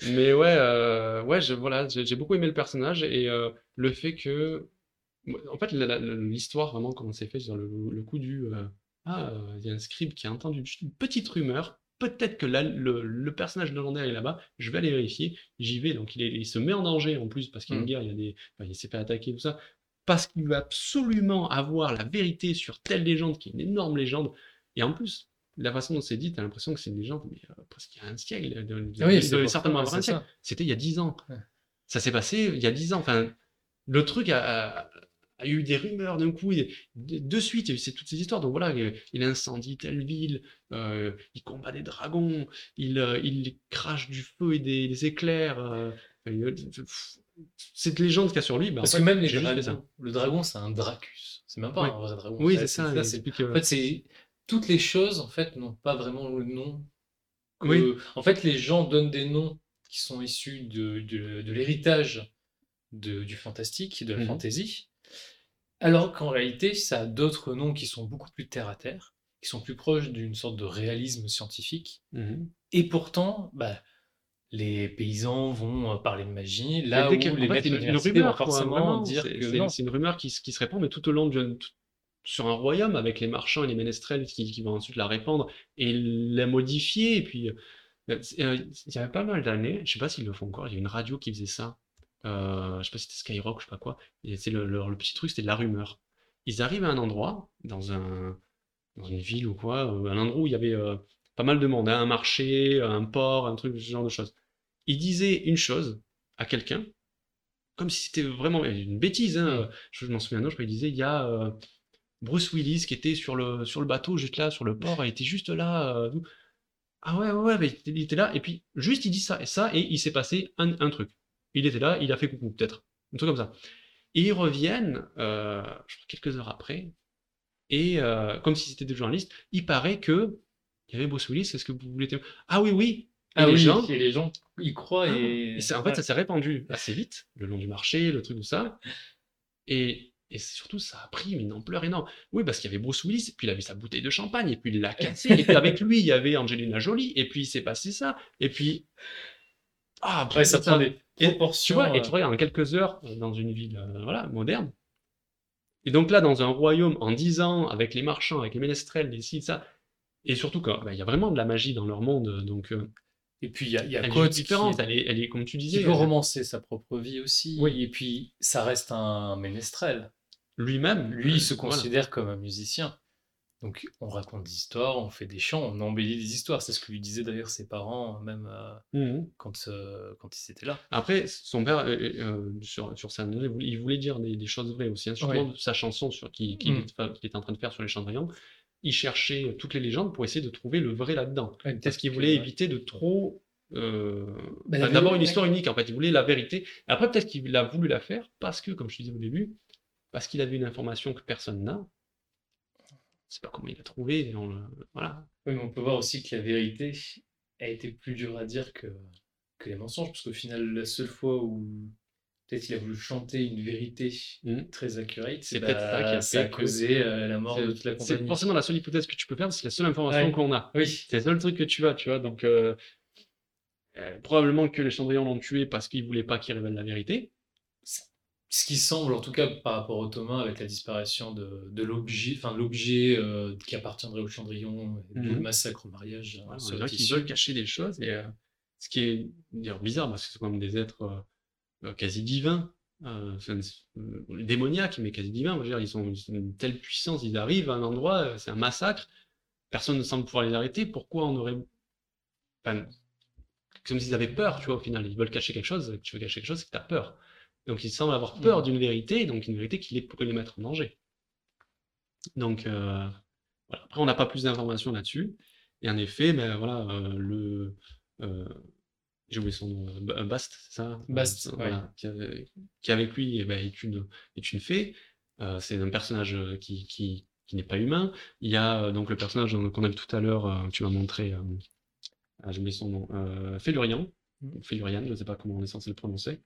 mais ouais, ouais, je, voilà, j'ai beaucoup aimé le personnage et le fait que en fait, l'histoire, vraiment, comment c'est fait, le, coup du euh, Ah, il y a un scribe qui a entendu une petite rumeur, peut-être que le, personnage légendaire est là-bas, je vais aller vérifier, j'y vais, donc il, se met en danger en plus, parce qu'il y a une mmh. guerre, il, y a des, il s'est fait attaquer, tout ça, parce qu'il veut absolument avoir la vérité sur telle légende, qui est une énorme légende, et en plus, la façon dont c'est dit, t'as l'impression que c'est une légende, mais euh, parce qu'il y a un siècle, oui, certainement avoir un siècle. C'était il y a dix ans. Ça s'est passé il y a dix ans. Enfin, le truc a, a eu des rumeurs d'un coup, de suite, il y a eu toutes ces histoires. Donc voilà, il, incendie telle ville, euh, il combat des dragons, il, euh, il crache du feu et des, éclairs. Euh, cette légende qu'il y a sur lui, bah, parce que même les dragons, le dragon, c'est un Dracus. C'est même pas un vrai dragon. Oui, c'est ça. En fait, c'est toutes les choses en fait n'ont pas vraiment le nom. Oui. En fait, les gens donnent des noms qui sont issus de, de, l'héritage du fantastique, de la mmh fantasy. Alors qu'en réalité, ça a d'autres noms qui sont beaucoup plus terre à terre, qui sont plus proches d'une sorte de réalisme scientifique. Mmh et pourtant, bah, les paysans vont euh, parler de magie, là où les maîtres d'université vont forcément dire que C'est une rumeur qui, se répand, mais tout au long de, sur un royaume avec les marchands et les ménestrels qui, vont ensuite la répandre et la modifier. Et puis, euh, euh, il y avait pas mal d'années, je sais pas s'ils le font encore, il y a une radio qui faisait ça. Euh, je sais pas si c'était Skyrock, je sais pas quoi. Le, petit truc, c'était de la rumeur. Ils arrivent à un endroit, dans, un, dans une ville ou quoi, euh, un endroit où il y avait euh, pas mal de monde, hein, un marché, un port, un truc, ce genre de choses. Ils disaient une chose à quelqu'un, comme si c'était vraiment une bêtise. Hein. Mmh. Je, m'en souviens je crois qu'il disait il y a Bruce Willis qui était sur le, sur le bateau, juste là, sur le port, il était juste là. ah ouais, ouais, ouais, il était là, et puis juste il dit ça et ça, et il s'est passé un, un truc. Il était là, il a fait coucou, peut-être. Un truc comme ça. Et ils reviennent, euh, quelques heures après, et euh, comme si c'était des journalistes, il paraît que il y avait Bruce Willis, est-ce que vous voulez... Ah oui, oui et ah les gens, et les gens y croient et... en fait, ça s'est répandu assez vite, le long du marché, le truc, tout ça. Et, et surtout, ça a pris une ampleur énorme. Oui, parce qu'il y avait Bruce Willis, et puis il avait sa bouteille de champagne, et puis il l'a cassé, et puis avec lui, il y avait Angelina Jolie, et puis il s'est passé ça, et puis... Ah, ça prend des et, tu vois, et tu regardes en quelques heures euh, dans une ville euh, voilà, moderne. Et donc là, dans un royaume, en 10 ans, avec les marchands, avec les ménestrels, les sites, ça. Et surtout, bah, il bah, y a vraiment de la magie dans leur monde. Donc, euh, et puis, il y a, y a quoi différente elle, est, elle est, comme tu disais. Il veut romancer sa propre vie aussi. Oui. Et puis, ça reste un ménestrel. Lui-même. Lui, il se considère comme un musicien. Donc on raconte des histoires, on fait des chants, on embellit des histoires. C'est ce que lui disaient d'ailleurs ses parents, même euh, mmh quand, euh, quand ils étaient là. Après, son père, euh, sur, sur sa il voulait dire des, choses vraies aussi. Hein. Surtout sa chanson sur, qu'il qui, mmh. était en train de faire sur les Cendrillons, il cherchait toutes les légendes pour essayer de trouver le vrai là-dedans. Parce qu'il voulait éviter de trop... Bah, d'abord une histoire unique en fait, il voulait la vérité. Après peut-être qu'il a voulu la faire parce que, comme je disais au début, parce qu'il avait une information que personne n'a sais pas comment il a trouvé. voilà. Oui, mais on peut voir aussi que la vérité a été plus dure à dire que, que les mensonges, parce qu'au final, la seule fois où peut-être il a voulu chanter une vérité mmh. très accurate, c'est peut-être ça qui a, ça a causé euh, la mort de toute la compagnie. C'est forcément la seule hypothèse que tu peux faire, c'est la seule information qu'on a. Oui. C'est le seul truc que tu as, tu vois. Donc, euh, probablement que les Chandrillons l'ont tué parce qu'ils voulaient pas qu'il révèle la vérité. Ce qui semble, en tout cas par rapport aux Thomas, avec la disparition de, de l'objet, enfin l'objet qui appartiendrait aux Chandrillon, et le mmh massacre au mariage. c'est vrai qu'ils veulent cacher des choses, et ce qui est bizarre, parce que c'est quand même des êtres quasi divins, euh, démoniaques, mais quasi divins. Dire, ils, ont, une telle puissance, ils arrivent à un endroit, c'est un massacre, personne ne semble pouvoir les arrêter. Pourquoi on aurait. comme s'ils avaient peur, tu vois, au final. Ils veulent cacher quelque chose, tu veux cacher quelque chose, c'est que tu as peur. Donc ils semblent avoir peur mmh. d'une vérité, donc une vérité qui pourrait les mettre en danger. Donc euh, voilà. Après, on n'a pas plus d'informations là-dessus. Et en effet, ben, voilà, euh, le. j'ai oublié son nom, Bast, c'est ça? Bast, voilà, qui, qui, avec lui eh ben, est, une, est une fée. c'est un personnage qui, qui, qui n'est pas humain. Il y a donc le personnage qu'on a vu tout à l'heure, tu m'as montré, ah, j'ai oublié son nom, Félurian, mmh. Félurian, je ne sais pas comment on est censé le prononcer.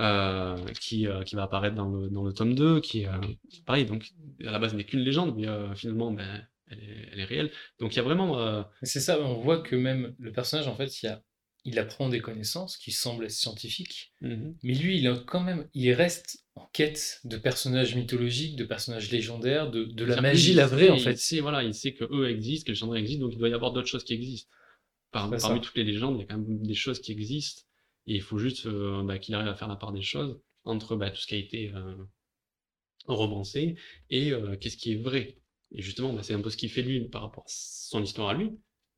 Euh, qui, euh, qui va apparaître dans le, dans le tome 2, qui est euh, pareil, donc à la base n'est qu'une légende, mais finalement ben, elle, est, elle, est, réelle. Donc il y a vraiment. C'est ça, on voit que même le personnage, en fait, il, a, il apprend des connaissances qui semblent être scientifiques, mmh mais lui, il a quand même, il reste en quête de personnages mythologiques, de personnages légendaires, de, de la magie, la vraie, en fait. Il sait, voilà, il sait que eux existent, que les légendaires existent, donc il doit y avoir d'autres choses qui existent. parmi toutes les légendes, il y a quand même des choses qui existent. Et il faut juste euh, bah, qu'il arrive à faire la part des choses entre bah, tout ce qui a été euh, romancé et euh, qu'est-ce qui est vrai. Et justement, bah, c'est un peu ce qu'il fait lui par rapport à son histoire à lui,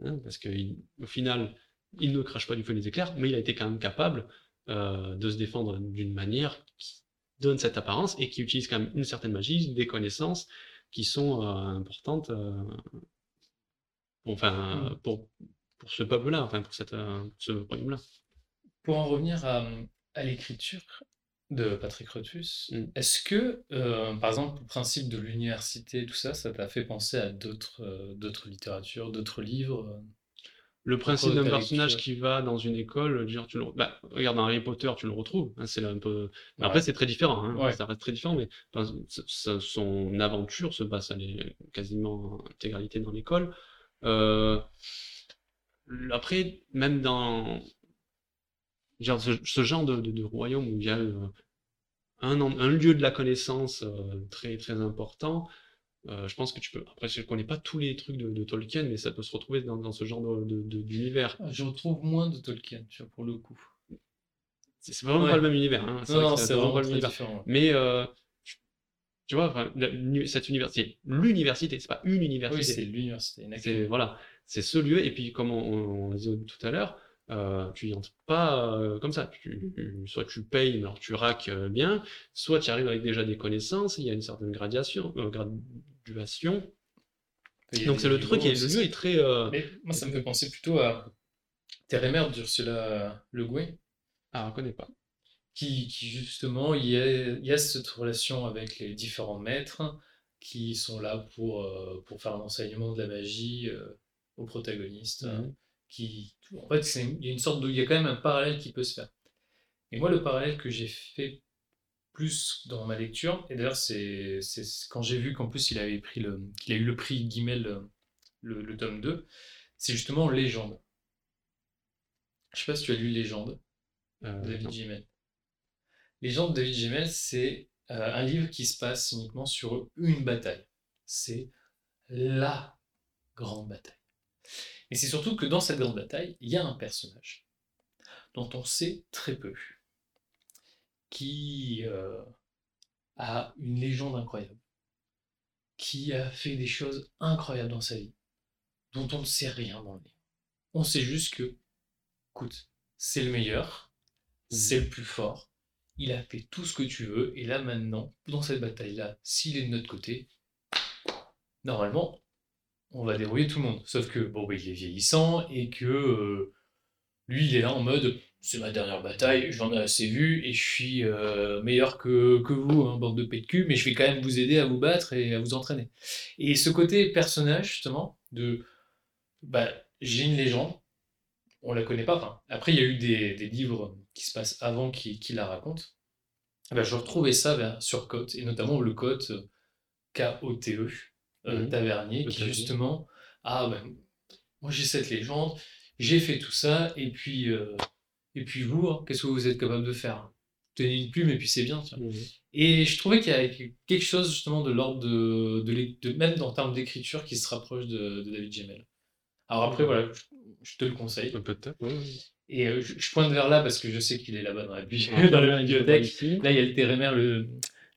hein, parce qu'au final, il ne crache pas du feu des éclairs, mais il a été quand même capable de se défendre d'une manière qui donne cette apparence et qui utilise quand même une certaine magie, des connaissances qui sont importantes enfin, mmh. pour, pour ce peuple-là, enfin pour, cette, ce royaume-là. Pour en revenir à, l'écriture de Patrick Rothfuss, mm. est-ce que, euh, par exemple, le principe de l'université, tout ça, ça t'a fait penser à d'autres euh, d'autres littératures, d'autres livres euh, Le principe d'un personnage qui va dans une école, genre, tu le, bah, regarde dans Harry Potter, tu le retrouves. Hein, c'est un peu. Après, c'est très différent. Hein, Ça reste très différent, mais son aventure se passe à quasiment intégralité dans l'école. après, même dans ce, genre de, royaume où il y a euh, un, un, lieu de la connaissance euh, très très important, euh, je pense que tu peux. Après, je ne connais pas tous les trucs de, Tolkien, mais ça peut se retrouver dans, ce genre d'univers. Ah, je retrouve moins de Tolkien, tu vois, pour le coup. C'est vraiment pas le même univers. Hein. Non, c'est vraiment, pas le même univers. Mais tu vois, cette université, l'université, c'est pas une université. Oui, c'est l'université. Voilà, c'est ce lieu. Et puis, comme on, on disait tout à l'heure, euh, tu y entres pas euh, comme ça. soit tu payes, alors tu raques euh, bien, soit tu arrives avec déjà des connaissances, il y a une certaine graduation. graduation. Donc c'est le truc, et le lieu est très... moi ça me fait penser plutôt à Térémère d'Ursula Le Guin. Ah, on connaît pas. Qui, qui justement, il y, a, il y, a, cette relation avec les différents maîtres qui sont là pour, pour faire l'enseignement de la magie aux protagonistes. Mmh en fait, il y a une sorte de, il y a quand même un parallèle qui peut se faire. Et moi, le parallèle que j'ai fait plus dans ma lecture, et d'ailleurs, c'est quand j'ai vu qu'en plus il avait pris le, qu'il a eu le prix Guimel, le, tome 2, c'est justement Légende. Je sais pas si tu as lu Légende, euh, David Gimel. Légende de David Gimel, c'est euh, un livre qui se passe uniquement sur une bataille. C'est la grande bataille. Et c'est surtout que dans cette grande bataille, il y a un personnage dont on sait très peu, qui euh, a une légende incroyable, qui a fait des choses incroyables dans sa vie, dont on ne sait rien dans le livre. On sait juste que, écoute, c'est le meilleur, mmh. c'est le plus fort, il a fait tout ce que tu veux, et là maintenant, dans cette bataille-là, s'il est de notre côté, normalement, on va débrouiller tout le monde. Sauf que, bon, bah, il est vieillissant et que euh, lui, il est là en mode c'est ma dernière bataille, j'en ai assez vu et je suis euh, meilleur que, que vous, hein, bande de pets mais je vais quand même vous aider à vous battre et à vous entraîner. Et ce côté personnage, justement, de bah, j'ai une légende, on la connaît pas. Après, il y a eu des, livres qui se passent avant qui, la racontent. Bah, je retrouvais ça sur Cote, et notamment le Cote K-O-T-E, euh, mhm. Tavernier, qui justement, ah ben, moi j'ai cette légende, j'ai fait tout ça, et puis, euh, et puis vous, hein, qu'est-ce que vous êtes capable de faire Tenez une plume, et puis c'est bien. Mmh. Et je trouvais qu'il y avait quelque chose justement de l'ordre de, de, même en termes d'écriture, qui se rapproche de, David Gemmel. Alors après, voilà, je, te le conseille. Peut-être, Et euh, je, pointe vers là parce que je sais qu'il est là-bas dans la, bibliothèque. Là, il y a le Térémer, le,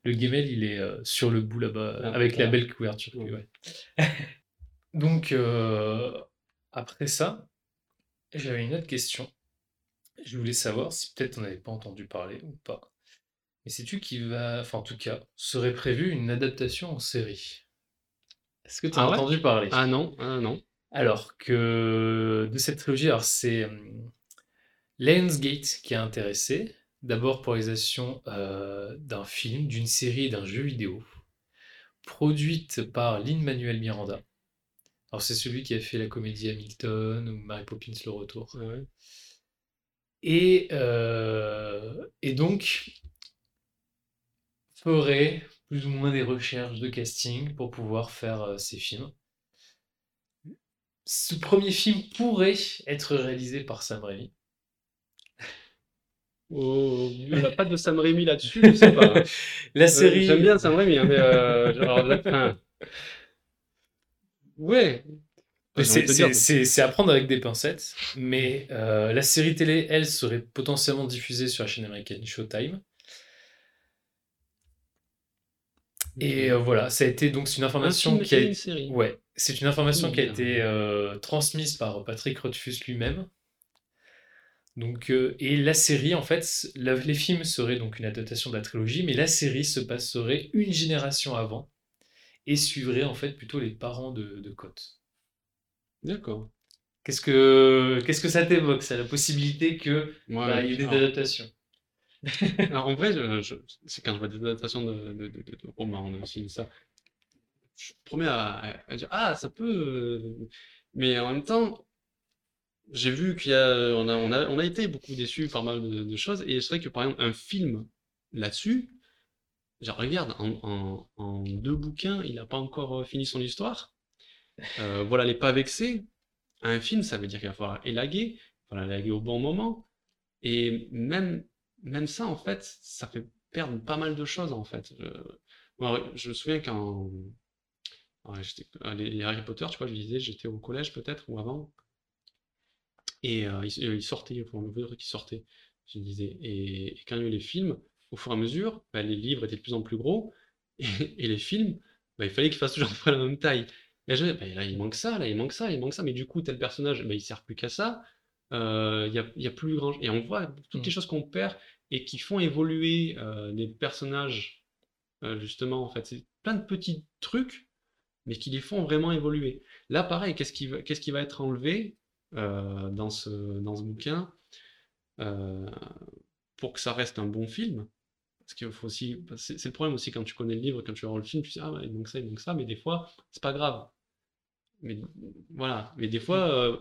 le Gemmel, il est euh, sur le bout là-bas, ah, avec la belle couverture. Donc, après ça, j'avais une autre question. Je voulais savoir si peut-être on n'avait pas entendu parler ou pas. Mais sais-tu qui va, enfin en tout cas, serait prévu une adaptation en série? Est-ce que tu as ah entendu parler? Ah non, ah non. Alors que de cette trilogie, alors c'est hum, Lionsgate qui a intéressé. D'abord pour réalisation euh, d'un film, d'une série d'un jeu vidéo, produite par Lin-Manuel Miranda. Alors c'est celui qui a fait la comédie Hamilton ou Mary Poppins le retour. Et, euh, et donc ferait plus ou moins des recherches de casting pour pouvoir faire euh, ces films. Ce premier film pourrait être réalisé par Sam Raimi. Oh, il n'y a pas de Sam Raimi là-dessus, je sais pas. La euh, série. J'aime bien Sam Raimi, hein, mais euh, Ouais. C'est à prendre avec des pincettes, mais euh, la série télé, elle, serait potentiellement diffusée sur la chaîne américaine Showtime. Et euh, voilà, ça a été donc c'est une information qui a une série. ouais, c'est une information qui a été euh, transmise par Patrick Rothfuss lui-même. Donc et la série en fait, les films seraient donc une adaptation de la trilogie, mais la série se passerait une génération avant et suivrait en fait plutôt les parents de, de Cotte. D'accord. Qu'est-ce que qu'est-ce que ça t'évoque, ça, la possibilité que bah, il y ait des adaptations? Alors, en vrai, c'est quand je vois des adaptations de, de, de, de romans aussi, ça, je promets à, dire ah ça peut, euh, mais en même temps, j'ai vu qu'il y a on a, on a on a été beaucoup déçus par mal de, choses et c'est vrai que par exemple un film là-dessus, je regarde, en, deux bouquins, il n'a pas encore euh, fini son histoire. Euh, voilà, les pas vexés. Un film, ça veut dire qu'il va falloir élaguer, il élaguer au bon moment. Et même, même ça, en fait, ça fait perdre pas mal de choses, en fait. Je, je me souviens quand les, Harry Potter, tu vois, je disais, j'étais au collège peut-être, ou avant. Et euh, il, sortait, pour le dire qu'il sortait, je disais. Et, et, quand il y a eu les films, au fur et à mesure, bah, les livres étaient de plus en plus gros, et, les films, bah, il fallait qu'ils fassent toujours la même taille. Et je, bah, là, il manque ça, là, il manque ça, il manque ça, mais du coup, tel personnage, bah, il sert plus qu'à ça. Euh, il y, a, y, a, plus grand. Et on voit toutes les mmh. choses qu'on perd et qui font évoluer euh, les personnages, euh, justement, en fait. C'est plein de petits trucs, mais qui les font vraiment évoluer. Là, pareil, qu'est-ce qui, qu'est-ce qui va être enlevé? Dans, ce, dans ce bouquin pour que ça reste un bon film parce qu'il faut aussi. C'est le problème aussi quand tu connais le livre, quand tu vois le film, tu dis ah, il manque ça, il manque ça, mais des fois, c'est pas grave. Mais voilà. Mais des fois, euh,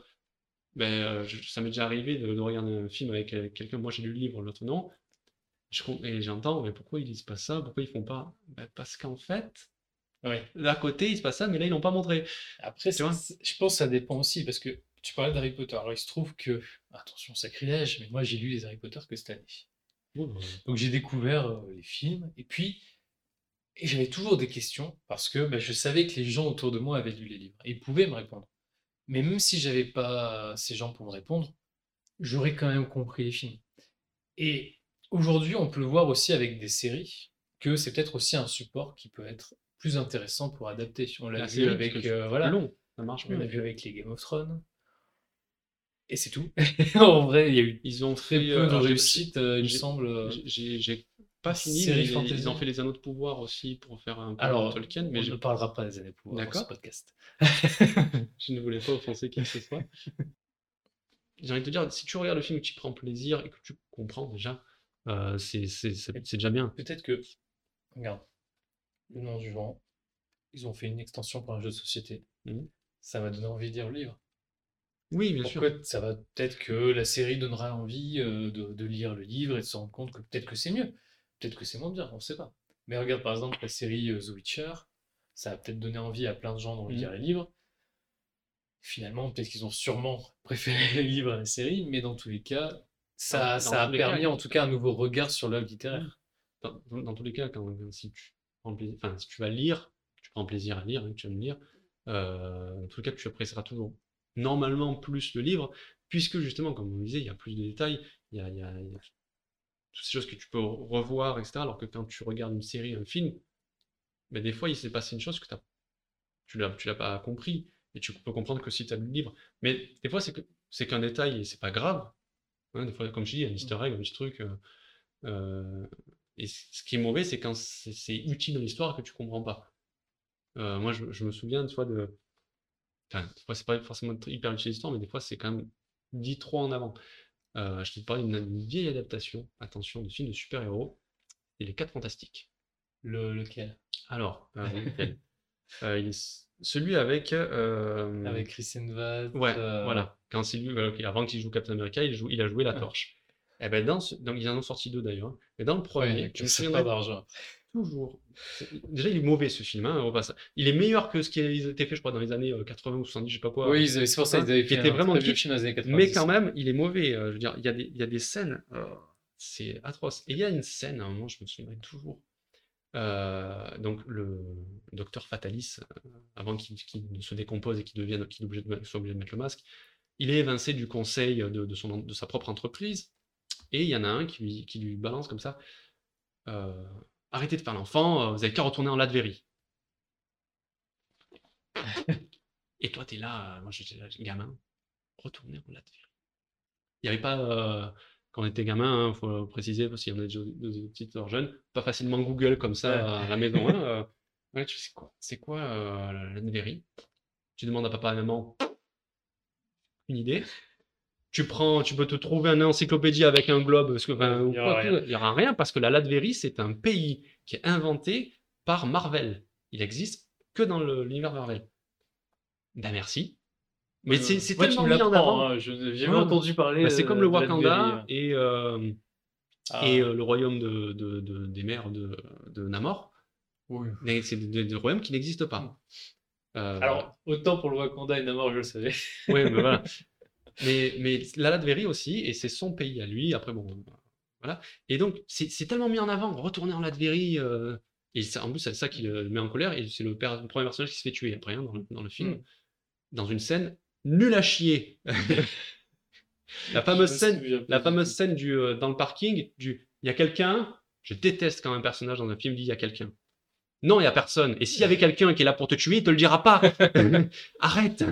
ben, euh, ça m'est déjà arrivé de, regarder un film avec euh, quelqu'un. Moi, j'ai lu le livre, l'autre non. et j'entends, mais pourquoi ils disent pas ça? Pourquoi ils font pas? Ben, Parce qu'en fait, ouais. d'à côté, il se passe ça, mais là, ils l'ont pas montré. Après, je pense que ça dépend aussi, parce que tu parlais d'Harry Potter. Alors, il se trouve que, attention, sacrilège, mais moi, j'ai lu les Harry Potter que cette année. Donc j'ai découvert euh, les films et puis et j'avais toujours des questions parce que bah, je savais que les gens autour de moi avaient lu les livres et ils pouvaient me répondre. Mais même si j'avais pas ces gens pour me répondre, j'aurais quand même compris les films. Et aujourd'hui, on peut le voir aussi avec des séries que c'est peut-être aussi un support qui peut être plus intéressant pour adapter. On l'a vu avec euh, voilà, long, ça marche. On l'a vu avec les Game of Thrones. Et c'est tout. en vrai, y a eu, ils ont fait peu de réussite, euh, il me semble. Euh, j'ai pas fini, mais ils, ont fait les anneaux de pouvoir aussi pour faire un peu Alors, Tolkien. Mais on ne parlera pas des anneaux de pouvoir dans ce podcast. je ne voulais pas offenser qui que ce soit. J'ai envie de te dire, si tu regardes le film et que tu prends plaisir et que tu comprends déjà, euh, c'est déjà bien. Peut-être que, regarde, le nom du vent, ils ont fait une extension pour un jeu de société. Mmh. Ça m'a donné envie de lire le livre. Oui, bien sûr. ça va peut-être que la série donnera envie euh, de, lire le livre et de se rendre compte que peut-être que c'est mieux, peut-être que c'est moins bien, on ne sait pas. Mais regarde par exemple la série euh, The Witcher, ça a peut-être donné envie à plein de gens de lire mmh. les livres. finalement, peut-être qu'ils ont sûrement préféré les livres à la série, mais dans tous les cas, ça, ça a permis en tout cas un nouveau regard sur l'œuvre littéraire. Dans, tous les cas, quand, si, tu enfin, si tu vas lire, tu prends plaisir à lire, hein, tu me lire, euh, en tout cas, tu apprécieras toujours normalement plus le livre, puisque justement, comme on disait, il y a plus de détails, il y a, toutes ces choses que tu peux revoir, etc. Alors que quand tu regardes une série, un film, ben, des fois, il s'est passé une chose que tu l'as, l'as pas compris, et tu peux comprendre que si tu as lu le livre. Mais des fois, c'est, que, c'est qu'un détail, et c'est pas grave. Hein, des fois, comme je dis, il y a un easter egg, un petit truc. Euh, euh, et ce qui est mauvais, c'est quand c'est, utile dans l'histoire que tu comprends pas. Euh, moi, je, me souviens une fois de. Enfin, c'est pas forcément hyper utile l'histoire, mais des fois, c'est quand même dit trop en avant. je te parle d'une vieille adaptation, attention, de film de super-héros, et les 4 Fantastiques. Le, lequel? Alors, il est celui avec. Euh... Avec Chris Evans. Ouais, euh, voilà. Quand c'est lui, avant qu'il joue Captain America, il, joue, il a joué la torche. Et eh ben dans, donc ils en ont sorti deux d'ailleurs. Mais dans le premier, ouais, je me souviens pas d'argent. Toujours. Déjà, il est mauvais ce film. Hein, il est meilleur que ce qui a été fait, je crois, dans les années 80 euh, ou 70, je sais pas quoi. Oui, c'est pour ça qu'ils avaient fait était vraiment film dans les années 80. Mais quand même, il est mauvais. Euh, je veux dire, il y a des, il y a des scènes, c'est atroce. Et il y a une scène, à un moment, je me souviens toujours, euh, donc le docteur Fatalis, euh, avant qu'il ne se décompose et qu'il devienne, qu'il soit obligé de mettre le masque, il est évincé du conseil de, son, de sa propre entreprise. Et il y en a un qui lui, qui lui balance comme ça euh, Arrêtez de faire l'enfant, vous avez qu'à retourner en Latverie. et toi, tu es là, moi j'étais gamin, retourner en Latverie. Il n'y avait pas quand on était gamin, il hein, faut préciser, parce qu'il y en a des, petites jeunes, pas facilement Google comme ça à la maison. Hein, euh, tu sais quoi C'est quoi euh, la Tu demandes à papa et maman une idée? Tu prends, tu peux te trouver une encyclopédie avec un globe, parce que, il n'y aura, rien parce que la Latverie, c'est un pays qui est inventé par Marvel. Il existe que dans l'univers Marvel. Ben merci. Mais c'est tellement mis en avant. Hein, J'ai jamais entendu parler. Bah, c'est comme le Wakanda et, euh, ah. et euh, le royaume de, de, de, des mers de, Namor. Oui. C'est des, royaumes qui n'existent pas. Euh... Alors, autant pour le Wakanda et Namor, je le savais. oui, mais voilà. mais, mais la Latverie aussi, et c'est son pays à lui. Après, bon, voilà. Et donc, c'est tellement mis en avant. Retourner en Latverie. Euh, et en plus, c'est ça qui le met en colère. Et c'est le, premier personnage qui se fait tuer après hein, dans, le, dans, le, film. Hmm. Dans une scène nul à chier. la fameuse scène, la fameuse scène du, euh, dans le parking, du il y a quelqu'un, je déteste quand un personnage dans un film dit il y a quelqu'un. Non, il y a personne. Et s'il y avait quelqu'un qui est là pour te tuer, il te le dira pas. Arrête.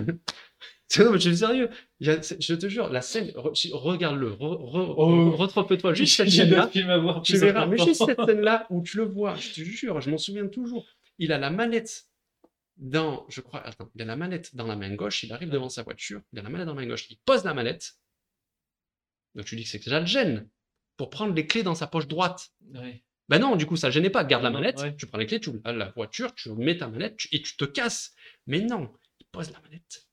Non, mais je suis sérieux? Je te jure, la scène, regarde-le, oh. retrompe-toi juste cette scène-là. Tu verras, mais juste cette scène-là où tu le vois, je te jure, je m'en souviens toujours. Il a la manette dans, je crois, attends, il a la manette dans la main gauche, il arrive devant sa voiture, il a la manette dans la main gauche, il pose la manette. Donc tu dis que c'est déjà le gêne pour prendre les clés dans sa poche droite. Ben non, du coup, ça ne gênait pas. Garde la manette, tu prends les clés, tu la voiture, tu mets ta manette et tu te casses. Mais non, il pose la manette.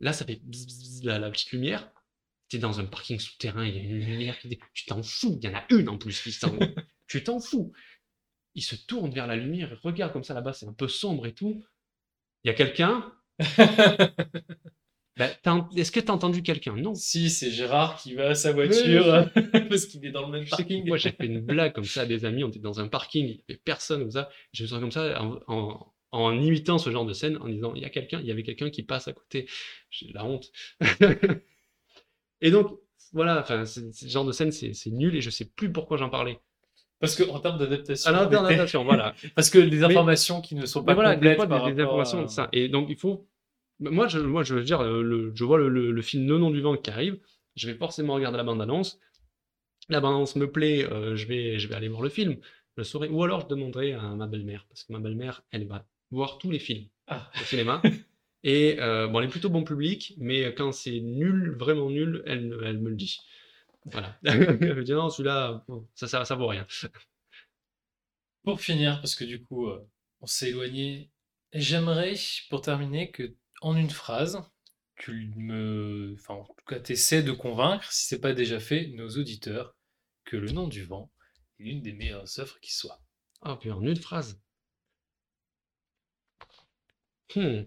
Là, ça fait la, petite lumière. Tu es dans un parking souterrain, il y a une lumière qui Tu t'en fous, il y en a une en plus qui Tu t'en fous. Il se tourne vers la lumière, il regarde comme ça là-bas, c'est un peu sombre et tout. Il y a quelqu'un? Bah, Est-ce que tu as entendu quelqu'un? Non. Si, c'est Gérard qui va à sa voiture parce qu'il est dans le même parking. Moi, j'ai fait une blague comme ça à des amis. On était dans un parking, il n'y avait personne comme ça. Je me sens comme ça en, en, imitant ce genre de scène, en disant il y a quelqu'un, il y avait quelqu'un qui passe à côté. J'ai la honte. et donc, voilà, enfin, ce genre de scène, c'est nul et je sais plus pourquoi j'en parlais. Parce qu'en termes d'adaptation. En voilà. Parce que les informations qui ne sont pas voilà, complètes. Des, des, informations de ça. Et donc, il faut. Moi, je, moi, je veux dire, le, je vois le, le, film Le nom du vent qui arrive. Je vais forcément regarder la bande-annonce. La bande-annonce me plaît, euh, je, vais, je vais aller voir le film. Je saurai. Ou alors, je demanderai à ma belle-mère. Parce que ma belle-mère, elle va voir tous les films ah. au cinéma. Et euh, bon, elle est plutôt bon public, mais quand c'est nul, vraiment nul, elle, elle me le dit. Voilà. je dis non, celui-là, ça, ça, ça vaut rien. Pour finir, parce que du coup, euh, on s'est éloigné, j'aimerais, pour terminer, que en une phrase, tu me. Enfin, en tout cas, tu essaies de convaincre, si c'est pas déjà fait, nos auditeurs, que Le Nom du Vent est l'une des meilleures œuvres qui soit. Ah, puis en une phrase. Hmm.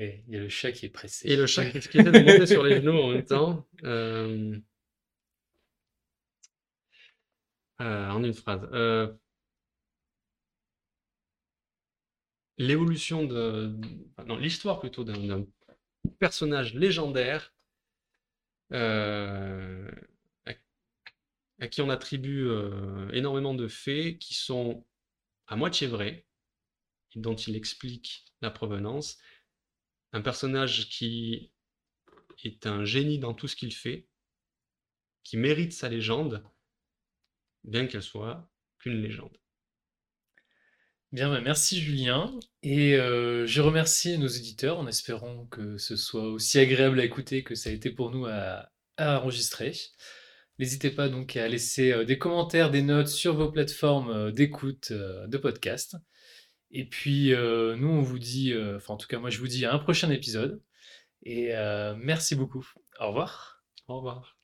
Et il y a le chat qui est pressé. Et le chat qui essaie de monter sur les genoux en même temps. Euh, euh, en une phrase. Euh, l'évolution de, non, l'histoire plutôt d'un personnage légendaire à, qui on attribue énormément de faits qui sont à moitié vrais, dont il explique la provenance, un personnage qui est un génie dans tout ce qu'il fait, qui mérite sa légende, bien qu'elle soit qu'une légende. Bien, bah, merci Julien. Et euh, je remercie nos éditeurs en espérant que ce soit aussi agréable à écouter que ça a été pour nous à, enregistrer. N'hésitez pas donc à laisser euh, des commentaires, des notes sur vos plateformes euh, d'écoute de podcast. Et puis, nous, on vous dit, enfin, en tout cas, moi, je vous dis à un prochain épisode. Et merci beaucoup. Au revoir. Au revoir.